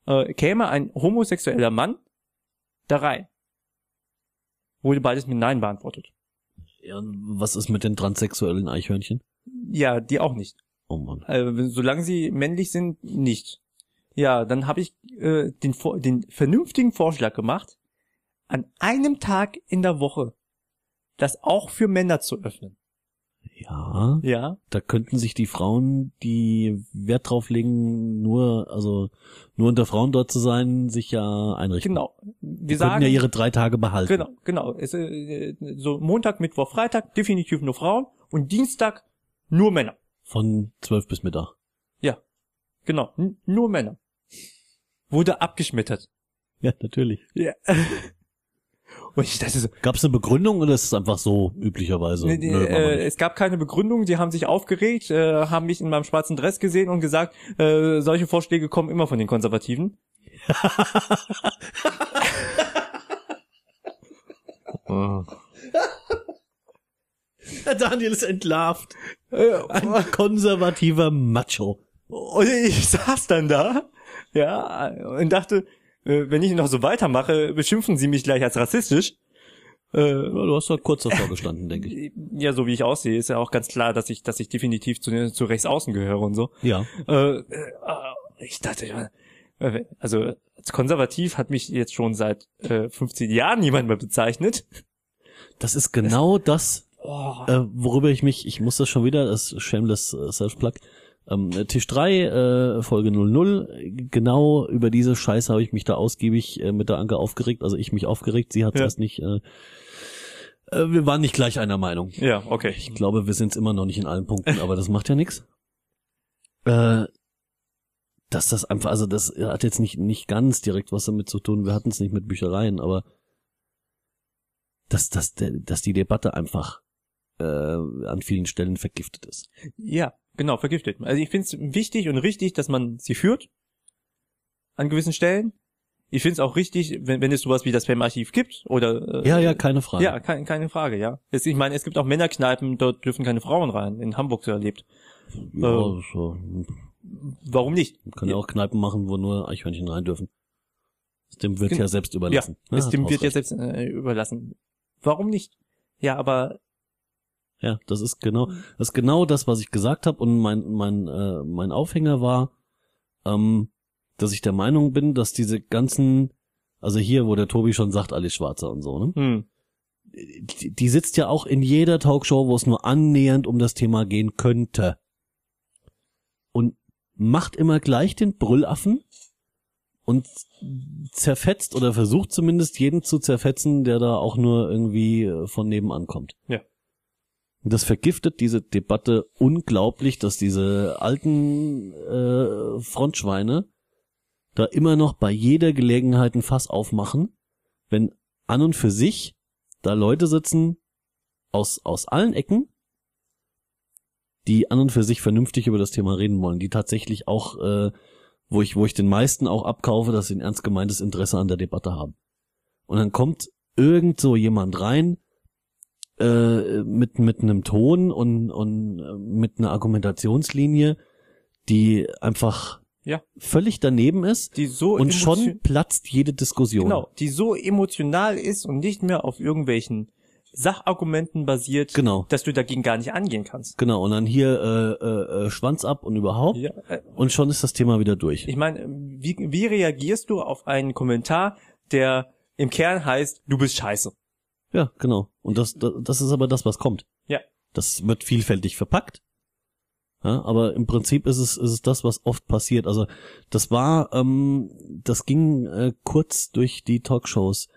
äh, käme ein homosexueller Mann da rein wurde beides mit Nein beantwortet. Ja, und was ist mit den transsexuellen Eichhörnchen? Ja, die auch nicht. Oh Mann. Äh, solange sie männlich sind, nicht. Ja, dann habe ich äh, den, den vernünftigen Vorschlag gemacht, an einem Tag in der Woche das auch für Männer zu öffnen. Ja, Ja, da könnten sich die Frauen, die Wert drauf legen, nur, also nur unter Frauen dort zu sein, sich ja einrichten. genau. Wir Die könnten sagen ja ihre drei Tage behalten. genau, genau. Es, äh, so Montag, Mittwoch, Freitag definitiv nur Frauen und Dienstag nur Männer. Von zwölf bis Mittag. Ja, genau, n- nur Männer. Wurde abgeschmettert. Ja, natürlich. Ja. Und ich dachte so, Gab es eine Begründung oder ist es einfach so üblicherweise? Nee, nee, Nö, äh, es gab keine Begründung, die haben sich aufgeregt, äh, haben mich in meinem schwarzen Dress gesehen und gesagt, äh, solche Vorschläge kommen immer von den Konservativen. Der Daniel ist entlarvt. Äh, Ein konservativer Macho. und ich saß dann da, ja, und dachte, äh, wenn ich noch so weitermache, beschimpfen sie mich gleich als rassistisch. Äh, Ja, du hast da kurz davor gestanden, denke ich. ja, so wie ich aussehe, ist ja auch ganz klar, dass ich, dass ich definitiv zu, zu Rechtsaußen gehöre und so. Ja. Äh, äh, ich dachte, äh, also als konservativ hat mich jetzt schon seit äh, 15 Jahren niemand mehr bezeichnet. Das ist genau das, Oh, äh, worüber ich mich, ich muss das schon wieder, das shameless Self-Plug, ähm, Tisch 3, äh, Folge 00, genau über diese Scheiße habe ich mich da ausgiebig äh, mit der Anke aufgeregt, also ich mich aufgeregt, sie hat Ja. das nicht, äh, äh, wir waren nicht gleich einer Meinung. ja, okay. Ich glaube, wir sind es immer noch nicht in allen Punkten, aber das macht ja nichts. Äh, dass das einfach, also das hat jetzt nicht, nicht ganz direkt was damit zu tun, wir hatten es nicht mit Büchereien, aber dass, dass, dass die Debatte einfach äh, an vielen Stellen vergiftet ist. Ja, genau, vergiftet. Also ich finde es wichtig und richtig, dass man sie führt an gewissen Stellen. Ich finde es auch richtig, wenn, wenn es sowas wie das Spam-Archiv gibt oder äh, Ja, ja, keine Frage. ja, kein, keine Frage, ja. Es, ich meine, es gibt auch Männerkneipen, dort dürfen keine Frauen rein. In Hamburg so erlebt. ja äh, so. Warum nicht? Man kann ja auch Kneipen machen, wo nur Eichhörnchen rein dürfen. Dem wird Gen- ja selbst Ja, überlassen. es hat dem wird ja recht. selbst äh, überlassen. Warum nicht? Ja, aber Ja, das ist genau, das ist genau das, was ich gesagt habe. Und mein, mein, äh, mein Aufhänger war, ähm, dass ich der Meinung bin, dass diese ganzen, also hier, wo der Tobi schon sagt, alles Schwarzer und so, ne? hm, Die, die sitzt ja auch in jeder Talkshow, wo es nur annähernd um das Thema gehen könnte. Und macht immer gleich den Brüllaffen und zerfetzt oder versucht zumindest jeden zu zerfetzen, der da auch nur irgendwie äh, von nebenan kommt. Ja. Das vergiftet diese Debatte unglaublich, dass diese alten äh, Frontschweine da immer noch bei jeder Gelegenheit ein Fass aufmachen, wenn an und für sich da Leute sitzen aus, aus allen Ecken, die an und für sich vernünftig über das Thema reden wollen, die tatsächlich auch, äh, wo ich, wo ich den meisten auch abkaufe, dass sie ein ernst gemeintes Interesse an der Debatte haben. Und dann kommt irgend so jemand rein, äh, mit, mit einem Ton und, und äh, mit einer Argumentationslinie, die einfach Ja. völlig daneben ist die so und schon platzt jede Diskussion. Genau, die so emotional ist und nicht mehr auf irgendwelchen Sachargumenten basiert, Genau. dass du dagegen gar nicht angehen kannst. Genau, und dann hier äh, äh, äh, Schwanz ab und überhaupt. Ja, äh, Und schon ist das Thema wieder durch. ich meine, wie, wie reagierst du auf einen Kommentar, der im Kern heißt, du bist scheiße? Ja, genau. Und das, das, das ist aber das, was kommt. Ja. Das wird vielfältig verpackt. Ja, aber im Prinzip ist es, ist es das, was oft passiert. Also das war, ähm, das ging äh, kurz durch die Talkshows.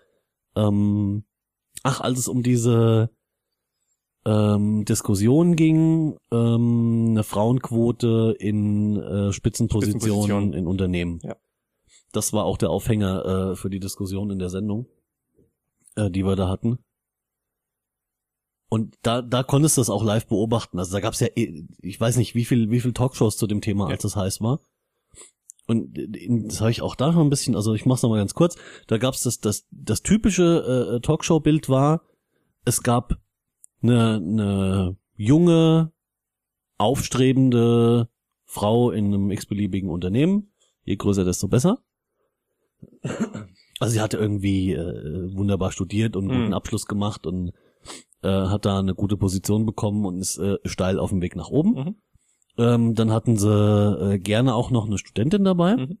Ähm, ach, als es um diese ähm, Diskussion ging, ähm, eine Frauenquote in äh, Spitzenpositionen Spitzenpositionen. in Unternehmen. Ja. Das war auch der Aufhänger äh, für die Diskussion in der Sendung, äh, die wir da hatten. Und da, da konntest du das auch live beobachten. Also da gab's ja, eh- ich weiß nicht, wie viel, wie viel Talkshows zu dem Thema, als es heiß war. Und das habe ich auch da schon ein bisschen, also ich mach's nochmal ganz kurz. Da gab's das, das, das typische äh, Talkshow-Bild war, es gab eine, eine junge, aufstrebende Frau in einem x-beliebigen Unternehmen. Je größer, desto besser. Also sie hatte irgendwie äh, wunderbar studiert und einen guten Hm. Abschluss gemacht und äh, hat da eine gute Position bekommen und ist äh, steil auf dem Weg nach oben. Mhm. Ähm, dann hatten sie äh, gerne auch noch eine Studentin dabei, Mhm.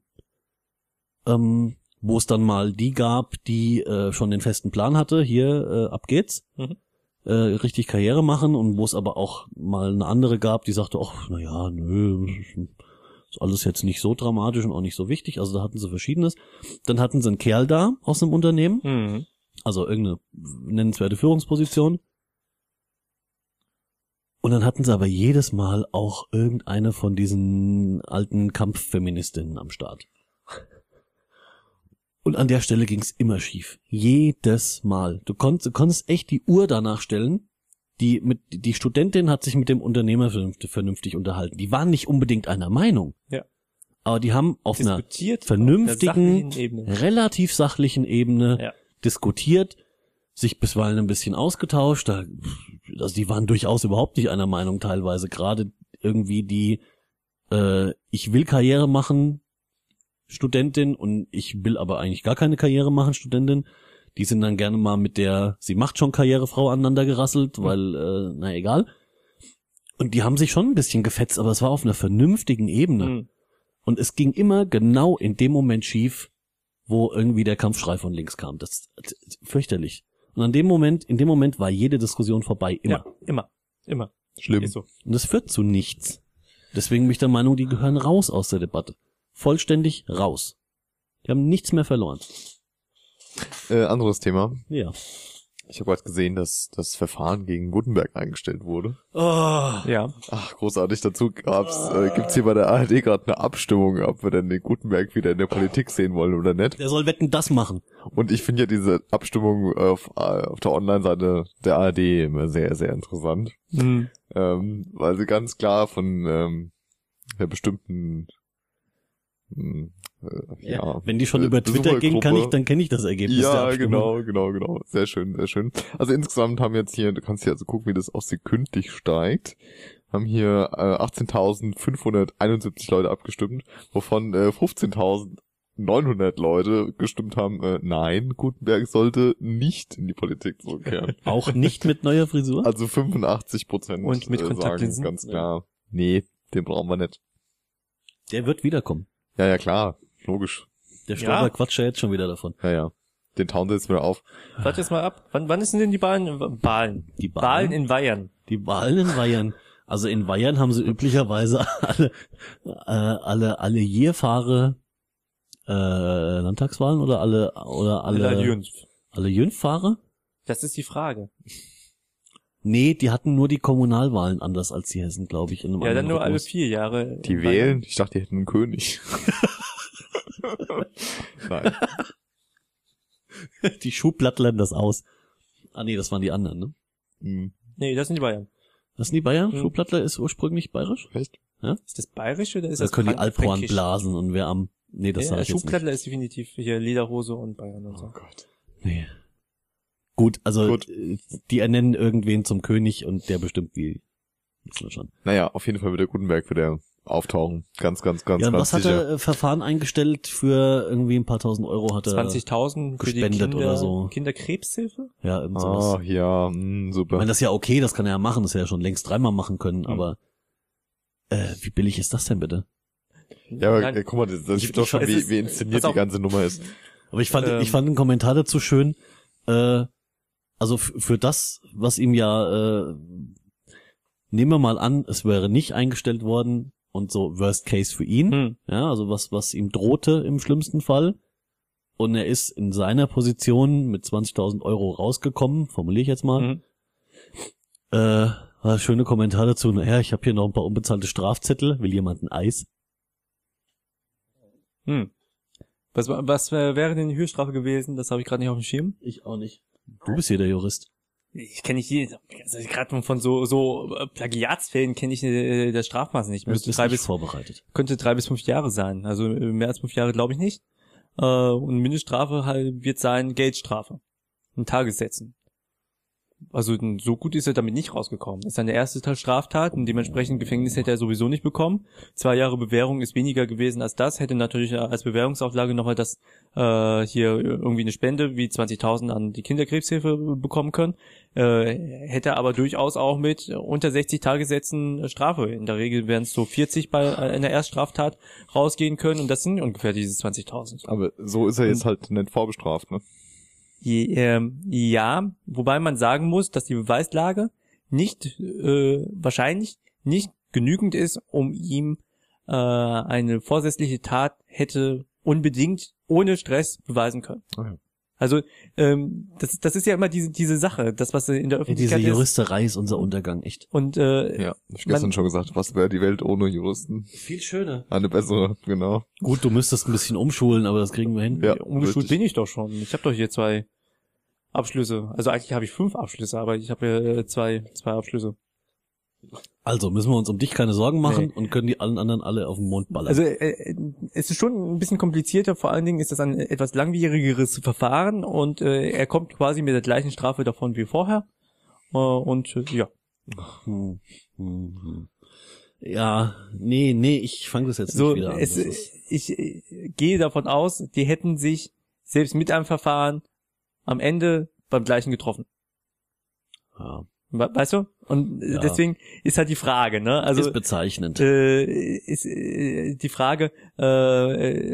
ähm, wo es dann mal die gab, die äh, schon den festen Plan hatte, hier äh, ab geht's, Mhm. äh, richtig Karriere machen und wo es aber auch mal eine andere gab, die sagte, ach, na ja, nö, ist alles jetzt nicht so dramatisch und auch nicht so wichtig. Also da hatten sie verschiedenes. Dann hatten sie einen Kerl da aus einem Unternehmen, Mhm. also irgendeine nennenswerte Führungsposition. Und dann hatten sie aber jedes Mal auch irgendeine von diesen alten Kampffeministinnen am Start. Und an der Stelle ging's immer schief. Jedes Mal. Du konntest, du konntest echt die Uhr danach stellen. Die, mit, die Studentin hat sich mit dem Unternehmer vernünftig, unterhalten. Die waren nicht unbedingt einer Meinung. Ja. Aber die haben auf einer vernünftigen, auf sachlichen relativ sachlichen Ebene Ja. diskutiert, sich bisweilen ein bisschen ausgetauscht. Da, also die waren durchaus überhaupt nicht einer Meinung teilweise. Gerade irgendwie die äh, Ich will Karriere machen Studentin und ich will aber eigentlich gar keine Karriere machen Studentin. Die sind dann gerne mal mit der Sie macht schon Karrierefrau aneinander gerasselt, weil, äh, na egal. Und die haben sich schon ein bisschen gefetzt, aber es war auf einer vernünftigen Ebene. Mhm. Und es ging immer genau in dem Moment schief, wo irgendwie der Kampfschrei von links kam. Das, das fürchterlich. Und an dem Moment, in dem Moment war jede Diskussion vorbei, immer. Ja, immer. Immer. Schlimm. So. Und das führt zu nichts. Deswegen bin ich der Meinung, die gehören raus aus der Debatte. Vollständig raus. Die haben nichts mehr verloren. Äh, anderes Thema. Ja. Ich habe gerade gesehen, dass das Verfahren gegen Gutenberg eingestellt wurde. Ja. Ach, großartig. Dazu gab's, äh, gibt's hier bei der ARD gerade eine Abstimmung, ob wir denn den Gutenberg wieder in der Politik sehen wollen oder nicht. Der soll wetten das machen. Und ich finde ja diese Abstimmung auf, äh, auf der Online-Seite der ARD immer sehr, sehr interessant. Mhm. Ähm, weil sie ganz klar von ähm, der bestimmten äh, ja, Wenn die schon äh, über Twitter gehen, kann ich, dann kenne ich das Ergebnis Ja, genau, genau, genau. Sehr schön, sehr schön. Also insgesamt haben jetzt hier, du kannst hier also gucken, wie das auch sekündlich steigt, haben hier äh, 18.571 Leute abgestimmt, wovon äh, 15.900 Leute gestimmt haben, äh, nein, Gutenberg sollte nicht in die Politik zurückkehren. Auch nicht mit neuer Frisur? Also 85 Prozent Und mit äh, sagen ganz klar, nee, den brauchen wir nicht. Der wird wiederkommen. Ja, ja, klar, logisch. Der Ja. Stober quatscht ja jetzt schon wieder davon. Ja, ja. Den tauen sie jetzt wieder auf. Warte jetzt mal ab. Wann, wann ist denn die Wahlen? Wahlen. Die Wahlen Wahlen? in Bayern. Die Wahlen in Bayern. Also in Bayern haben sie üblicherweise alle, äh, alle, alle Jefahre, äh, Landtagswahlen oder alle, oder alle, Alle Jünf. alle Jünfahre? Das ist die Frage. Nee, die hatten nur die Kommunalwahlen anders als die Hessen, glaube ich. In einem Ja, dann nur alle vier Jahre. Die wählen? Ich dachte, die hätten einen König. Nein. Die Schublattlern das aus. Ah nee, das waren die anderen, ne? Hm, Nee, das sind die Bayern. Das sind die Bayern? Hm. Schublattler ist ursprünglich bayerisch? echt? Ist das bayerisch oder ist Da das können die Alphorn blasen und wer am... Nee, das ja, sag ich jetzt nicht. Schublattler ist definitiv hier Lederhose und Bayern und so. Oh Gott. Nee. Gut, also Gut. äh, die ernennen irgendwen zum König und der bestimmt wie. Wissen wir schon. Naja, auf jeden Fall wird der Gutenberg wieder auftauchen. Ganz, ganz, ganz, Ja, und ganz was hat sicher. er äh, Verfahren eingestellt für irgendwie ein paar tausend Euro hat er 20.000 für die gespendet Kinder, oder so. Kinderkrebshilfe? Ja, irgend sowas. Ah, ja, mh, Ich super. meine, das ist ja okay, das kann er ja machen, das hätte er ja schon längst dreimal machen können, aber äh, wie billig ist das denn bitte? ja, aber Nein. äh, guck mal, das, das Ich- sieht doch ich- schon, wie, wie inszeniert die ganze Nummer ist. Aber ich fand, Ähm. ich fand den Kommentar dazu schön, äh, also für das, was ihm ja, äh, nehmen wir mal an, es wäre nicht eingestellt worden und so Worst Case für ihn, Hm. ja, also was, was ihm drohte im schlimmsten Fall. Und er ist in seiner Position mit 20.000 Euro rausgekommen, formuliere ich jetzt mal. Mhm. Äh, war schöne Kommentar dazu. Naja, ich habe hier noch ein paar unbezahlte Strafzettel. Will jemand ein Eis? Hm. Was, was wäre denn die Höchststrafe gewesen? Das habe ich gerade nicht auf dem Schirm. Ich auch nicht. Du bist hier der Jurist. Ich kenne nicht jeden. Also gerade von so so äh, Plagiatsfällen kenne ich äh, das Strafmaß nicht. Müsste drei nicht bis vorbereitet. könnte drei bis fünf Jahre sein. Also äh, mehr als fünf Jahre glaube ich nicht. Äh, und Mindeststrafe halt wird sein Geldstrafe. In Tagessätzen. Also so gut ist er damit nicht rausgekommen. Ist seine erste Teil Straftat und dementsprechend Gefängnis hätte er sowieso nicht bekommen. Zwei Jahre Bewährung ist weniger gewesen als das. Hätte natürlich als Bewährungsauflage nochmal das äh, hier irgendwie eine Spende wie 20.000 an die Kinderkrebshilfe bekommen können. Äh, hätte aber durchaus auch mit unter 60 Tagessätzen äh, Strafe. In der Regel wären es so 40 bei einer Erststraftat rausgehen können und das sind ungefähr diese 20.000. Aber so ist er jetzt halt nicht vorbestraft, ne? Ähm, ja, wobei man sagen muss, dass die Beweislage nicht äh, wahrscheinlich nicht genügend ist, um ihm äh, eine vorsätzliche Tat hätte unbedingt ohne Stress beweisen können. Okay. Also ähm, das, das ist ja immer diese diese Sache, das was in der Ja, Öffentlichkeit diese ist. Juristerei ist unser Untergang, echt. Und äh, Ja, hab ich gestern Man- schon gesagt, was wäre die Welt ohne Juristen? Viel schöner. Eine bessere, genau. Gut, du müsstest ein bisschen umschulen, aber das kriegen wir hin. Ja, umgeschult richtig. bin ich doch schon. Ich habe doch hier zwei Abschlüsse. Also eigentlich habe ich fünf Abschlüsse, aber ich habe äh, zwei zwei Abschlüsse. Also müssen wir uns um dich keine Sorgen machen Nee. und können die allen anderen alle auf den Mond ballern. Also äh, es ist schon ein bisschen komplizierter, vor allen Dingen ist das ein etwas langwierigeres Verfahren und äh, er kommt quasi mit der gleichen Strafe davon wie vorher. Äh, und äh, ja, Hm, hm, hm. Ja, nee, nee, ich fange das jetzt so nicht wieder an. es, ich äh, gehe davon aus, die hätten sich selbst mit einem Verfahren am Ende beim gleichen getroffen. ja, Weißt du? Und äh, Ja. deswegen ist halt die Frage, ne? Also ist bezeichnend. äh, ist äh, die Frage, äh,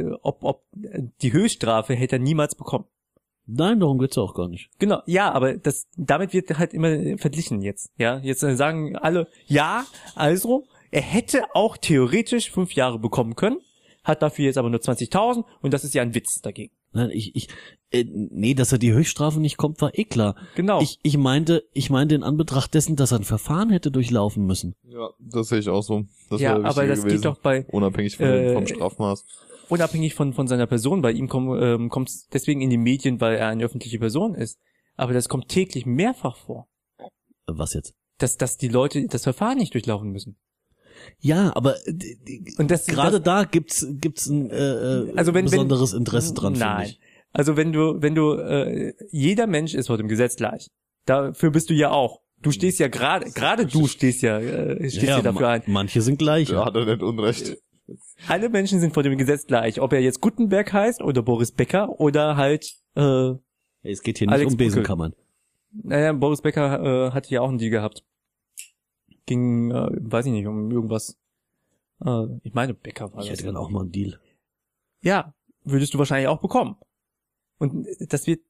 äh, ob, ob die Höchststrafe hätte er niemals bekommen. Nein, darum geht's auch gar nicht. Genau, ja, aber das damit wird halt immer äh, verglichen jetzt. Ja, jetzt sagen alle, ja, also er hätte auch theoretisch fünf Jahre bekommen können, hat dafür jetzt aber nur 20.000 und das ist ja ein Witz dagegen. Nein, ich, ich, äh, nee, dass er die Höchststrafe nicht kommt, war eh klar. Genau. Ich, ich meinte, ich meinte in Anbetracht dessen, dass er ein Verfahren hätte durchlaufen müssen. Ja, das sehe ich auch so. Das ja, aber das gewesen. geht doch bei Unabhängig von äh, dem, vom Strafmaß. unabhängig von von seiner Person. Bei ihm kommt ähm, kommt's deswegen in die Medien, weil er eine öffentliche Person ist. Aber das kommt täglich mehrfach vor, Was jetzt? dass dass die Leute das Verfahren nicht durchlaufen müssen. Ja, aber äh, Und das gerade das, da gibt's gibt's ein äh, äh, Also wenn- wenn- besonderes Interesse dran. Nein. ich. Also wenn du, wenn du, äh, jeder Mensch ist vor dem Gesetz gleich. Dafür bist du ja auch. Du stehst ja gerade, gerade du stehst ja, äh, stehst ja, dafür ein. Manche sind gleich. Da hat er nicht Unrecht. Alle Menschen sind vor dem Gesetz gleich. Ob er jetzt Gutenberg heißt oder Boris Becker oder halt, äh, Es geht hier nicht Alex um Buckel. Besenkammern. naja, Boris Becker äh, hatte ja auch einen Deal gehabt. Ging, äh, weiß ich nicht, um irgendwas. Äh, ich meine, Becker war Ich das. hätte dann auch mal einen Deal. Ja, würdest du wahrscheinlich auch bekommen. Und das wird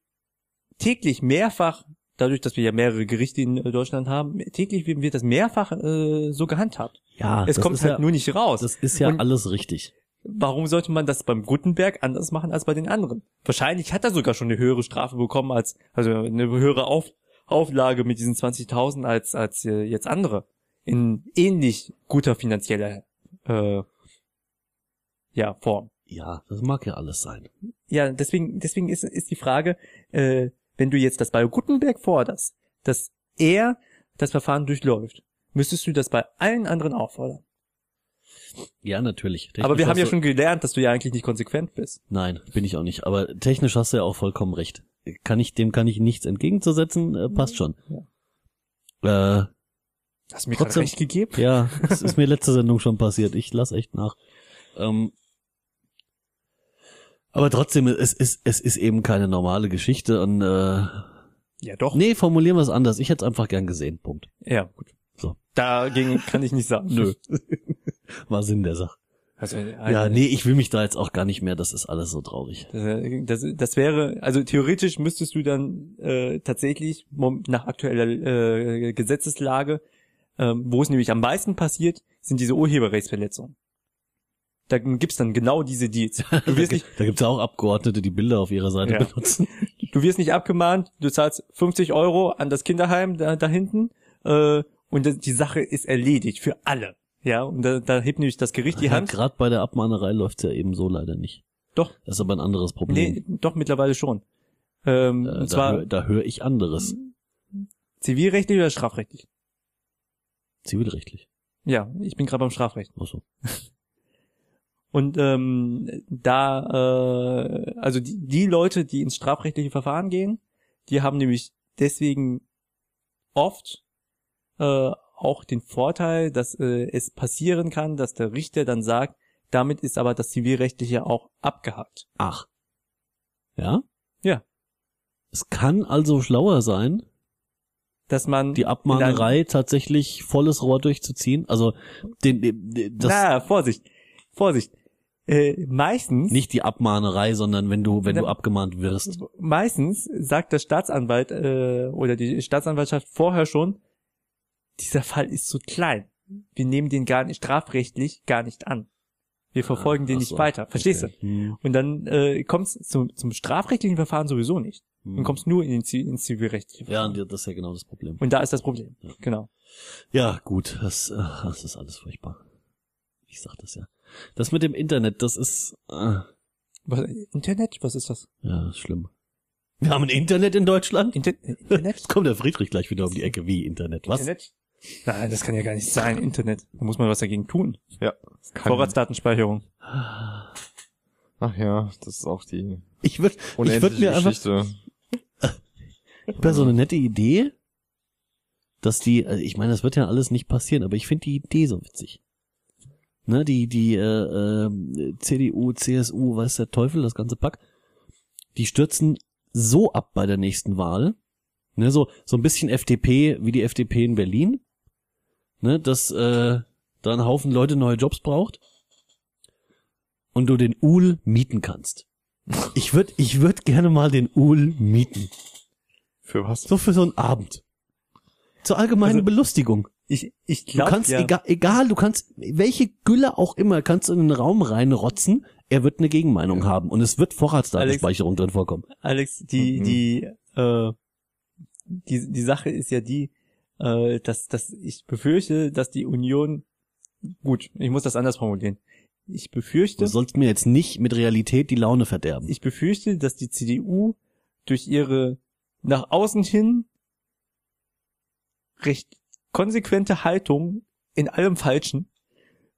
täglich mehrfach, dadurch, dass wir ja mehrere Gerichte in äh, Deutschland haben, täglich wird das mehrfach äh, so gehandhabt. Ja, es kommt halt ja, nur nicht raus. Das ist ja Und alles richtig. warum sollte man das beim Gutenberg anders machen als bei den anderen? Wahrscheinlich hat er sogar schon eine höhere Strafe bekommen als, also eine höhere Auf, Auflage mit diesen 20.000 als, als äh, jetzt andere. In ähnlich guter finanzieller, äh, ja, Form. Ja, das mag ja alles sein. Ja, deswegen, deswegen ist, ist die Frage, äh, wenn du jetzt das bei Gutenberg forderst, dass er das Verfahren durchläuft, müsstest du das bei allen anderen auch fordern. Ja, natürlich. Aber wir Technisch haben ja schon gelernt, dass du ja eigentlich nicht konsequent bist. Nein, bin ich auch nicht. Aber technisch hast du ja auch vollkommen recht. Kann ich, dem kann ich nichts entgegenzusetzen, äh, passt schon. Äh, Hast du mir gerade Trotzdem- recht gegeben? Ja, das ist mir letzte Sendung schon passiert. Ich lass echt nach. Ähm, aber trotzdem, es ist, es ist eben keine normale Geschichte und äh, Ja, doch. nee, formulieren wir es anders. Ich hätte es einfach gern gesehen. Punkt. Ja, gut. So. Dagegen kann ich nicht sagen. Nö. War Sinn der Sache. Also, Ja, nee, ich will mich da jetzt auch gar nicht mehr. Das ist alles so traurig. Das, das, das wäre, also theoretisch müsstest du dann äh, tatsächlich nach aktueller äh, Gesetzeslage, ähm, wo es nämlich am meisten passiert, sind diese Urheberrechtsverletzungen. Da gibt's dann genau diese Deals. Du wirst nicht, Da gibt's ja auch Abgeordnete, die Bilder auf ihrer Seite Ja. benutzen. du wirst nicht abgemahnt, du zahlst 50 Euro an das Kinderheim da, da hinten äh, und das, die Sache ist erledigt für alle. Ja, und da, da hebt nämlich das Gericht die Ja, Hand. Gerade bei der Abmahnerei läuft's ja eben so leider nicht. Doch, Das ist aber ein anderes Problem. nee, doch mittlerweile schon. Ähm, Äh, und da zwar höre da hör ich anderes. zivilrechtlich oder strafrechtlich? Zivilrechtlich. Ja, ich bin gerade beim Strafrecht. Ach so. Und ähm, da, äh, also die, die Leute, die ins strafrechtliche Verfahren gehen, die haben nämlich deswegen oft äh, auch den Vorteil, dass äh, es passieren kann, dass der Richter dann sagt, damit ist aber das Zivilrechtliche auch abgehakt. Ach. Ja? Ja. Es kann also schlauer sein, Dass man die Abmahnerei tatsächlich volles Rohr durchzuziehen. Also den, den das Na, Vorsicht, Vorsicht. Äh, meistens nicht die Abmahnerei, sondern wenn du wenn du abgemahnt wirst. meistens sagt der Staatsanwalt äh, oder die Staatsanwaltschaft vorher schon, dieser Fall ist zu klein. Wir nehmen den gar nicht strafrechtlich gar nicht an. Wir verfolgen den Ach nicht so. weiter. Verstehst Okay. Hm, du? Und dann äh, kommst zum, zum strafrechtlichen Verfahren sowieso nicht. Hm. Du kommst nur in den ins zivilrechtliche Ja, und das ist ja genau das Problem. Und da ist das Problem. Ja. Genau. Ja, gut, das, äh, das ist alles furchtbar. Ich sag das ja. Das mit dem Internet, das ist äh, Was, Internet? Was ist das? ja schlimm. Wir haben ein Internet in Deutschland. Inter Internet? Jetzt kommt der Friedrich gleich wieder um die Ecke. Wie Internet? Was? Internet? Nein, das kann ja gar nicht sein. Internet. Da muss man was dagegen tun. Ja. Vorratsdatenspeicherung. Ach ja, das ist auch die Ich würde würd mir einfach Geschichte. Wäre so eine nette Idee, dass die, also ich meine, das wird ja alles nicht passieren, aber ich finde die Idee so witzig. Ne, die, die äh, äh, CDU, CSU, weiß der Teufel, das ganze Pack, die stürzen so ab bei der nächsten Wahl, ne, so, so ein bisschen FDP wie die FDP in Berlin, ne, dass äh, da ein Haufen Leute neue Jobs braucht und du den Uhl mieten kannst. Ich würde ich würd gerne mal den Uhl mieten. Für was? So für so einen Abend. Zur allgemeinen Also, Belustigung. Ich, ich Du glaube, kannst, ja, egal, egal, du kannst, welche Gülle auch immer, kannst du in den Raum reinrotzen, er wird eine Gegenmeinung haben und es wird Vorratsdatenspeicherung drin vorkommen. Alex, die, Mhm. die, äh, die, die Sache ist ja die, äh, dass, dass ich befürchte, dass die Union, gut, ich muss das anders formulieren. Ich Du befürchte, sollst mir jetzt nicht mit Realität die Laune verderben. ich befürchte, dass die CDU durch ihre nach außen hin recht konsequente Haltung in allem Falschen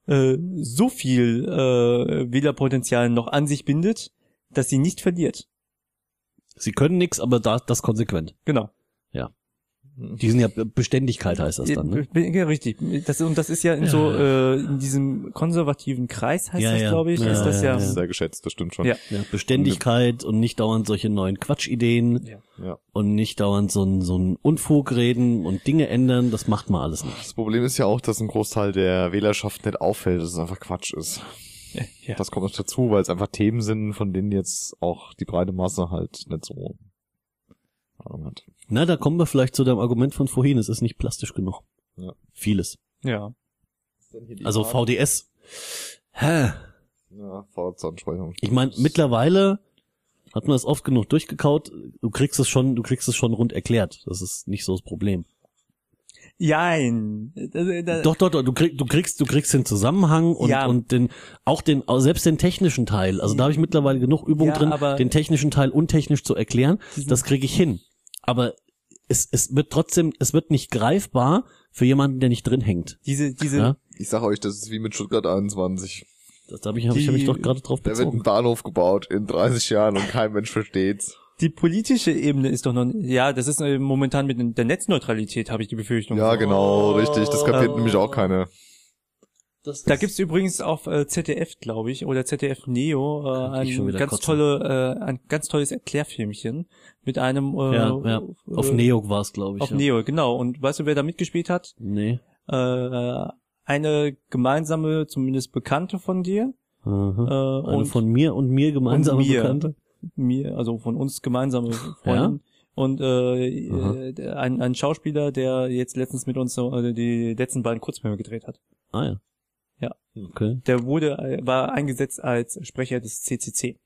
äh, so viel äh, Wählerpotenzial noch an sich bindet, dass sie nicht verliert. Sie können nix, aber da, das konsequent. Genau. Die sind ja Beständigkeit heißt das dann, ne? Ja, ja, richtig. Das, und das ist ja in so äh, in diesem konservativen Kreis heißt Ja, das, ja. glaube ich, Ja, ist das ja, ja. Das ist sehr geschätzt, das stimmt schon. Ja. Ja, Beständigkeit und nicht dauernd solche neuen Quatschideen Ja. ja. und nicht dauernd so ein, so ein Unfug reden und Dinge ändern, das macht man alles nicht. Das Problem ist ja auch, dass ein Großteil der Wählerschaft nicht auffällt, dass es einfach Quatsch ist. Ja. Das kommt noch dazu, weil es einfach Themen sind, von denen jetzt auch die breite Masse halt nicht so Ahnung hat. Na, da kommen wir vielleicht zu dem Argument von vorhin, es ist nicht plastisch genug. Ja. Vieles. ja. Also VDS. Hä? Ja, Vorratsansprechung. Ich meine, mittlerweile hat man es oft genug durchgekaut, du kriegst es schon, du kriegst es schon rund erklärt. Das ist nicht so das Problem. Jein. Das, das, Doch, doch, doch, du kriegst, du kriegst, du kriegst den Zusammenhang und, Ja. und den, auch den, auch selbst den technischen Teil. Also da habe ich mittlerweile genug Übung Ja, drin, aber- den technischen Teil untechnisch zu erklären. Das kriege ich hin. Aber es, es wird trotzdem, es wird nicht greifbar für jemanden, der nicht drin hängt. diese, diese, Ja? Ich sag euch, das ist wie mit Stuttgart 21. Das habe ich, hab ich hab mich doch gerade drauf Da wird ein bezogen. Bahnhof gebaut in 30 Jahren und kein Mensch versteht's. die politische Ebene ist doch noch, ja, das ist äh, momentan mit der Netzneutralität, habe ich die Befürchtung. Ja, genau, richtig. Das kapiert Ähm, nämlich auch keine. Das Da gibt's übrigens auf äh, ZDF, glaube ich, oder ZDF Neo äh, ein ganz kotzen. tolle, äh, ein ganz tolles Erklärfilmchen mit einem äh, ja, ja. Auf äh, Neo war's, glaube ich. Auf ja. Neo, genau. Und weißt du, wer da mitgespielt hat? Nee. Äh, eine gemeinsame, zumindest Bekannte von dir. Aha. Äh, Eine und von mir und mir gemeinsam und mir. Bekannte. mir, also von uns gemeinsame Freundin. Und äh, äh, ein, ein Schauspieler, der jetzt letztens mit uns so, äh, die letzten beiden Kurzfilme gedreht hat. Ah ja. Ja. Okay. Der wurde, äh, war eingesetzt als Sprecher des CCC.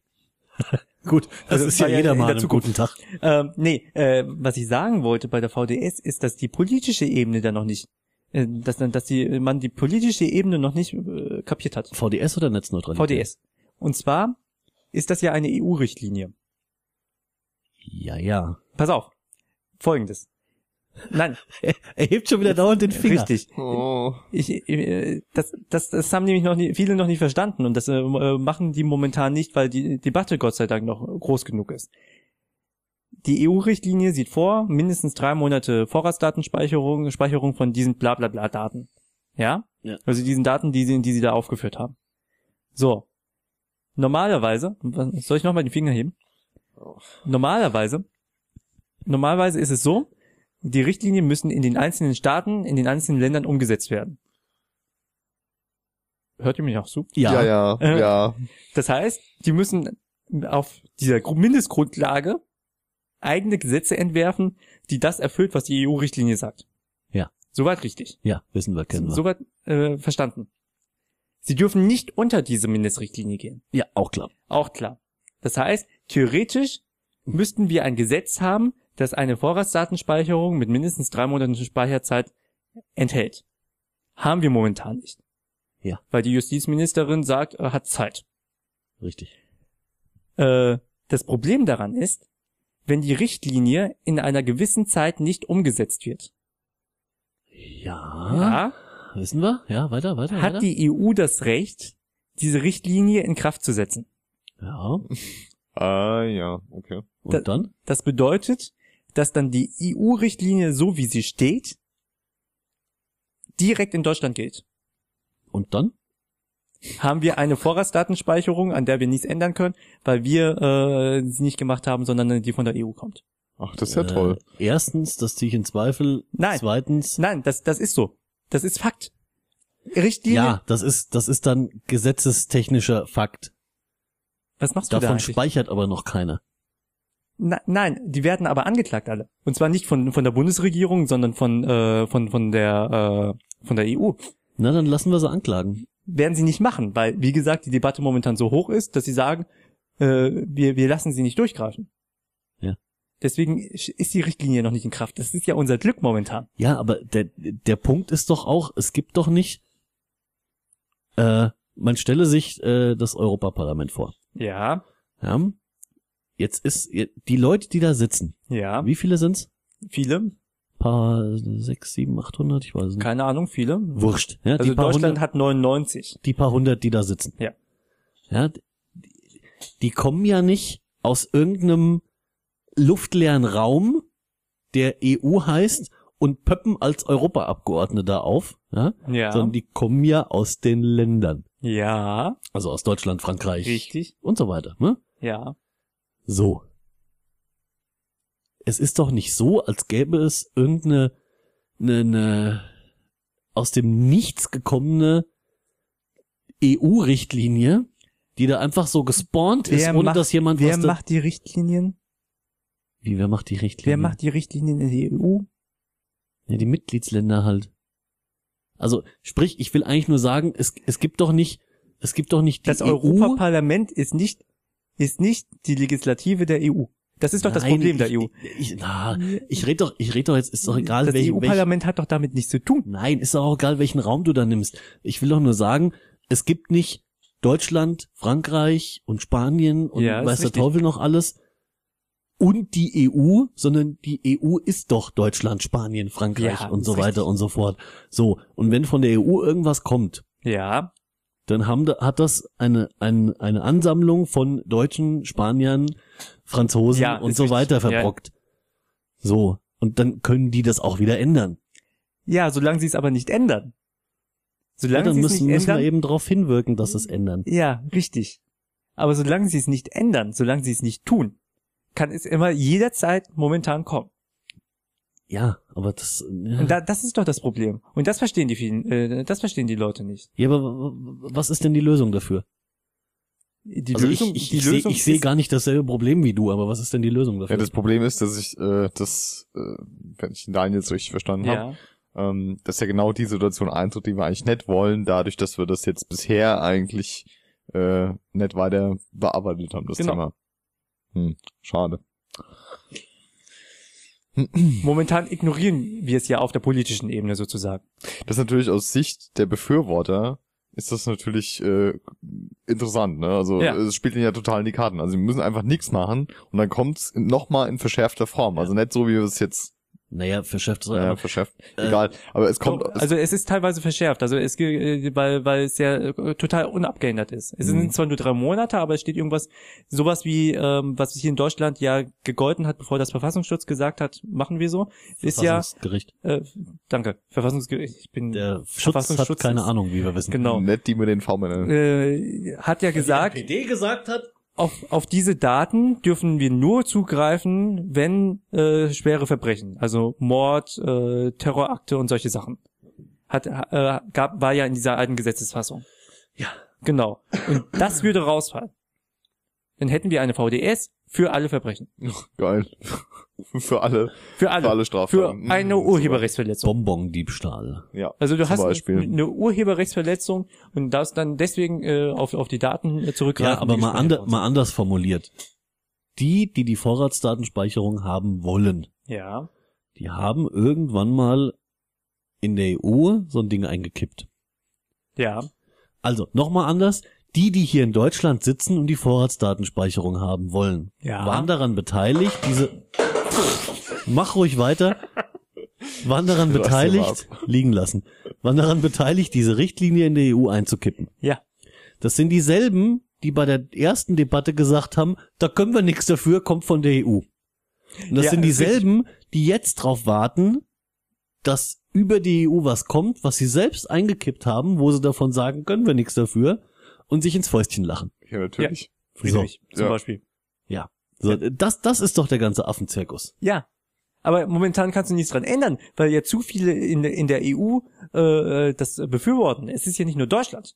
Gut, das Also ist ja ja jeder in mal der einen guten Tag. Ähm, nee, äh, was ich sagen wollte bei der VDS ist, dass die politische Ebene da noch nicht, äh, dass, dass die, man die politische Ebene noch nicht äh, kapiert hat. VDS oder Netzneutralität? VDS. Und zwar ist das ja eine EU-Richtlinie. Ja, ja. Pass auf. Folgendes. Nein, Er hebt schon wieder dauernd den Finger. richtig. Oh. Ich, äh, das, das, das haben nämlich noch nie, viele noch nicht verstanden und das äh, machen die momentan nicht, weil die Debatte Gott sei Dank noch groß genug ist. Die EU-Richtlinie sieht vor, mindestens drei Monate Vorratsdatenspeicherung, Speicherung von diesen bla bla bla Daten. Ja? Ja. Also diesen Daten, die sie, die sie da aufgeführt haben. So. Normalerweise, soll ich nochmal den Finger heben? Normalerweise, normalerweise ist es so, die Richtlinien müssen in den einzelnen Staaten, in den einzelnen Ländern umgesetzt werden. Hört ihr mich auch zu? Ja, ja, Äh, ja. Das heißt, die müssen auf dieser Gru- Mindestgrundlage eigene Gesetze entwerfen, die das erfüllt, was die EU-Richtlinie sagt. Ja. Soweit richtig. Ja, wissen wir, kennen wir. Soweit äh, verstanden. Sie dürfen nicht unter diese Mindestrichtlinie gehen. Ja, auch klar. Auch klar. Das heißt, theoretisch müssten wir ein Gesetz haben, das eine Vorratsdatenspeicherung mit mindestens drei Monaten Speicherzeit enthält. Haben wir momentan nicht. Ja. Weil die Justizministerin sagt, er hat Zeit. Richtig. Äh, das Problem daran ist, wenn die Richtlinie in einer gewissen Zeit nicht umgesetzt wird, Ja, ja, wissen wir? Ja, weiter, weiter, weiter. hat die EU das Recht, diese Richtlinie in Kraft zu setzen. ja, Ah, ja, okay. und Da- dann? Das bedeutet, dass dann die EU-Richtlinie, so wie sie steht, direkt in Deutschland gilt. Und dann? Haben wir eine Vorratsdatenspeicherung, an der wir nichts ändern können, weil wir äh, sie nicht gemacht haben, sondern die von der EU kommt. Ach, das ist ja Äh, toll. Erstens, das ziehe ich in Zweifel. Nein. Zweitens, Nein, das, das ist so. Das ist Fakt. Richtlinie. ja, das ist, das ist dann gesetzestechnischer Fakt. Was machst du da Davon eigentlich? speichert aber noch keiner. Na, nein, die werden aber angeklagt alle. Und zwar nicht von, von der Bundesregierung, sondern von, äh, von, von der, äh, von der EU. Na, dann lassen wir sie anklagen. werden sie nicht machen, weil, wie gesagt, die Debatte momentan so hoch ist, dass sie sagen, äh, wir, wir lassen sie nicht durchgreifen. Ja. Deswegen ist die Richtlinie noch nicht in Kraft. Das ist ja unser Glück momentan. Ja, aber der, der Punkt ist doch auch, es gibt doch nicht, äh, man stelle sich äh, das Europaparlament vor. Ja, Ja? Jetzt ist, die Leute, die da sitzen, ja, wie viele sind's? viele, Paar, sechs, sieben, achthundert, ich weiß nicht. keine Ahnung, viele. Wurscht. Ja, Also die paar Deutschland hundert, hat 99. die paar hundert, die da sitzen. Ja. Ja, die, die kommen ja nicht aus irgendeinem luftleeren Raum, der EU heißt, und pöppen als Europaabgeordnete da auf, ja, Ja, sondern die kommen ja aus den Ländern. ja, Also aus Deutschland, Frankreich richtig, und so weiter. Ne? ja. So. Es ist doch nicht so, als gäbe es irgendeine eine, eine aus dem Nichts gekommene EU-Richtlinie, die da einfach so gespawnt ist, ohne macht, dass jemand wer was da, macht die Richtlinien? Wie, wer macht die Richtlinie? Wer macht die Richtlinien in der EU? Ja, die Mitgliedsländer halt. Also, sprich, ich will eigentlich nur sagen, es, es gibt doch nicht, es gibt doch nicht die Das EU. Europaparlament ist nicht, ist nicht die Legislative der EU. Das ist doch das Nein, Problem der ich, EU. Ich, na, ich rede doch, ich rede doch jetzt, ist doch egal, das welchen, welchen, EU-Parlament hat doch damit nichts zu tun. Nein, ist doch auch egal, welchen Raum du da nimmst. Ich will doch nur sagen, es gibt nicht Deutschland, Frankreich und Spanien und Ja, weiß der. Teufel noch alles und die EU, sondern die EU ist doch Deutschland, Spanien, Frankreich Ja, und so weiter richtig. und so fort. So, und wenn von der EU irgendwas kommt, Ja, dann haben, da- hat das eine, eine, eine Ansammlung von Deutschen, Spaniern Franzosen Ja, und so richtig. weiter Ja. verbrockt. So. Und dann können die das auch wieder ändern. Ja, solange sie es aber nicht ändern. Ja, Solange dann sie es müssen, nicht müssen wir ändern. eben darauf hinwirken, dass es ändern. Ja, richtig. Aber solange sie es nicht ändern, solange sie es nicht tun, kann es immer jederzeit momentan kommen. Ja, aber das. Ja, Und da, das ist doch das Problem. Und das verstehen die vielen, äh, das verstehen die Leute nicht. ja aber was ist denn die Lösung dafür? Die also Lösung, ich, ich, ich sehe seh gar nicht dasselbe Problem wie du, aber was ist denn die Lösung dafür? Ja, das Problem ist, dass ich äh, das, äh, wenn ich den Daniel jetzt richtig verstanden habe, Ja, ähm, dass ja genau die Situation eintritt, die wir eigentlich nicht wollen, dadurch, dass wir das jetzt bisher eigentlich äh, nicht weiter bearbeitet haben, das Genau. Thema. Hm, schade. Momentan ignorieren wir es ja auf der politischen Ebene sozusagen. Das ist natürlich aus Sicht der Befürworter ist das natürlich äh, interessant, ne? Also Ja. es spielt ihnen ja total in die Karten. Also sie müssen einfach nichts machen und dann kommt's nochmal in verschärfter Form. Also nicht so, wie wir es jetzt naja, verschärft äh, verschärft. Egal. Aber es kommt. es, also es ist teilweise verschärft, also es äh, weil weil es ja äh, total unabgeändert ist. Es Mhm. sind zwar nur drei Monate, aber es steht irgendwas sowas wie ähm, was hier in Deutschland ja gegolten hat, bevor das Verfassungsschutz gesagt hat, machen wir so, ist ja äh, danke Verfassungsgericht. Ich bin Der Schutz hat Verfassungsschutz keine ist- Ahnung, wie wir wissen. genau Nicht die mit den V-Männern. äh, hat ja gesagt, PD gesagt hat, auf, auf diese Daten dürfen wir nur zugreifen, wenn äh, schwere Verbrechen, also Mord, äh, Terrorakte und solche Sachen. Hat, äh, gab, war ja in dieser alten Gesetzesfassung. Ja. Genau. Und das würde rausfallen. Dann hätten wir eine VDS für alle Verbrechen. Geil. Für alle. Für alle. Für alle Für Straftaten. eine Mhm, Urheberrechtsverletzung. Bonbon-Diebstahl. Ja. Also du zum hast Beispiel. eine Urheberrechtsverletzung und darfst dann deswegen äh, auf, auf die Daten äh, zurückgreifen. Ja, aber mal, ander, mal anders formuliert. Die, die die Vorratsdatenspeicherung haben wollen. Ja. die haben irgendwann mal in der EU so ein Ding eingekippt. Ja. Also, nochmal anders. Die, die hier in Deutschland sitzen und die Vorratsdatenspeicherung haben wollen, Ja. waren daran beteiligt, diese, mach ruhig weiter, waren daran beteiligt, liegen lassen, waren daran beteiligt, diese Richtlinie in der EU einzukippen. Ja. Das sind dieselben, die bei der ersten Debatte gesagt haben, da können wir nichts dafür, kommt von der EU. Und das Ja, sind dieselben, die jetzt drauf warten, dass über die EU was kommt, was sie selbst eingekippt haben, wo sie davon sagen, können wir nichts dafür und sich ins Fäustchen lachen. Ja, natürlich. Friedrich zum Ja. Beispiel. Ja. So, das, das ist doch der ganze Affenzirkus. Ja. Aber momentan kannst du nichts dran ändern, weil ja zu viele in, der- in der EU äh, das befürworten. Es ist ja nicht nur Deutschland.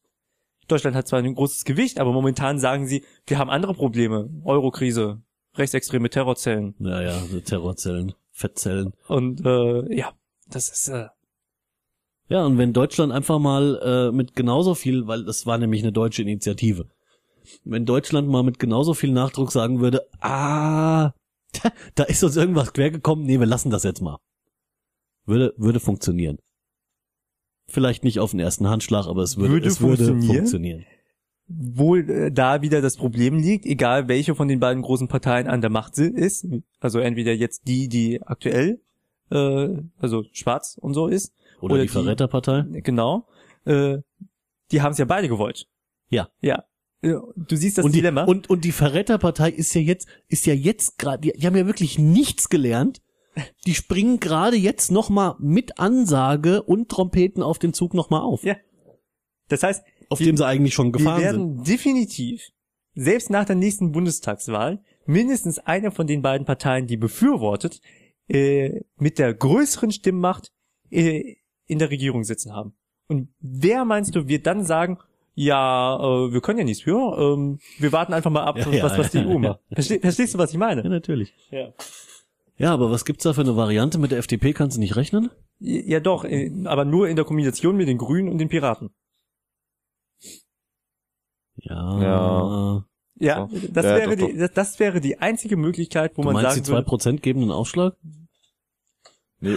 Deutschland hat zwar ein großes Gewicht, aber momentan sagen sie, wir haben andere Probleme. Eurokrise, rechtsextreme Terrorzellen. Naja, so Terrorzellen, Fettzellen. Und äh, ja, das ist äh, Ja, und wenn Deutschland einfach mal äh, mit genauso viel, weil das war nämlich eine deutsche Initiative, wenn Deutschland mal mit genauso viel Nachdruck sagen würde, ah, da ist uns irgendwas quergekommen, nee, wir lassen das jetzt mal. Würde, würde funktionieren. Vielleicht nicht auf den ersten Handschlag, aber es würde, Würde es würde funktionieren? wohl äh, da wieder das Problem liegt, egal welche von den beiden großen Parteien an der Macht ist. Also entweder jetzt die, die aktuell, äh, also schwarz und so ist, Oder, Oder die die- Verräterpartei. genau, äh, die haben es ja beide gewollt. Ja. Ja. Du siehst das und, die, Dilemma. und, und die Verräterpartei ist ja jetzt, ist ja jetzt gerade, die, die haben ja wirklich nichts gelernt. Die springen gerade jetzt nochmal mit Ansage und Trompeten auf den Zug nochmal auf. Ja. das heißt, Auf wir- dem sie eigentlich schon wir gefahren sind. werden definitiv, selbst nach der nächsten Bundestagswahl, mindestens eine von den beiden Parteien, die befürwortet, äh, mit der größeren Stimmmacht äh, in der Regierung sitzen haben. Und wer meinst du, wird dann sagen, ja, äh, wir können ja nichts für, ähm, wir warten einfach mal ab, Ja, ja, was, was die ja, EU ja. macht. Versteh, verstehst du, was ich Ja, meine? natürlich. Ja. Ja, aber was gibt's da für eine Variante? Mit der FDP kannst du nicht rechnen? Ja doch, äh, aber nur in der Kombination mit den Grünen und den Piraten. Ja. Ja. Ja, das Ja, wäre doch, die, das, das wäre die einzige Möglichkeit, wo Du man meinst, sagen die zwei würde, Prozent geben einen Ausschlag? Nee,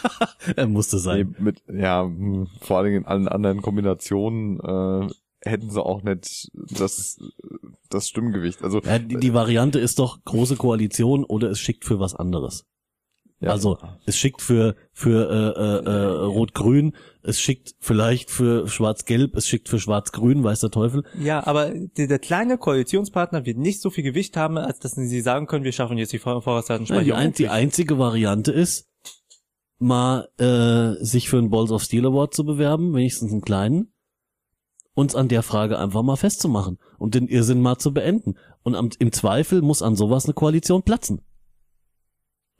Er musste nee, sein. mit, ja, hm, vor allen Dingen in allen anderen Kombinationen äh, hätten sie auch nicht das, das Stimmgewicht. Also Ja, die, die Variante ist doch große Koalition oder es schickt für was anderes. Ja. Also es schickt für für äh, äh, äh, Rot-Grün, es schickt vielleicht für Schwarz-Gelb, es schickt für Schwarz-Grün, weiß der Teufel. Ja, aber der, der kleine Koalitionspartner wird nicht so viel Gewicht haben, als dass sie sagen können, wir schaffen jetzt die Vor- Ja, Vorratsdatenspeicherung. die, ein, die einzige Variante ist, mal äh, sich für einen Balls of Steel Award zu bewerben, wenigstens einen kleinen, uns an der Frage einfach mal festzumachen und den Irrsinn mal zu beenden. Und am, im Zweifel muss an sowas eine Koalition platzen.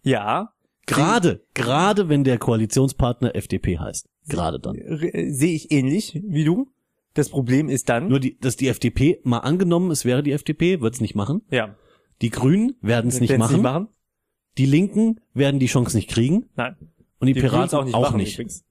ja, Gerade, gerade wenn der Koalitionspartner FDP heißt. Gerade dann. äh, sehe ich ähnlich wie du. Das Problem ist dann, Nur die, dass die FDP, mal angenommen, es wäre die FDP, wird es nicht machen. ja, Die Grünen werden es nicht, machen. Die Linken werden die Chance nicht kriegen. Nein. Und die, Die Piraten auch nicht. machen übrigens.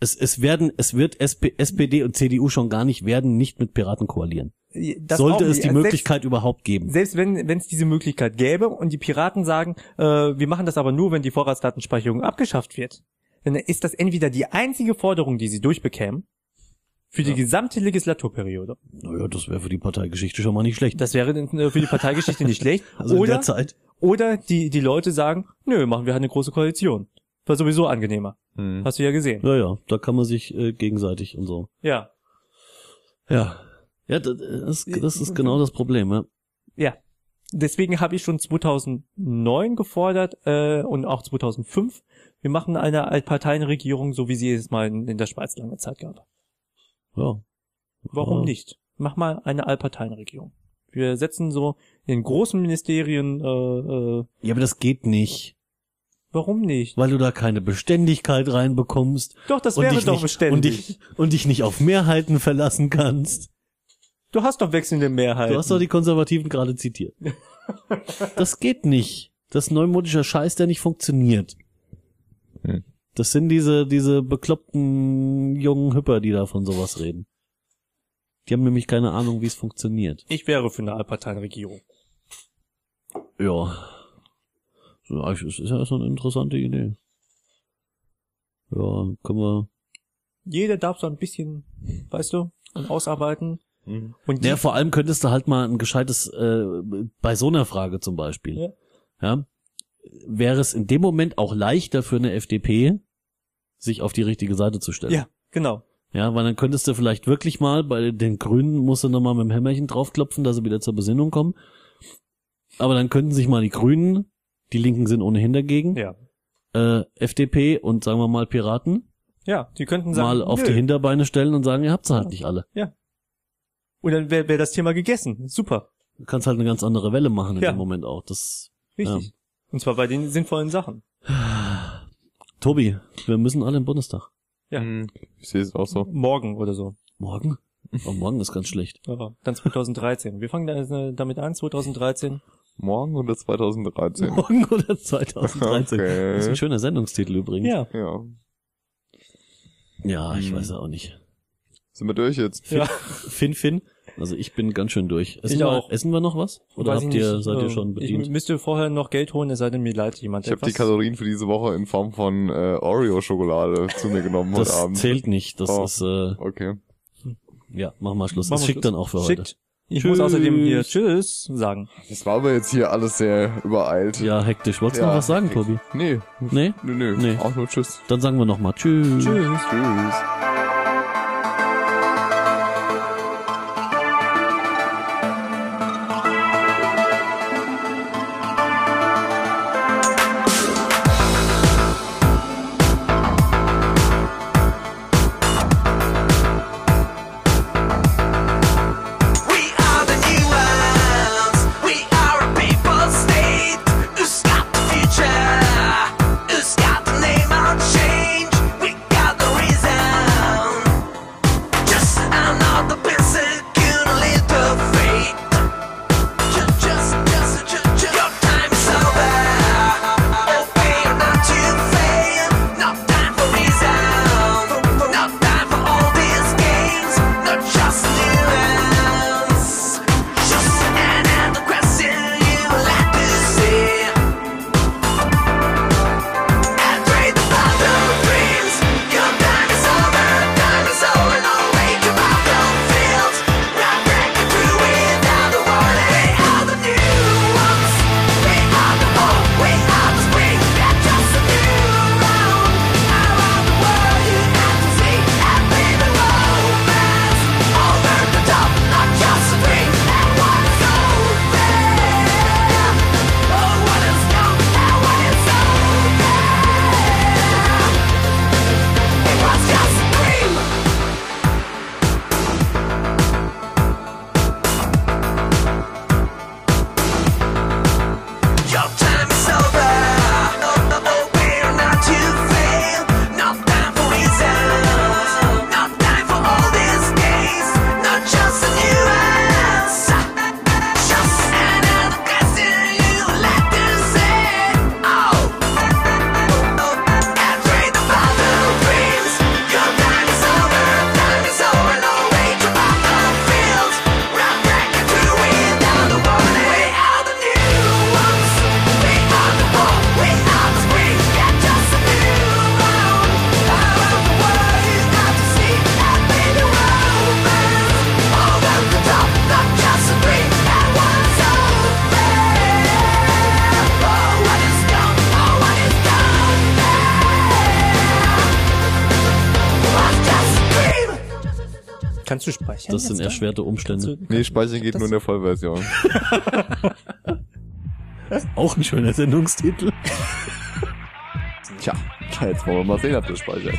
Es, es werden, es wird SP, SPD und CDU schon gar nicht werden, nicht mit Piraten koalieren. Das Sollte auch es nicht. die Also Möglichkeit überhaupt geben. Selbst, selbst wenn wenn es diese Möglichkeit gäbe und die Piraten sagen, äh, wir machen das aber nur, wenn die Vorratsdatenspeicherung abgeschafft wird, dann ist das entweder die einzige Forderung, die sie durchbekämen, für die gesamte Legislaturperiode. Naja, das wäre für die Parteigeschichte schon mal nicht schlecht. Das wäre äh, für die Parteigeschichte nicht schlecht. Also in oder der Zeit. oder die, die Leute sagen, nö, machen wir halt eine große Koalition. War sowieso angenehmer. Hm. Hast du ja gesehen. Ja, ja, da kann man sich äh, gegenseitig und so. Ja. Ja. Ja, das, das, das ist genau das Problem, ja. Ja. Deswegen habe ich schon 2009 gefordert äh, und auch 2005, wir machen eine Altparteienregierung, so wie sie es mal in, in der Schweiz lange Zeit gab. Ja. Warum Ja. nicht? Mach mal eine Allparteienregierung. Wir setzen so in großen Ministerien, äh, äh, Ja, aber das geht nicht, warum nicht? weil du da keine Beständigkeit reinbekommst. Doch, das wäre doch nicht, beständig. Und dich, und dich nicht auf Mehrheiten verlassen kannst. du hast doch wechselnde Mehrheiten. Du hast doch die Konservativen gerade zitiert. Das geht nicht. Das ist neumodischer Scheiß, der nicht funktioniert. Hm. Das sind diese, diese bekloppten jungen Hüpper, die da von sowas reden. Die haben nämlich keine Ahnung, wie es funktioniert. ich wäre für eine Allparteienregierung. Ja. Eigentlich ist ja so eine interessante Idee. Ja, können wir. Jeder darf so ein bisschen, weißt du, und ausarbeiten. Mhm. Und Ja, vor allem könntest du halt mal ein gescheites, äh, bei so einer Frage zum Beispiel. Ja. ja, wäre es in dem Moment auch leichter für eine FDP, sich auf die richtige Seite zu stellen. ja, genau. Ja, weil dann könntest du vielleicht wirklich mal, bei den Grünen musst du nochmal mit dem Hämmerchen draufklopfen, dass sie wieder zur Besinnung kommen. Aber dann könnten sich mal die Grünen, die Linken sind ohnehin dagegen, Ja. äh, FDP und sagen wir mal Piraten, Ja, die könnten sagen, mal auf nö. die Hinterbeine stellen und sagen, ihr habt's halt nicht alle. Und dann wäre wär das Thema gegessen. Super. Du kannst halt eine ganz andere Welle machen in Ja. dem Moment auch. Das, Richtig. Und zwar bei den sinnvollen Sachen. Tobi, wir müssen alle im Bundestag. Ja. Hm. Ich sehe es auch so. Morgen oder so. Morgen? Oh, morgen ist ganz schlecht. Aber dann 2013. Wir fangen äh, damit an, 2013. Morgen oder 2013? Morgen oder 2013. Okay. Das ist ein schöner Sendungstitel übrigens. Ja. Ja. Ja, ich Hm. weiß auch nicht. Sind wir durch jetzt? Ja. Fin, Fin. Also ich bin ganz schön durch. Essen, Ich wir, auch. essen wir noch was? Oder Weiß ich habt ihr, nicht. seid ihr Ähm, schon Ich bedient? müsste vorher noch Geld holen, es sei denn, mir leid jemand Ich habe die. Kalorien für diese Woche in Form von äh, Oreo-Schokolade zu mir genommen heute Das Abend. zählt nicht. Das Oh. ist, äh, Okay. ja, machen wir Schluss. Machen Das wir schickt dann auch für Schickt. heute. Ich Tschüss. muss außerdem hier Tschüss sagen. Das war aber jetzt hier alles sehr übereilt. Ja, hektisch. Wolltest du Ja. noch was sagen, Tobi? Nee. Nee? Nö, nö. Nee. Auch nur Tschüss. Dann sagen wir nochmal Tschüss. Tschüss. Tschüss. Das sind erschwerte Umstände. Nee, Speichern geht das- nur in der Vollversion. Auch ein schöner Sendungstitel. Tja, jetzt wollen wir mal sehen, ob das speichert.